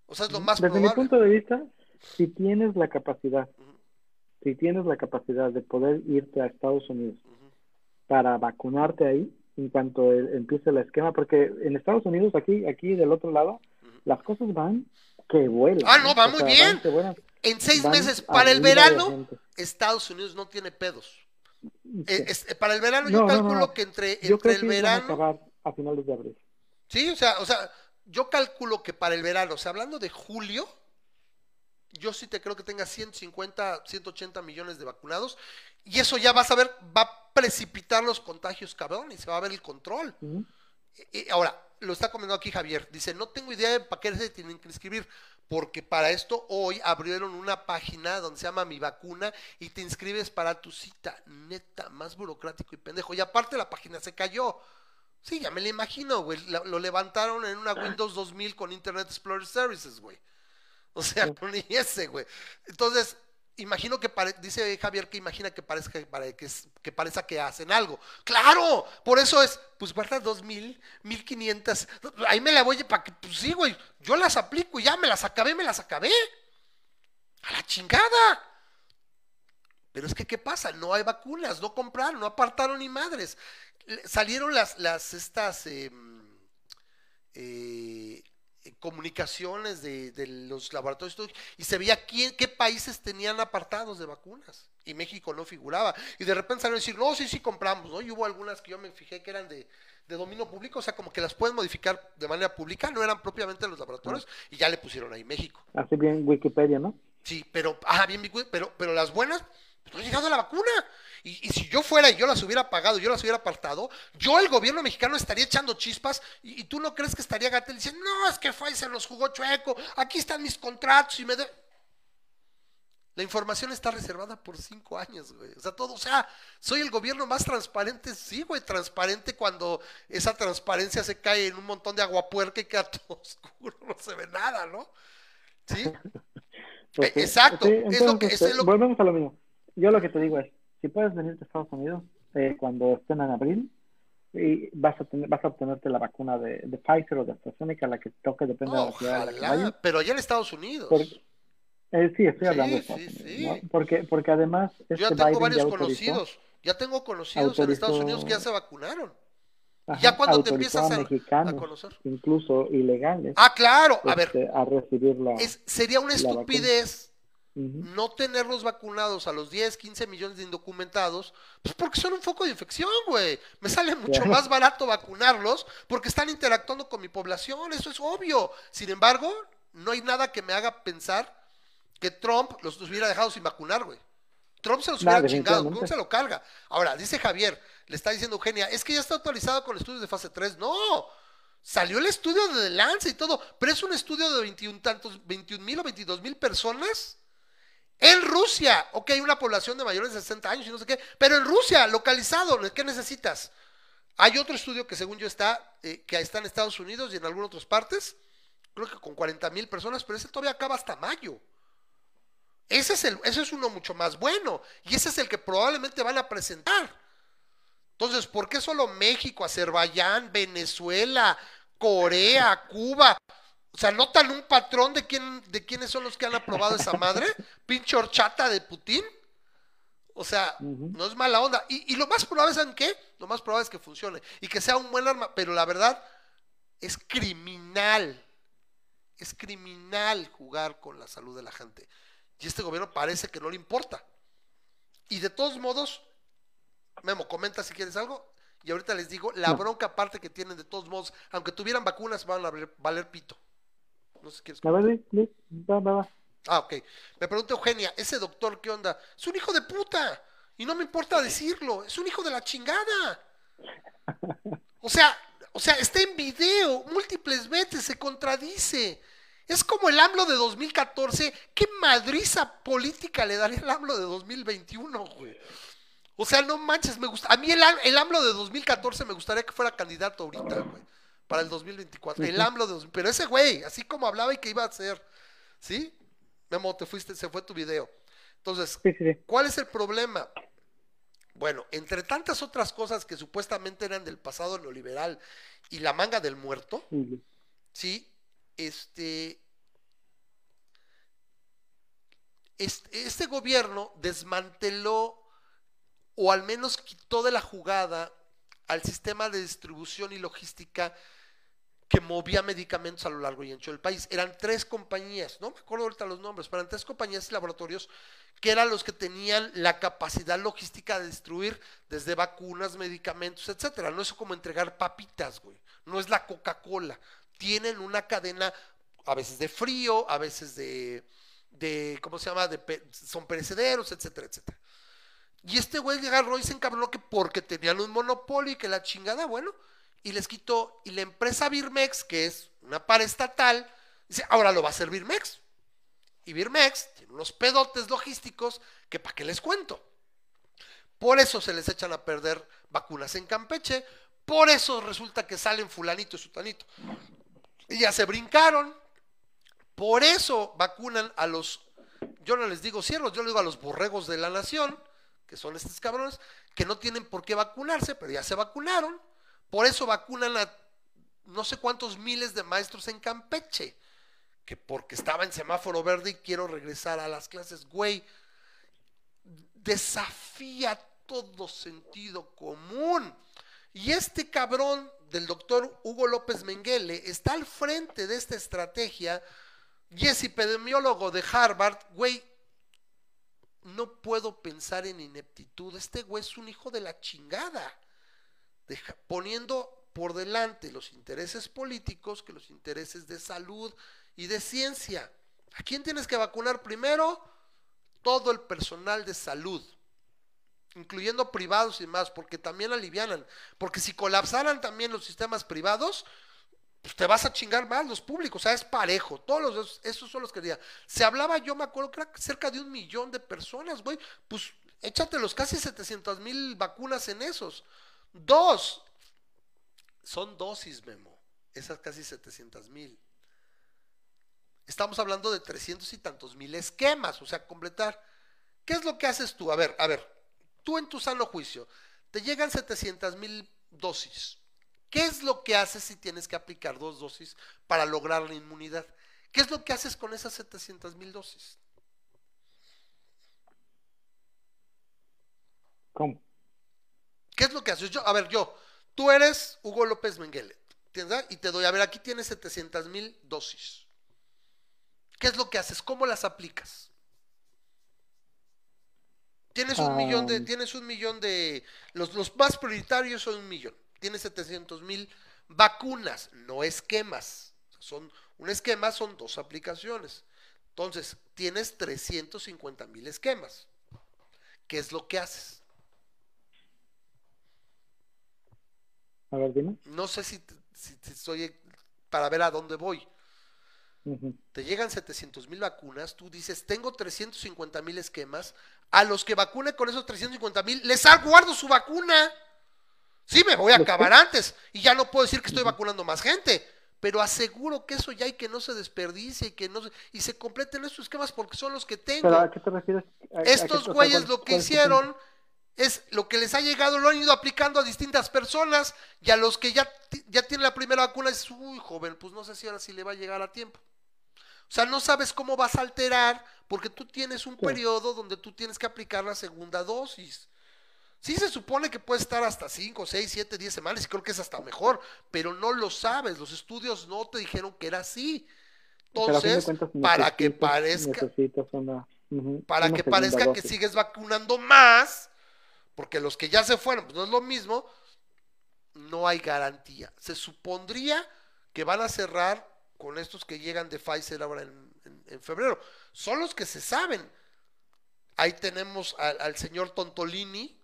O sea, es lo más Desde mi punto de vista, si tienes la capacidad, si tienes la capacidad de poder irte a Estados Unidos para vacunarte ahí, en cuanto el- empiece el esquema, porque en Estados Unidos, aquí, aquí del otro lado, las cosas van que vuelan. Ah, no, va O muy sea, bien. van que vuelan. En seis meses, para el verano. Estados Unidos no tiene pedos. Eh, es- eh, para el verano No, yo calculo no. que entre, Yo entre creo el que verano... a finales de abril. Sí, o sea, o sea, yo calculo que para el verano, o sea, hablando de julio, yo sí te creo que tenga 150, 180 millones de vacunados, y eso ya vas a ver, va a precipitar los contagios, cabrón, y se va a ver el control. Ujú. Y ahora, lo está comentando aquí Javier, dice, no tengo idea de para qué se tienen que inscribir, porque para esto hoy abrieron una página donde se llama Mi Vacuna y te inscribes para tu cita, neta, más burocrático y pendejo. Y aparte la página se cayó. Sí, ya me lo imagino, güey, lo levantaron en una Windows 2000 con Internet Explorer Services, güey. O sea, ni ese, güey. Entonces, imagino que pare- dice Javier que imagina que parezca que, pare- que, es- que parezca que hacen algo. ¡Claro! Por eso es, pues guarda dos mil, mil quinientas. Ahí me la voy para que, pues sí, güey. Yo las aplico y ya me las acabé, me las acabé. A la chingada. Pero es que, ¿qué pasa? No hay vacunas, no compraron, no apartaron ni madres. Salieron las, las, estas, em, eh, eh, comunicaciones de, de los laboratorios y se veía quién, qué países tenían apartados de vacunas y México no figuraba y de repente salieron a decir no sí sí compramos no y hubo algunas que yo me fijé que eran de, de dominio público o sea como que las pueden modificar de manera pública no eran propiamente los laboratorios y ya le pusieron ahí México Así bien Wikipedia, ¿no? Sí, pero, ah, bien, bien, pero, pero las buenas, pues no ha llegado la vacuna. Y, y si yo fuera y yo las hubiera pagado, yo las hubiera apartado, yo el gobierno mexicano estaría echando chispas y, y tú no crees que estaría Gatel diciendo, no, es que Pfizer nos jugó chueco, aquí están mis contratos y me de... La información está reservada por cinco años, güey. O sea, todo, o sea, soy el gobierno más transparente, sí, güey, transparente cuando esa transparencia se cae en un montón de agua puerca y queda todo oscuro, no se ve nada, ¿no? ¿Sí? Pues sí, exacto, sí, es lo que- entonces, eso es lo que- Volvemos a lo mismo. Yo lo que te digo es, si puedes venirte a Estados Unidos eh, cuando estén en abril, y vas a tener, vas a obtenerte la vacuna de, de Pfizer o de AstraZeneca, la que toque, depende de la ciudad a la que Ojalá, vayas. pero allá en Estados Unidos. Eh, sí, estoy Sí, hablando de sí, Estados Unidos, sí. ¿no? Porque, porque además Yo este ya tengo Biden varios ya conocidos, ya tengo conocidos en Estados Unidos que ya se vacunaron. ajá, ya cuando te empiezas a- a conocer. incluso ilegales, Ah, claro, a ver, este, a recibir la, es, sería una la no tenerlos vacunados a los 10, 15 millones de indocumentados, pues porque son un foco de infección, güey. Me sale mucho Claro. más barato vacunarlos porque están interactuando con mi población, eso es obvio. Sin embargo, no hay nada que me haga pensar que Trump los hubiera dejado sin vacunar, güey. Trump se los hubiera chingado. Trump se lo carga. Ahora, dice Javier, le está diciendo Eugenia, es que ya está actualizado con estudios de fase 3. No, salió el estudio de The Lancet y todo, pero es un estudio de 21 tantos, 21 mil o 22 mil personas en Rusia, ok, una población de mayores de 60 años y no sé qué, pero en Rusia, localizado, ¿qué necesitas? Hay otro estudio que según yo está, eh, que está en Estados Unidos y en algunas otras partes, creo que con 40 mil personas, pero ese todavía acaba hasta mayo. Ese es, el, ese es uno mucho más bueno y ese es el que probablemente van a presentar. Entonces, ¿por qué solo México, Azerbaiyán, Venezuela, Corea, Cuba? O sea, ¿notan un patrón de quién, de quiénes son los que han aprobado esa madre? Pinche horchata de Putin. O sea, no es mala onda. Y, y lo más probable, ¿saben qué? Lo más probable es que funcione y que sea un buen arma, pero la verdad es criminal. Es criminal jugar con la salud de la gente. Y este gobierno parece que no le importa. Y de todos modos, Memo, comenta si quieres algo. Y ahorita les digo, la No. bronca aparte que tienen de todos modos, aunque tuvieran vacunas, van a valer pito. No sé si quieres A ver, va, va, va. Ah, ok. Me pregunta Eugenia, ese doctor, ¿qué onda? Es un hijo de puta. Y no me importa decirlo. Es un hijo de la chingada. O sea, o sea, está en video múltiples veces, se contradice. Es como el AMLO de 2014. ¿Qué madriza política le daría el AMLO de 2021, güey? O sea, no manches, me gusta. A mí el, el AMLO de 2014 me gustaría que fuera candidato ahorita, güey. Para el 2024. El AMLO de... dos- Pero ese güey, así como hablaba y que iba a hacer. ¿Sí? Memo, te fuiste, se fue tu video. Entonces, Sí, sí, sí. ¿cuál es el problema? Bueno, entre tantas otras cosas que supuestamente eran del pasado neoliberal y la manga del muerto, Sí. Este, este, este gobierno desmanteló o al menos quitó de la jugada al sistema de distribución y logística que movía medicamentos a lo largo y ancho del país. Eran tres compañías, no me acuerdo ahorita los nombres, pero eran tres compañías y laboratorios que eran los que tenían la capacidad logística de distribuir desde vacunas, medicamentos, etcétera. No es como entregar papitas, güey. No es la Coca-Cola. Tienen una cadena a veces de frío, a veces de, de ¿cómo se llama? De son perecederos, etcétera, etcétera. Y este güey agarró y se encabronó que porque tenían un monopolio y que la chingada, bueno, y les quitó. Y la empresa Birmex, que es una paraestatal, dice, ahora lo va a hacer Birmex. Y Birmex tiene unos pedotes logísticos que para qué les cuento. Por eso se les echan a perder vacunas en Campeche. Por eso resulta que salen fulanito y sutanito. Y ya se brincaron. Por eso vacunan a los, yo no les digo ciervos, yo les digo a los borregos de la nación, que son estos cabrones, que no tienen por qué vacunarse, pero ya se vacunaron. Por eso vacunan a no sé cuántos miles de maestros en Campeche, que porque estaba en semáforo verde y quiero regresar a las clases, güey, desafía todo sentido común. Y este cabrón del doctor Hugo López Menguele está al frente de esta estrategia y es epidemiólogo de Harvard, güey. No puedo pensar en ineptitud. Este güey es un hijo de la chingada. Deja- poniendo por delante los intereses políticos que los intereses de salud y de ciencia. ¿A quién tienes que vacunar primero? Todo el personal de salud incluyendo privados y más, porque también alivianan. Porque si colapsaran también los sistemas privados, pues te vas a chingar más los públicos, o sea, es parejo. Todos los, esos son los que diría. Se hablaba, yo me acuerdo que era cerca de un millón de personas, güey. Pues échate los casi 700 mil vacunas en esos. Dos, son dosis, Memo, esas casi 700 mil. Estamos hablando de 300 y tantos mil esquemas, o sea, completar. ¿Qué es lo que haces tú? A ver, a ver, tú en tu sano juicio, te llegan 700 mil dosis. ¿Qué es lo que haces si tienes que aplicar dos dosis para lograr la inmunidad? ¿Qué es lo que haces con esas 700 mil dosis? ¿Qué es lo que haces? Yo, a ver, yo, tú eres Hugo López Menguele, ¿entiendes? Y te doy, a ver, aquí tienes 700 mil dosis. ¿Qué es lo que haces? ¿Cómo las aplicas? Tienes un millón de, Ah. tienes un millón de, los, los más prioritarios son un millón. Tienes 700 mil vacunas, no esquemas. Son, un esquema son dos aplicaciones. Entonces, tienes 350 mil esquemas. ¿Qué es lo que haces? A ver, dime. No sé si, si, si estoy para ver a dónde voy. Te llegan 700 mil vacunas, tú dices, tengo 350 mil esquemas, a los que vacune con esos 350 mil, les guardo su vacuna. Sí, me voy a acabar antes y ya no puedo decir que estoy vacunando más gente, pero aseguro que eso ya hay que no se desperdicie y que no se, y se completen estos esquemas porque son los que tengo. ¿Pero a qué te refieres? ¿A- a qué- Estos o sea, güeyes lo que hicieron es lo que les ha llegado, lo han ido aplicando a distintas personas y a los que ya, ya tienen la primera vacuna, dices, uy, joven, pues no sé si ahora sí le va a llegar a tiempo. O sea, no sabes cómo vas a alterar porque tú tienes un Sí. periodo donde tú tienes que aplicar la segunda dosis. Sí se supone que puede estar hasta 5, 6, 7, 10 semanas y creo que es hasta mejor, pero no lo sabes, los estudios no te dijeron que era así. Entonces, cuentas para que parezca para que parezca que sigues vacunando más, porque los que ya se fueron, pues no es lo mismo, no hay garantía. Se supondría que van a cerrar con estos que llegan de Pfizer ahora en, en- febrero. Son los que se saben. Ahí tenemos al, al señor Tontolini,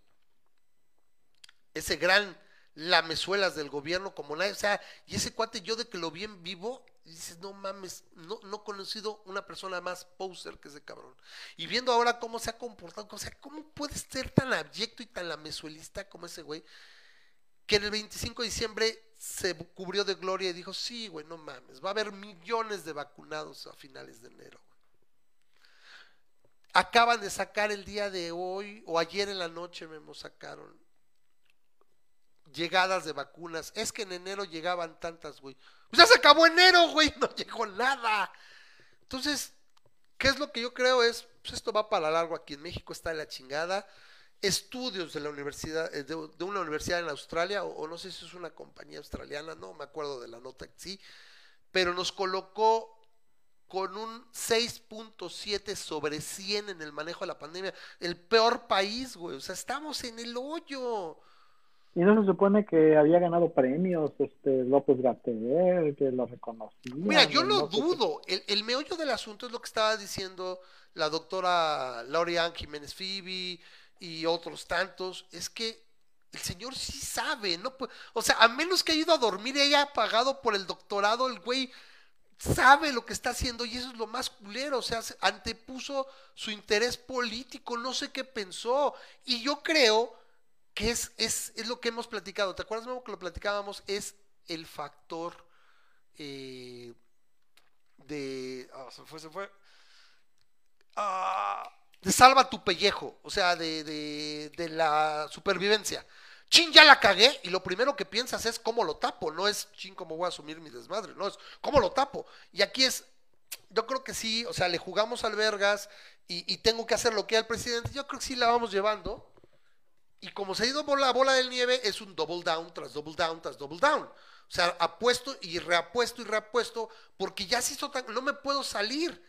ese gran lamezuelas del gobierno como nadie, o sea, y ese cuate yo de que lo vi en vivo, dices, no mames, no, no he conocido una persona más poser que ese cabrón. Y viendo ahora cómo se ha comportado, o sea, ¿cómo puede ser tan abyecto y tan lamezuelista como ese güey? Que en el 25 de diciembre se cubrió de gloria y dijo, sí, güey, no mames, va a haber millones de vacunados a finales de enero. güey". Acaban de sacar el día de hoy, o ayer en la noche, me sacaron llegadas de vacunas. Es que en enero llegaban tantas, güey. Pues ya se acabó enero, güey, no llegó nada. Entonces, ¿qué es lo que yo creo? Es, pues esto va para largo aquí en México, está de la chingada. Estudios de la universidad, eh, de, de una universidad en Australia, o, o no sé si es una compañía australiana, no me acuerdo de la nota sí, pero nos colocó con un 6.7 sobre 100 en el manejo de la pandemia. El peor país, güey. O sea, estamos en el hoyo. Y no se supone que había ganado premios este López Gatel, que lo reconocía. Mira, yo lo no dudo. El, el meollo del asunto es lo que estaba diciendo la doctora Laurean Jiménez Fibi y otros tantos. Es que el señor sí sabe, ¿no? O sea, a menos que haya ido a dormir y haya pagado por el doctorado, el güey sabe lo que está haciendo y eso es lo más culero. O sea, se- antepuso su interés político, no sé qué pensó. Y yo creo que es, es, es lo que hemos platicado. ¿Te acuerdas, Memo, que lo platicábamos? Es el factor eh, de. ah, se fue, se fue. Ah, de salva tu pellejo, o sea, de, de, la supervivencia. Chin, ya la cagué, y lo primero que piensas es cómo lo tapo, no es chin, cómo voy a asumir mi desmadre, no es cómo lo tapo. Y aquí es, yo creo que sí, o sea, le jugamos al Vergas y, y tengo que hacer lo que el presidente, yo creo que sí la vamos llevando. Y como se ha ido por la bola del nieve, es un double down tras double down tras double down. O sea, apuesto y reapuesto y reapuesto, porque ya se hizo tan, no me puedo salir.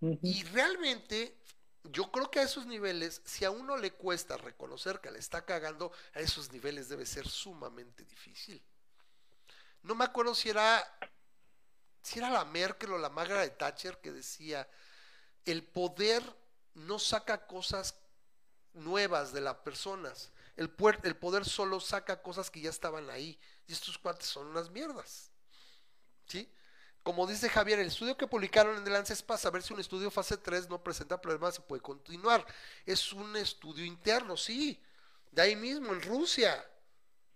Y realmente, yo creo que a esos niveles, si a uno le cuesta reconocer que le está cagando, a esos niveles debe ser sumamente difícil. No me acuerdo si era, si era la Merkel o la Margaret Thatcher que decía, el poder no saca cosas nuevas de las personas. El, el poder solo saca cosas que ya estaban ahí. Y estos cuates son unas mierdas. ¿Sí? Como dice Javier, el estudio que publicaron en The Lancet para saber si un estudio fase 3 no presenta problemas y puede continuar. Es un estudio interno, sí. De ahí mismo, en Rusia.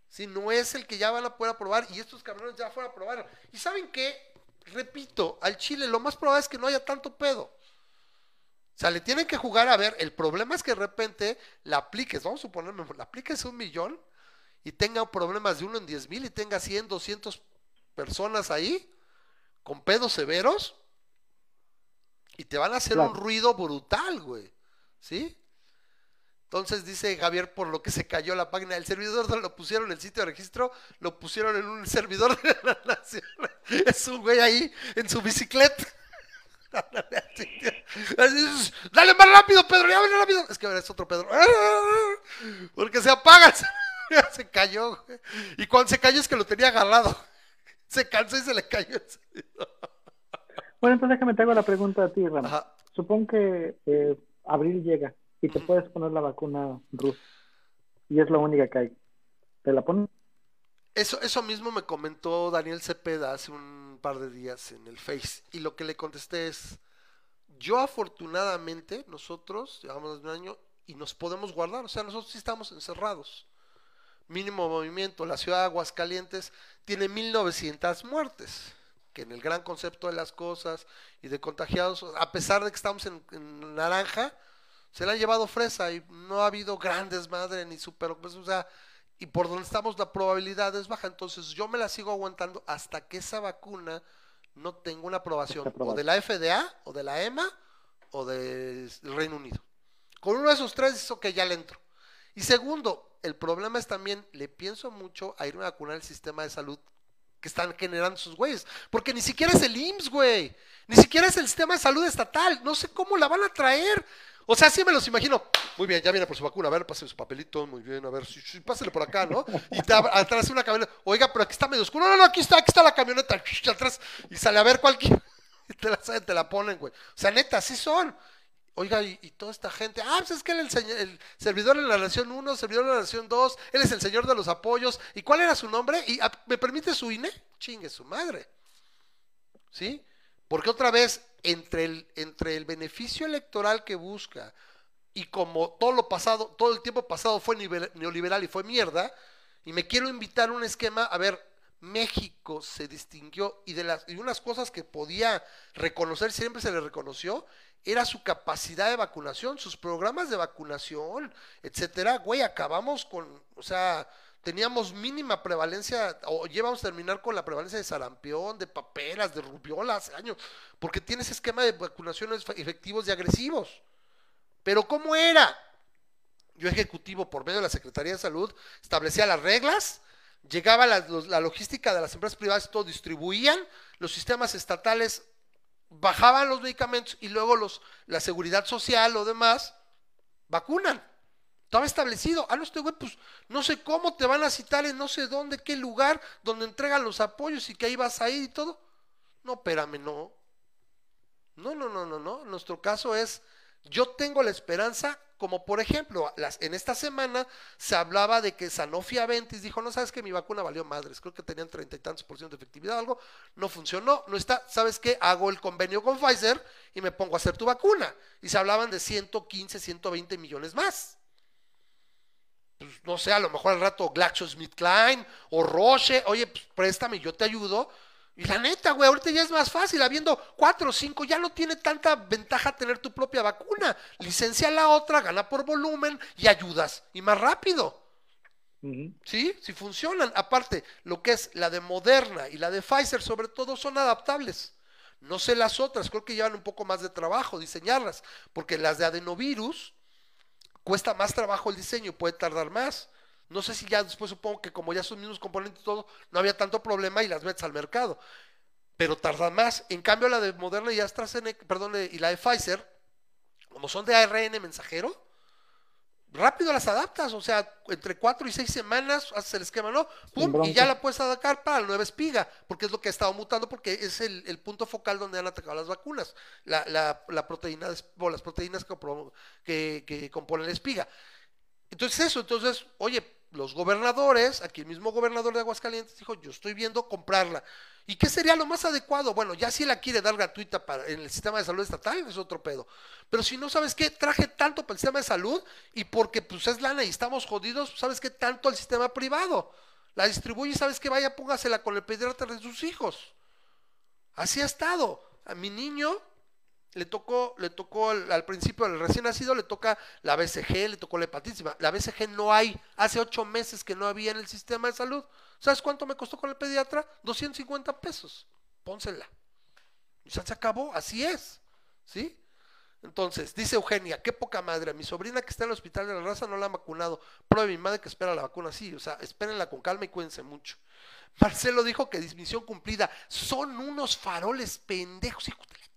Si no es el que ya van a poder aprobar y estos cabrones ya fueron a aprobar. ¿Y saben qué? Repito, al Chile lo más probable es que no haya tanto pedo. O sea, le tienen que jugar a ver, el problema es que de repente la apliques, vamos a suponer, la apliques un millón y tenga problemas de uno en diez mil y tenga 100, 200 personas ahí con pedos severos y te van a hacer un ruido brutal, güey. ¿Sí? Entonces dice Javier, por lo que se cayó la página del servidor, lo pusieron en el sitio de registro, lo pusieron en un servidor de la nación. Es un güey ahí en su bicicleta. Dale más rápido, Pedro, ya ven rápido. Es que es otro Pedro. Porque se apaga, se cayó. Y cuando se cayó es que lo tenía agarrado. Se cansó y se le cayó. Bueno, entonces déjame te hago la pregunta a ti, Ram. Ajá. Supón que eh, abril llega y te puedes poner la vacuna rusa y es la única que hay. ¿Te la pones? Eso, eso mismo me comentó Daniel Cepeda hace un par de días en el Face. Y lo que le contesté es, yo afortunadamente, nosotros llevamos un año y nos podemos guardar. O sea, nosotros sí estamos encerrados. Mínimo movimiento. La ciudad de Aguascalientes tiene 1900 muertes. Que en el gran concepto de las cosas y de contagiados, a pesar de que estamos en, naranja, se la han llevado fresa y no ha habido grandes madre ni super, pues, o sea, y por donde estamos la probabilidad es baja. Entonces yo me la sigo aguantando hasta que esa vacuna no tenga una aprobación o de la FDA o de la EMA o del Reino Unido. Con uno de esos tres es que ya le entro. Y segundo, el problema es también, le pienso mucho a irme a vacunar el sistema de salud que están generando sus güeyes. Porque ni siquiera es el IMSS, güey. Ni siquiera es el sistema de salud estatal. No sé cómo la van a traer. O sea, sí me los imagino. Muy bien, ya viene por su vacuna. A ver, pase su papelito. Muy bien, a ver, sí, sí, pásele por acá, ¿no? Y te atrás una camioneta. Oiga, pero aquí está medio oscuro. No, no, aquí está, aquí está la camioneta. Atrás. Y sale a ver cualquier. Te la, te la ponen, güey. O sea, neta, así son. Oiga, y, toda esta gente, ah, pues es que es el, el servidor de la Nación 1, servidor de la Nación 2, él es el señor de los apoyos. ¿Y cuál era su nombre? ¿Y ah, me permite su INE? Chingue su madre. ¿Sí? Porque otra vez, entre el, entre el beneficio electoral que busca y como todo lo pasado, todo el tiempo pasado fue neoliberal y fue mierda, y me quiero invitar a un esquema, a ver, México se distinguió y de las y unas cosas que podía reconocer, siempre se le reconoció, era su capacidad de vacunación, sus programas de vacunación, etcétera. Güey, acabamos con, o sea, teníamos mínima prevalencia, o llevamos a terminar con la prevalencia de sarampión, de paperas, de rubiola hace años, porque tienes esquema de vacunaciones fe- efectivos y agresivos. Pero ¿cómo era? Yo ejecutivo por medio de la Secretaría de Salud establecía las reglas, llegaba la, la logística de las empresas privadas, todo distribuían, los sistemas estatales bajaban los medicamentos y luego los, la seguridad social o demás vacunan. Estaba establecido. Ah, no, este güey, pues no sé cómo te van a citar en no sé dónde, qué lugar, donde entregan los apoyos y que ahí vas a ir y todo. No, espérame, no. No, no, no, no, no. Nuestro caso es, yo tengo la esperanza, como por ejemplo, las, en esta semana se hablaba de que Sanofi Aventis dijo, no sabes que mi vacuna valió madres, creo que tenían treinta y tantos por ciento de efectividad, algo, no funcionó, no está, ¿sabes qué? Hago el convenio con Pfizer y me pongo a hacer tu vacuna. Y se hablaban de 115, 120 millones más. Pues, no sé, a lo mejor al rato GlaxoSmithKline o Roche, oye, pues préstame, yo te ayudo. Y la neta, güey, ahorita ya es más fácil, habiendo cuatro o cinco, ya no tiene tanta ventaja tener tu propia vacuna. Licencia la otra, gana por volumen y ayudas. Y más rápido. ¿Sí? Si funcionan. Aparte, lo que es la de Moderna y la de Pfizer, sobre todo, son adaptables. No sé las otras, creo que llevan un poco más de trabajo diseñarlas, porque las de adenovirus cuesta más trabajo el diseño, puede tardar más. No sé si ya después supongo que como ya son mismos componentes y todo, no había tanto problema y las metes al mercado. Pero tarda más. En cambio, la de Moderna y AstraZeneca, perdón, y la de Pfizer, como son de ARN mensajero, rápido las adaptas, o sea, entre cuatro y seis semanas haces el esquema, ¿no? Pum, y ya la puedes adaptar para la nueva espiga, porque es lo que ha estado mutando, porque es el, el punto focal donde han atacado las vacunas, la, la, la proteína, de- o las proteínas que, pro- que, que componen la espiga. Entonces eso, entonces, oye, los gobernadores, aquí el mismo gobernador de Aguascalientes dijo, yo estoy viendo comprarla. ¿Y qué sería lo más adecuado? Bueno, ya si la quiere dar gratuita para, en el sistema de salud estatal, es otro pedo. Pero si no, ¿sabes qué? Traje tanto para el sistema de salud y porque pues es lana y estamos jodidos, ¿sabes qué? Tanto al sistema privado. La distribuye ¿sabes qué? Vaya, póngasela con el pediatra de sus hijos. Así ha estado. A mi niño le tocó, le tocó al, principio al recién nacido, le toca la BCG, le tocó la hepatitis. La BCG no hay, hace ocho meses que no había en el sistema de salud. ¿Sabes cuánto me costó con el pediatra? 250 pesos. Pónsela. Sea, se acabó, así es. ¿Sí? Entonces, dice Eugenia, qué poca madre, mi sobrina que está en el hospital de la raza no la han vacunado. Pruebe mi madre que espera la vacuna, sí, o sea, espérenla con calma y cuídense mucho. Marcelo dijo que dismisión cumplida. Son unos faroles pendejos,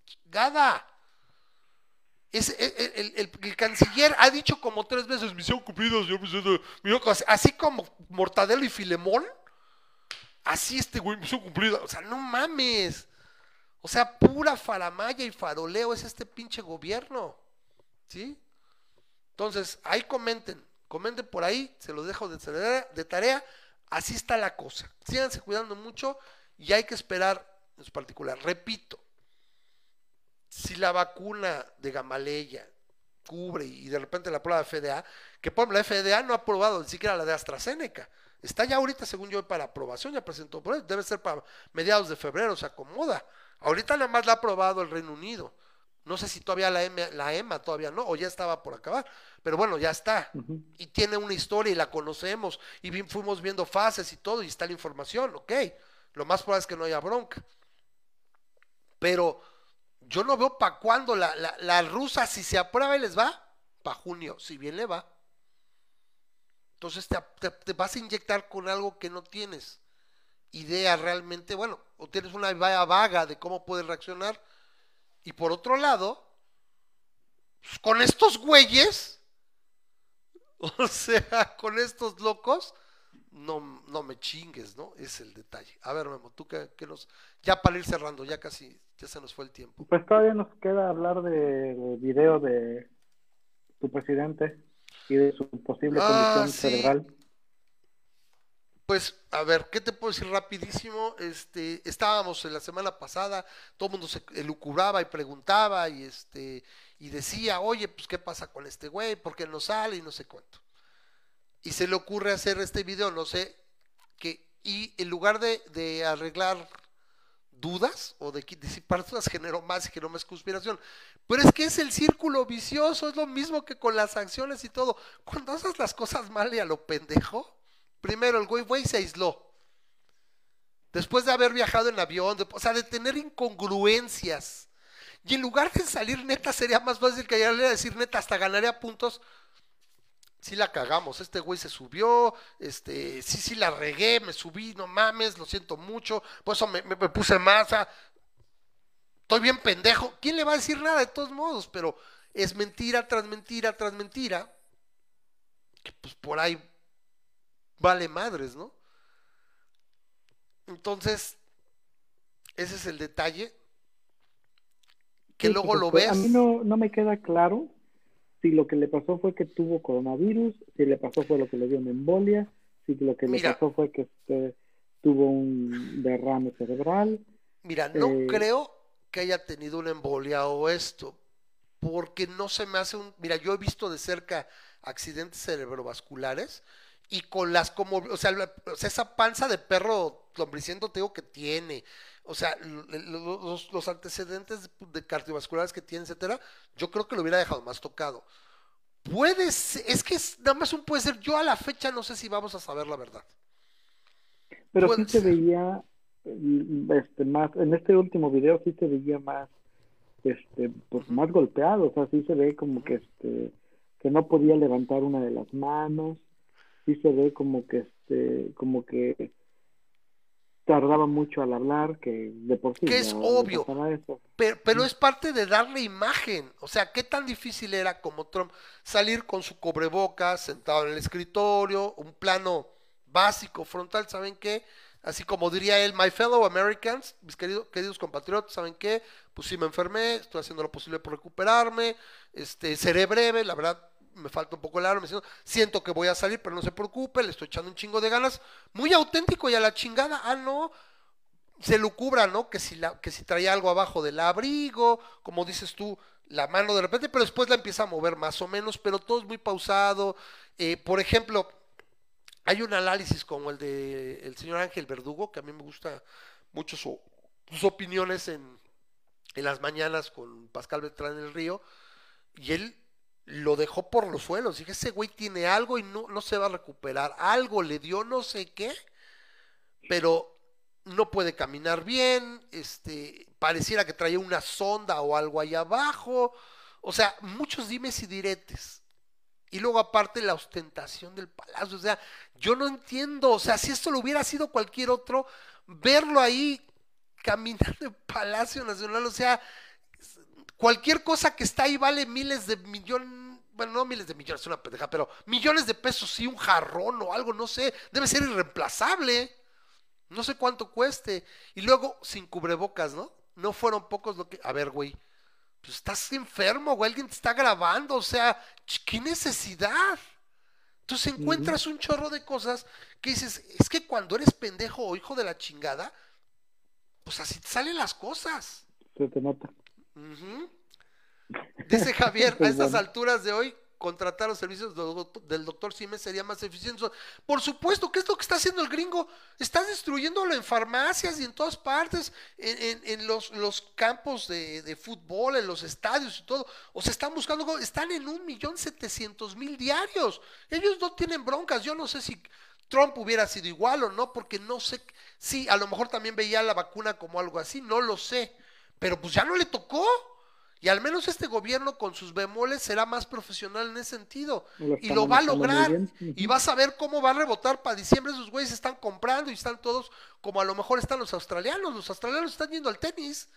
chingada. Es, el, el- el- canciller ha dicho como tres veces, misión cumplida, señor presidente. Así como Mortadelo y Filemón, así este güey, misión cumplida. O sea, no mames. O sea, pura faramaya y faroleo es este pinche gobierno. ¿Sí? Entonces, ahí comenten, comenten por ahí, se los dejo de tarea, de tarea. Así está la cosa. Síganse cuidando mucho y hay que esperar en su particular. Repito, si la vacuna de Gamaleya cubre y de repente la prueba de FDA, que por ejemplo la FDA no ha aprobado ni siquiera la de AstraZeneca. Está ya ahorita, según yo, para aprobación, ya presentó por debe ser para mediados de febrero, se acomoda. Ahorita nada más la ha aprobado el Reino Unido. No sé si todavía la, M- la EMA todavía no, o ya estaba por acabar, pero bueno, ya está. Y tiene una historia y la conocemos, y fuimos viendo fases y todo, y está la información, ok. Lo más probable es que no haya bronca. Pero yo no veo para cuándo la, la, la rusa, si se aprueba y les va, para junio, si bien le va. Entonces te, te- vas a inyectar con algo que no tienes idea realmente, bueno, o tienes una idea vaga de cómo puedes reaccionar. Y por otro lado, pues, con estos güeyes, o sea, con estos locos, no, no me chingues, ¿no? Es el detalle. A ver, Memo, tú que, nos... Ya para ir cerrando, ya casi, ya se nos fue el tiempo. Pues todavía nos queda hablar de, de video de tu presidente y de su posible Ah, condición sí. cerebral. Pues, a ver, ¿qué te puedo decir rapidísimo? Este, estábamos en la semana pasada, todo el mundo se elucubraba y preguntaba y este, y decía, oye, pues, ¿qué pasa con este güey? ¿Por qué no sale? Y no sé cuánto. Y se le ocurre hacer este video, no sé, que, y en lugar de, arreglar dudas o de disipar dudas, generó más y generó más conspiración. Pero es que es el círculo vicioso, es lo mismo que con las sanciones y todo. Cuando haces las cosas mal y a lo pendejo, primero el güey, se aisló. Después de haber viajado en avión, o sea, de tener incongruencias. Y en lugar de salir neta, sería más fácil que a decir neta, hasta ganaría puntos. Sí la cagamos, este güey se subió, este, sí, sí la regué, me subí, no mames, lo siento mucho, por eso me, me- me puse masa, estoy bien pendejo. ¿Quién le va a decir nada de todos modos? Pero es mentira tras mentira tras mentira, que pues por ahí vale madres, ¿no? Entonces, ese es el detalle. Que Sí, luego pues, lo ves. A mí no, no me queda claro si lo que le pasó fue que tuvo coronavirus, si le pasó fue lo que le dio una embolia, si lo que Mira. le pasó fue que este, tuvo un derrame cerebral. Mira, no Eh, creo que haya tenido una embolia o esto, porque no se me hace un... Mira, yo he visto de cerca accidentes cerebrovasculares y con las como... O sea, la- o sea, esa panza de perro lombriciento te digo que tiene, o sea, los, los antecedentes de cardiovasculares que tiene, etcétera, yo creo que lo hubiera dejado más tocado. Puede ser, es que es, nada más un puede ser, yo a la fecha no sé si vamos a saber la verdad. Pero Puede sí se ser. veía mm, este, más, en este último video sí se veía más, este, pues más golpeado, o sea, sí se ve como que este, que no podía levantar una de las manos, sí se ve como que este, como que tardaba mucho al hablar, que de por sí Que es obvio. Pero, pero es parte de darle imagen. O sea, ¿qué tan difícil era como Trump salir con su cobrebocas, sentado en el escritorio, un plano básico, frontal, ¿saben qué? Así como diría él, my fellow Americans, mis queridos, queridos compatriotas, ¿saben qué? Pues sí me enfermé, estoy haciendo lo posible por recuperarme, este, seré breve, la verdad me falta un poco el arma, me siento, siento que voy a salir, pero no se preocupe, le estoy echando un chingo de ganas, muy auténtico y a la chingada, ah no, se lucubra, ¿no? Que si, la, que si traía algo abajo del abrigo, como dices tú, la mano de repente, pero después la empieza a mover más o menos, pero todo es muy pausado. Eh, por ejemplo, hay un análisis como el de el señor Ángel Verdugo, que a mí me gusta mucho su- sus opiniones en, en las mañanas con Pascal Beltrán en el río y él lo dejó por los suelos. Dije, ese güey tiene algo y no, no se va a recuperar. Algo le dio, no sé qué, pero no puede caminar bien, este, pareciera que traía una sonda o algo ahí abajo. O sea, muchos dimes y diretes. Y luego aparte la ostentación del palacio. O sea, yo no entiendo. O sea, si esto lo hubiera sido cualquier otro, verlo ahí caminando en Palacio Nacional, o sea, cualquier cosa que está ahí vale miles de millones, bueno, no miles de millones, es una pendeja, pero millones de pesos, sí, un jarrón o algo, no sé, debe ser irreemplazable. No sé cuánto cueste. Y luego, sin cubrebocas, ¿no? No fueron pocos lo que... A ver, güey, pues estás enfermo, güey, alguien te está grabando, o sea, ¿qué necesidad? Entonces encuentras un chorro de cosas que dices, es que cuando eres pendejo o hijo de la chingada, pues así te salen las cosas. Se te nota. Ujú. Dice Javier, a Pues estas bueno. alturas de hoy, contratar los servicios del doc- del doctor Siemens sería más eficiente. Por supuesto, ¿qué es lo que está haciendo el gringo? Está destruyéndolo en farmacias y en todas partes, en, en- en los, los campos de, de fútbol, en los estadios y todo. O sea, están buscando, están en un millón setecientos mil diarios. Ellos no tienen broncas. Yo no sé si Trump hubiera sido igual o no, porque no sé. Sí, a lo mejor también veía la vacuna como algo así, no lo sé. Pero pues ya no le tocó. Y al menos este gobierno con sus bemoles será más profesional en ese sentido. Lo Y lo va a lograr. Y vas a ver cómo va a rebotar para diciembre. Esos güeyes están comprando y están todos como a lo mejor están los australianos. Los australianos están yendo al tenis.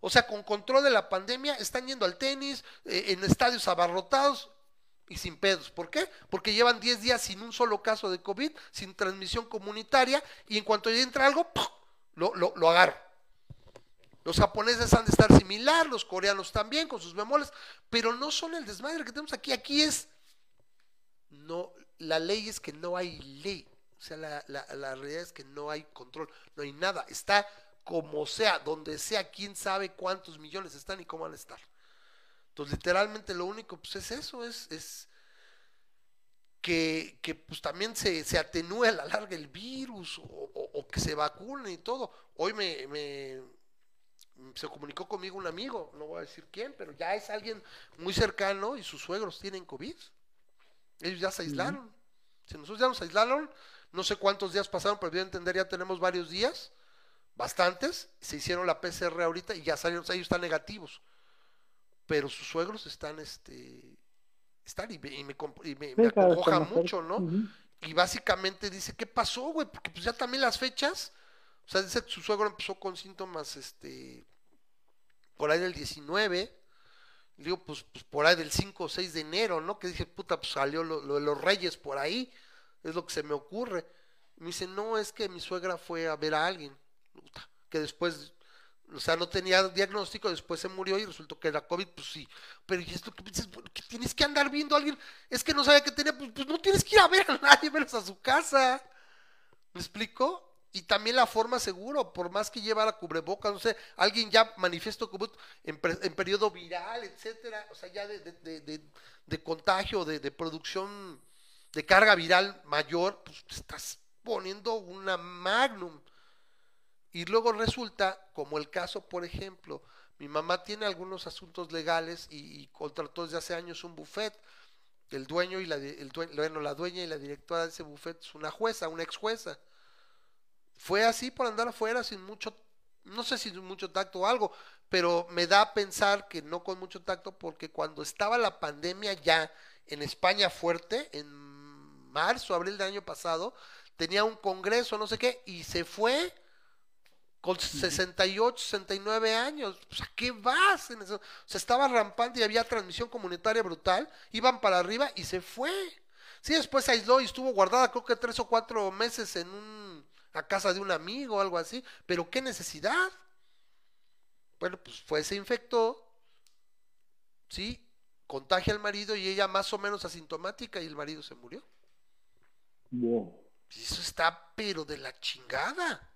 O sea, con control de la pandemia, están yendo al tenis, eh, en estadios abarrotados y sin pedos. ¿Por qué? Porque llevan 10 días sin un solo caso de COVID, sin transmisión comunitaria, y en cuanto ya entra algo, lo, lo, lo agarro. Los japoneses han de estar similar, los coreanos también, con sus bemoles, pero no son el desmadre que tenemos aquí. Aquí es, no, la ley es que no hay ley. O sea, la, la, realidad es que no hay control, no hay nada. Está como sea, donde sea, quién sabe cuántos millones están y cómo van a estar. Entonces, literalmente lo único pues es eso, es, es que, que, pues también se, se atenúe a la larga el virus o, que se vacune y todo. Hoy me- se comunicó conmigo un amigo, no voy a decir quién, pero ya es alguien muy cercano y sus suegros tienen COVID. Ellos ya se aislaron. Si nosotros ya nos aislaron, no sé cuántos días pasaron, pero yo entender ya tenemos varios días, bastantes, se hicieron la PCR ahorita y ya salieron, o sea, ellos están negativos. Pero sus suegros están, este, están y me, y me, y mucho, ¿no? Y básicamente dice, ¿qué pasó, güey? Porque pues ya también las fechas, o sea, dice que su suegro empezó con síntomas, este, por ahí del 19, y digo, pues, pues por ahí del 5 o 6 de enero, ¿no? Que dije, puta, pues salió lo, de los reyes por ahí, es lo que se me ocurre. Me dice, no, es que mi suegra fue a ver a alguien, puta, que después, o sea, no tenía diagnóstico, después se murió y resultó que era COVID, pues sí. Pero y esto que bueno, que tienes que andar viendo a alguien, es que no sabe que tenía, pues, pues no tienes que ir a ver a nadie, menos a su casa. ¿Me explico? Y también la forma seguro, por más que llevara cubrebocas, no sé, alguien ya manifiesto COVID en, en periodo viral, etcétera, o sea, ya de, contagio, de, producción de carga viral mayor, pues estás poniendo una magnum. Y luego resulta, como el caso, por ejemplo, mi mamá tiene algunos asuntos legales y, contrató desde hace años un buffet. El dueño y la, el due- bueno, la dueña y la directora de ese buffet es una jueza, una ex jueza. Fue así por andar afuera sin mucho, no sé si sin mucho tacto o algo, pero me da a pensar que no con mucho tacto porque cuando estaba la pandemia ya en España fuerte, en marzo, abril del año pasado, tenía un congreso, no sé qué, y se fue con 68, 69 años. Pues, ¿A qué vas? En eso? O sea, estaba rampante y había transmisión comunitaria brutal. Iban para arriba y se fue. Sí, después se aisló y estuvo guardada, creo que tres o cuatro meses en un, a casa de un amigo o algo así. Pero qué necesidad. Bueno, pues fue, se infectó. Sí, contagia al marido y ella más o menos asintomática y el marido se murió. Wow. Eso está, pero de la chingada.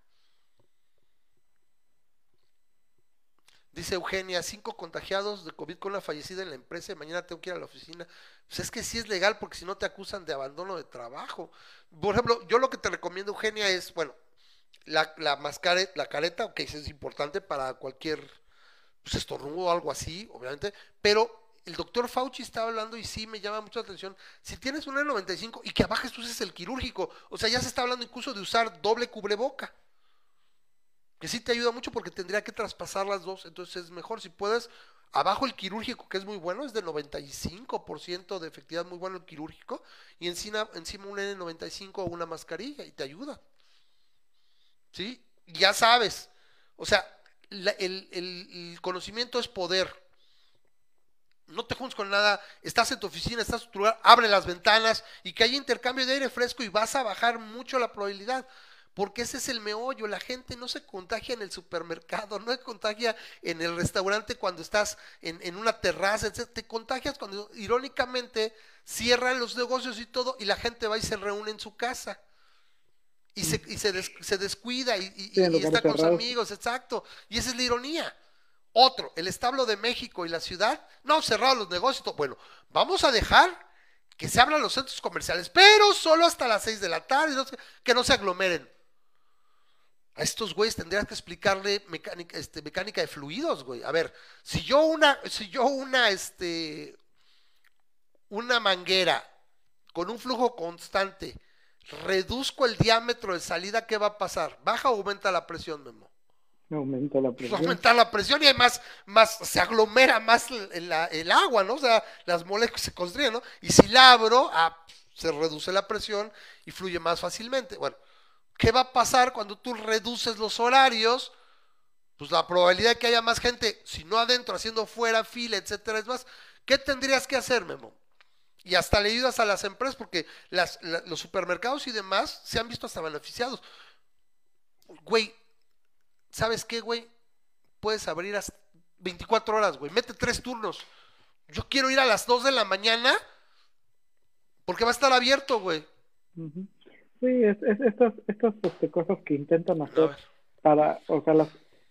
Dice Eugenia, cinco contagiados de COVID con una fallecida en la empresa y mañana tengo que ir a la oficina. Pues es que sí es legal porque si no te acusan de abandono de trabajo. Por ejemplo, yo lo que te recomiendo, Eugenia, es, bueno, la, la la careta, ok, es importante para cualquier pues estornudo o algo así, obviamente, pero el doctor Fauci estaba hablando y sí me llama mucho la atención. Si tienes un N95 y que abajo tú uses el quirúrgico, o sea, ya se está hablando incluso de usar doble cubreboca. Que sí te ayuda mucho porque tendría que traspasar las dos, entonces es mejor si puedes. Abajo el quirúrgico, que es muy bueno, es de 95% de efectividad, muy bueno el quirúrgico, y encima, encima un N95 o una mascarilla y te ayuda. ¿Sí? Ya sabes. O sea, el conocimiento es poder. No te juntes con nada, estás en tu oficina, estás en tu lugar, abre las ventanas y que haya intercambio de aire fresco y vas a bajar mucho la probabilidad. Porque ese es el meollo, la gente no se contagia en el supermercado, no se contagia en el restaurante cuando estás en, en una terraza, etc. Te contagias cuando irónicamente cierran los negocios y todo y la gente va y se reúne en su casa. Y se, y se, des- se descuida y, y- Sí, en y lugares está con sus amigos, exacto. Y esa es la ironía. Otro, el establo de México y la ciudad, no, cerrados los negocios. Bueno, vamos a dejar que se abran los centros comerciales, pero solo hasta las 6 de la tarde, que no se aglomeren. A estos güeyes tendrías que explicarle mecánica, este, mecánica de fluidos, güey. A ver, si yo una, si yo una, este, una manguera con un flujo constante, reduzco el diámetro de salida, ¿qué va a pasar? ¿Baja o aumenta la presión, Memo? Aumenta la Pues presión. aumentar la presión y además más, se aglomera más el, el- la- el agua, ¿no? O sea, las moléculas se construyen, ¿no? Y si la abro, ah, se reduce la presión y fluye más fácilmente. Bueno, ¿qué va a pasar cuando tú reduces los horarios? Pues la probabilidad de que haya más gente, si no adentro, haciendo fuera, fila, etcétera, es más. ¿Qué tendrías que hacer, Memo? Y hasta le ayudas a las empresas porque los supermercados y demás se han visto hasta beneficiados. Güey, ¿sabes qué, güey? Puedes abrir hasta 24 horas, güey. Mete tres turnos. Yo quiero ir a las 2 de la mañana porque va a estar abierto, güey. Ujú. Sí, es, es- estas, estas este, cosas que intentan hacer para, o sea, las,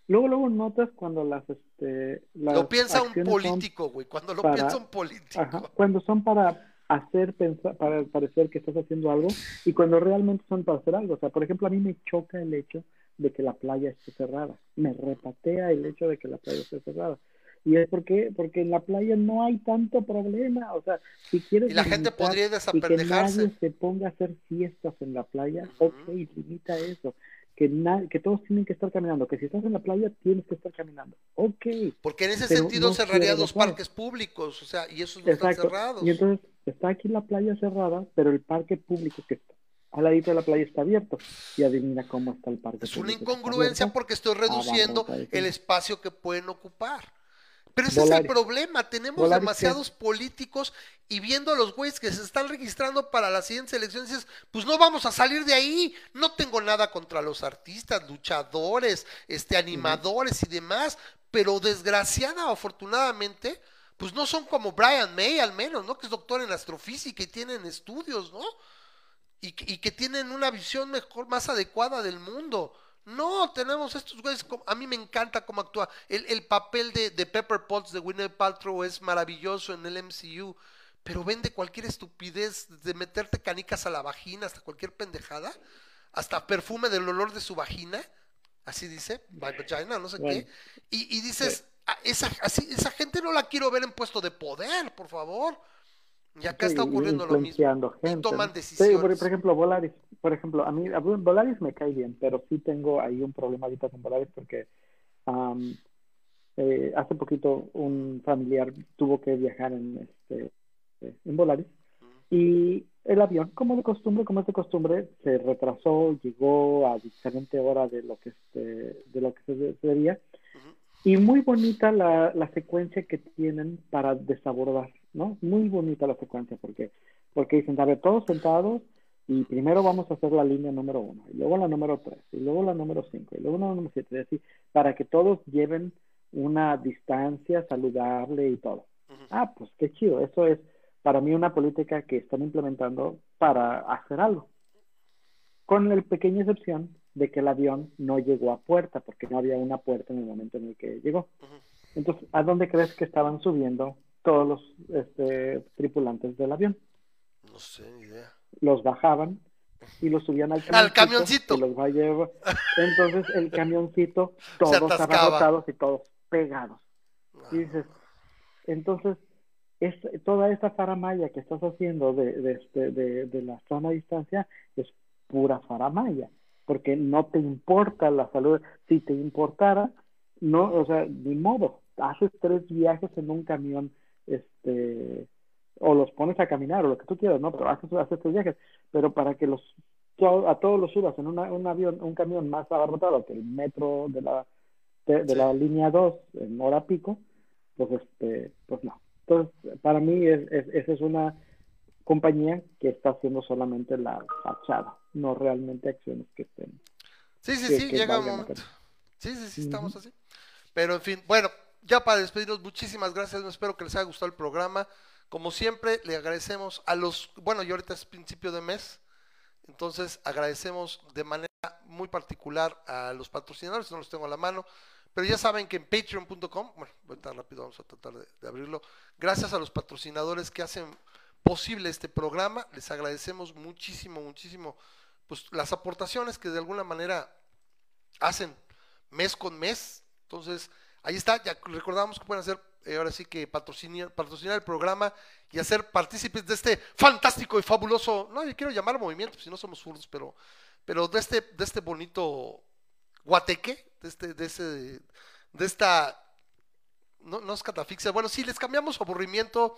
luego, luego notas cuando las, este, las lo piensa un político, güey. Cuando lo para- piensa un político. Ajá, cuando son para hacer pensar, para parecer que estás haciendo algo y cuando realmente son para hacer algo. O sea, por ejemplo, a mí me choca el hecho de que la playa esté cerrada. Me repatea el hecho de que la playa esté cerrada. Y es porque, porque en la playa no hay tanto problema. O sea, si quieres Y la gente podría y que desapendejarse. nadie se ponga a hacer fiestas en la playa, Ujú. ok, limita eso. Que, na- que todos tienen que estar caminando. Que si estás en la playa, tienes que estar caminando. Ok. Porque en ese sentido no cerraría los parques públicos, o sea, y esos no están cerrados. Y entonces está aquí la playa cerrada, pero el parque público que está al ladito de la playa está abierto. Y adivina cómo está el parque Es una incongruencia porque estoy reduciendo Abajo, ahí sí. el espacio que pueden ocupar. Pero ese es el problema, tenemos Volaris, demasiados políticos y viendo a los güeyes que se están registrando para las siguientes elecciones, dices, pues no vamos a salir de ahí. No tengo nada contra los artistas, luchadores, este, animadores y demás, pero desgraciada o afortunadamente, pues no son como Brian May al menos, ¿no? Que es doctor en astrofísica y tienen estudios, ¿no? y que tienen una visión mejor, más adecuada del mundo. No, tenemos estos güeyes, a mí me encanta cómo actúa. El, el papel de, de Pepper Potts de Gwyneth Paltrow es maravilloso en el MCU, pero vende cualquier estupidez, de meterte canicas a la vagina, hasta cualquier pendejada, hasta perfume del olor de su vagina, así dice, my vagina, no sé Bueno. qué, y, y dices, "Ah, esa, así, esa gente no la quiero ver en puesto de poder, por favor. Y acá está ocurriendo lo mismo. influenciando Y gente, toman ¿no? Sí, decisiones. por, por ejemplo, Volaris. Por ejemplo, a mí a Volaris me cae bien, pero sí tengo ahí un problema ahorita con Volaris porque eh, hace poquito un familiar tuvo que viajar en este eh, en Volaris y el avión, como de costumbre, como es de costumbre, se retrasó, llegó a diferente hora de lo que este, de lo que se, debía y muy bonita la, la secuencia que tienen para desabordar, ¿no? Muy bonita la secuencia, porque, porque dicen, a ver, todos sentados, y primero vamos a hacer la línea número uno, y luego la número tres, y luego la número cinco, y luego la número siete, y así, para que todos lleven una distancia saludable y todo. Ah, pues qué chido, eso es para mí una política que están implementando para hacer algo. Con la pequeña excepción de que el avión no llegó a puerta, porque no había una puerta en el momento en el que llegó. Entonces, ¿a dónde crees que estaban subiendo todos los este, tripulantes del avión? No sé, ni idea. Los bajaban y los subían al Al camioncito. y los va a llevar. Entonces, el camioncito, todos abarrotados y todos pegados. Y dices, entonces, es, toda esta faramaya que estás haciendo de, de, este, de, de la zona a distancia es pura faramaya, porque no te importa la salud. Si te importara, no, o sea, ni modo, haces tres viajes en un camión, este, o los pones a caminar, o lo que tú quieras, ¿no? Pero haces, haces tres viajes, pero para que los a todos los subas en una, un avión, un camión más abarrotado que el metro de la de, de Sí. la línea 2 en hora pico, pues este, pues no. Entonces, para mí es, es, esa es una compañía que está haciendo solamente la fachada, no realmente acciones que estén. Sí, sí, que- sí, que llega un momento. Sí, sí, sí, estamos así. Pero en fin, bueno, ya para despedirnos, muchísimas gracias. Espero que les haya gustado el programa. Como siempre, le agradecemos a los, bueno, y ahorita es principio de mes, entonces agradecemos de manera muy particular a los patrocinadores, no los tengo a la mano, pero ya saben que en patreon.com, bueno, ahorita rápido vamos a tratar de, de abrirlo, gracias a los patrocinadores que hacen posible este programa, les agradecemos muchísimo, muchísimo, pues las aportaciones que de alguna manera hacen mes con mes. Entonces, ahí está, ya recordamos que pueden hacer, eh, ahora sí que patrocinar, el programa y hacer partícipes de este fantástico y fabuloso, no, yo quiero llamar movimiento, si no somos furros, pero, pero de este, de este bonito guateque, de este, de ese, de esta, no, no es catafixia, bueno, sí, les cambiamos aburrimiento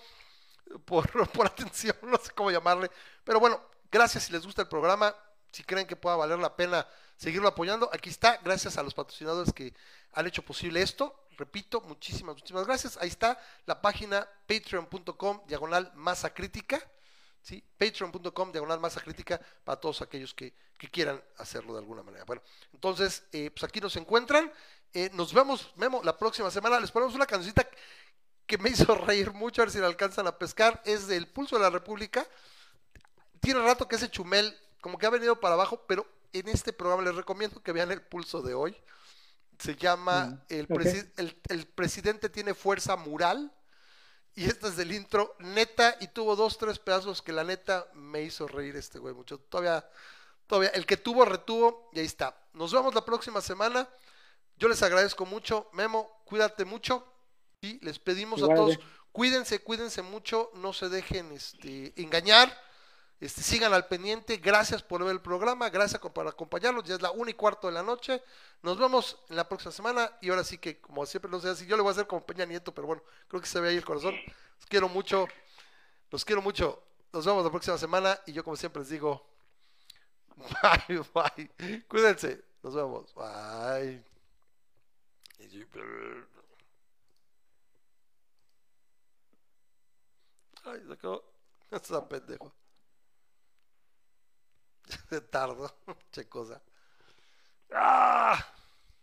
por, por atención, no sé cómo llamarle, pero bueno, gracias si les gusta el programa, si creen que pueda valer la pena seguirlo apoyando, aquí está, gracias a los patrocinadores que han hecho posible esto. Repito, muchísimas, muchísimas gracias. Ahí está la página patreon.com diagonal masa crítica. ¿sí? Patreon.com diagonal masa crítica para todos aquellos que, que quieran hacerlo de alguna manera. Bueno, entonces, eh, pues aquí nos encuentran. Eh, nos vemos, Memo, la próxima semana. Les ponemos una cancioncita que me hizo reír mucho, a ver si la alcanzan a pescar. Es del Pulso de la República. Tiene rato que ese chumel como que ha venido para abajo, pero en este programa les recomiendo que vean el pulso de hoy. Se llama Mm, el, presi- el, el presidente tiene fuerza mural. Y este es del intro, neta, y tuvo dos, tres pedazos que la neta me hizo reír este güey mucho. Todavía, todavía, el que tuvo, retuvo, y ahí está. Nos vemos la próxima semana. Yo les agradezco mucho. Memo, cuídate mucho. Y les pedimos a todos, eh. cuídense, cuídense mucho, no se dejen este, engañar. Este, sigan al pendiente. Gracias por ver el programa. Gracias por acompañarnos. Ya es la una y cuarto de la noche. Nos vemos en la próxima semana. Y ahora sí que, como siempre, no sé si yo le voy a hacer como Peña Nieto, pero bueno, creo que se ve ahí el corazón. Los quiero mucho. Los quiero mucho. Nos vemos la próxima semana. Y yo, como siempre, les digo: Bye, bye. Cuídense. Nos vemos. Bye. Ay, se acabó. Se tardó. Che cosa. ¡Ah!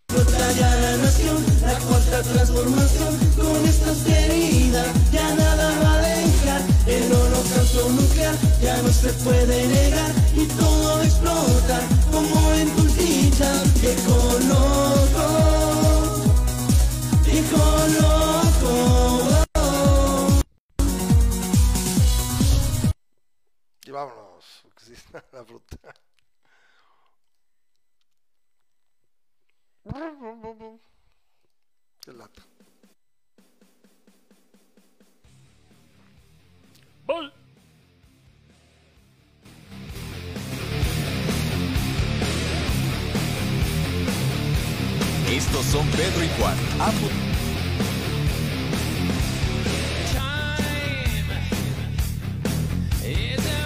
Batalla la nación, la cuarta transformación con esta austeridad ya nada va a dejar el holocausto nuclear ya no se puede negar y todo va a explotar como en Tulticha viejo loco viejo loco Y vámonos así la fruta. Qué lata. ¡Bol! Estos son Pedro y Juan. Ambos. It's a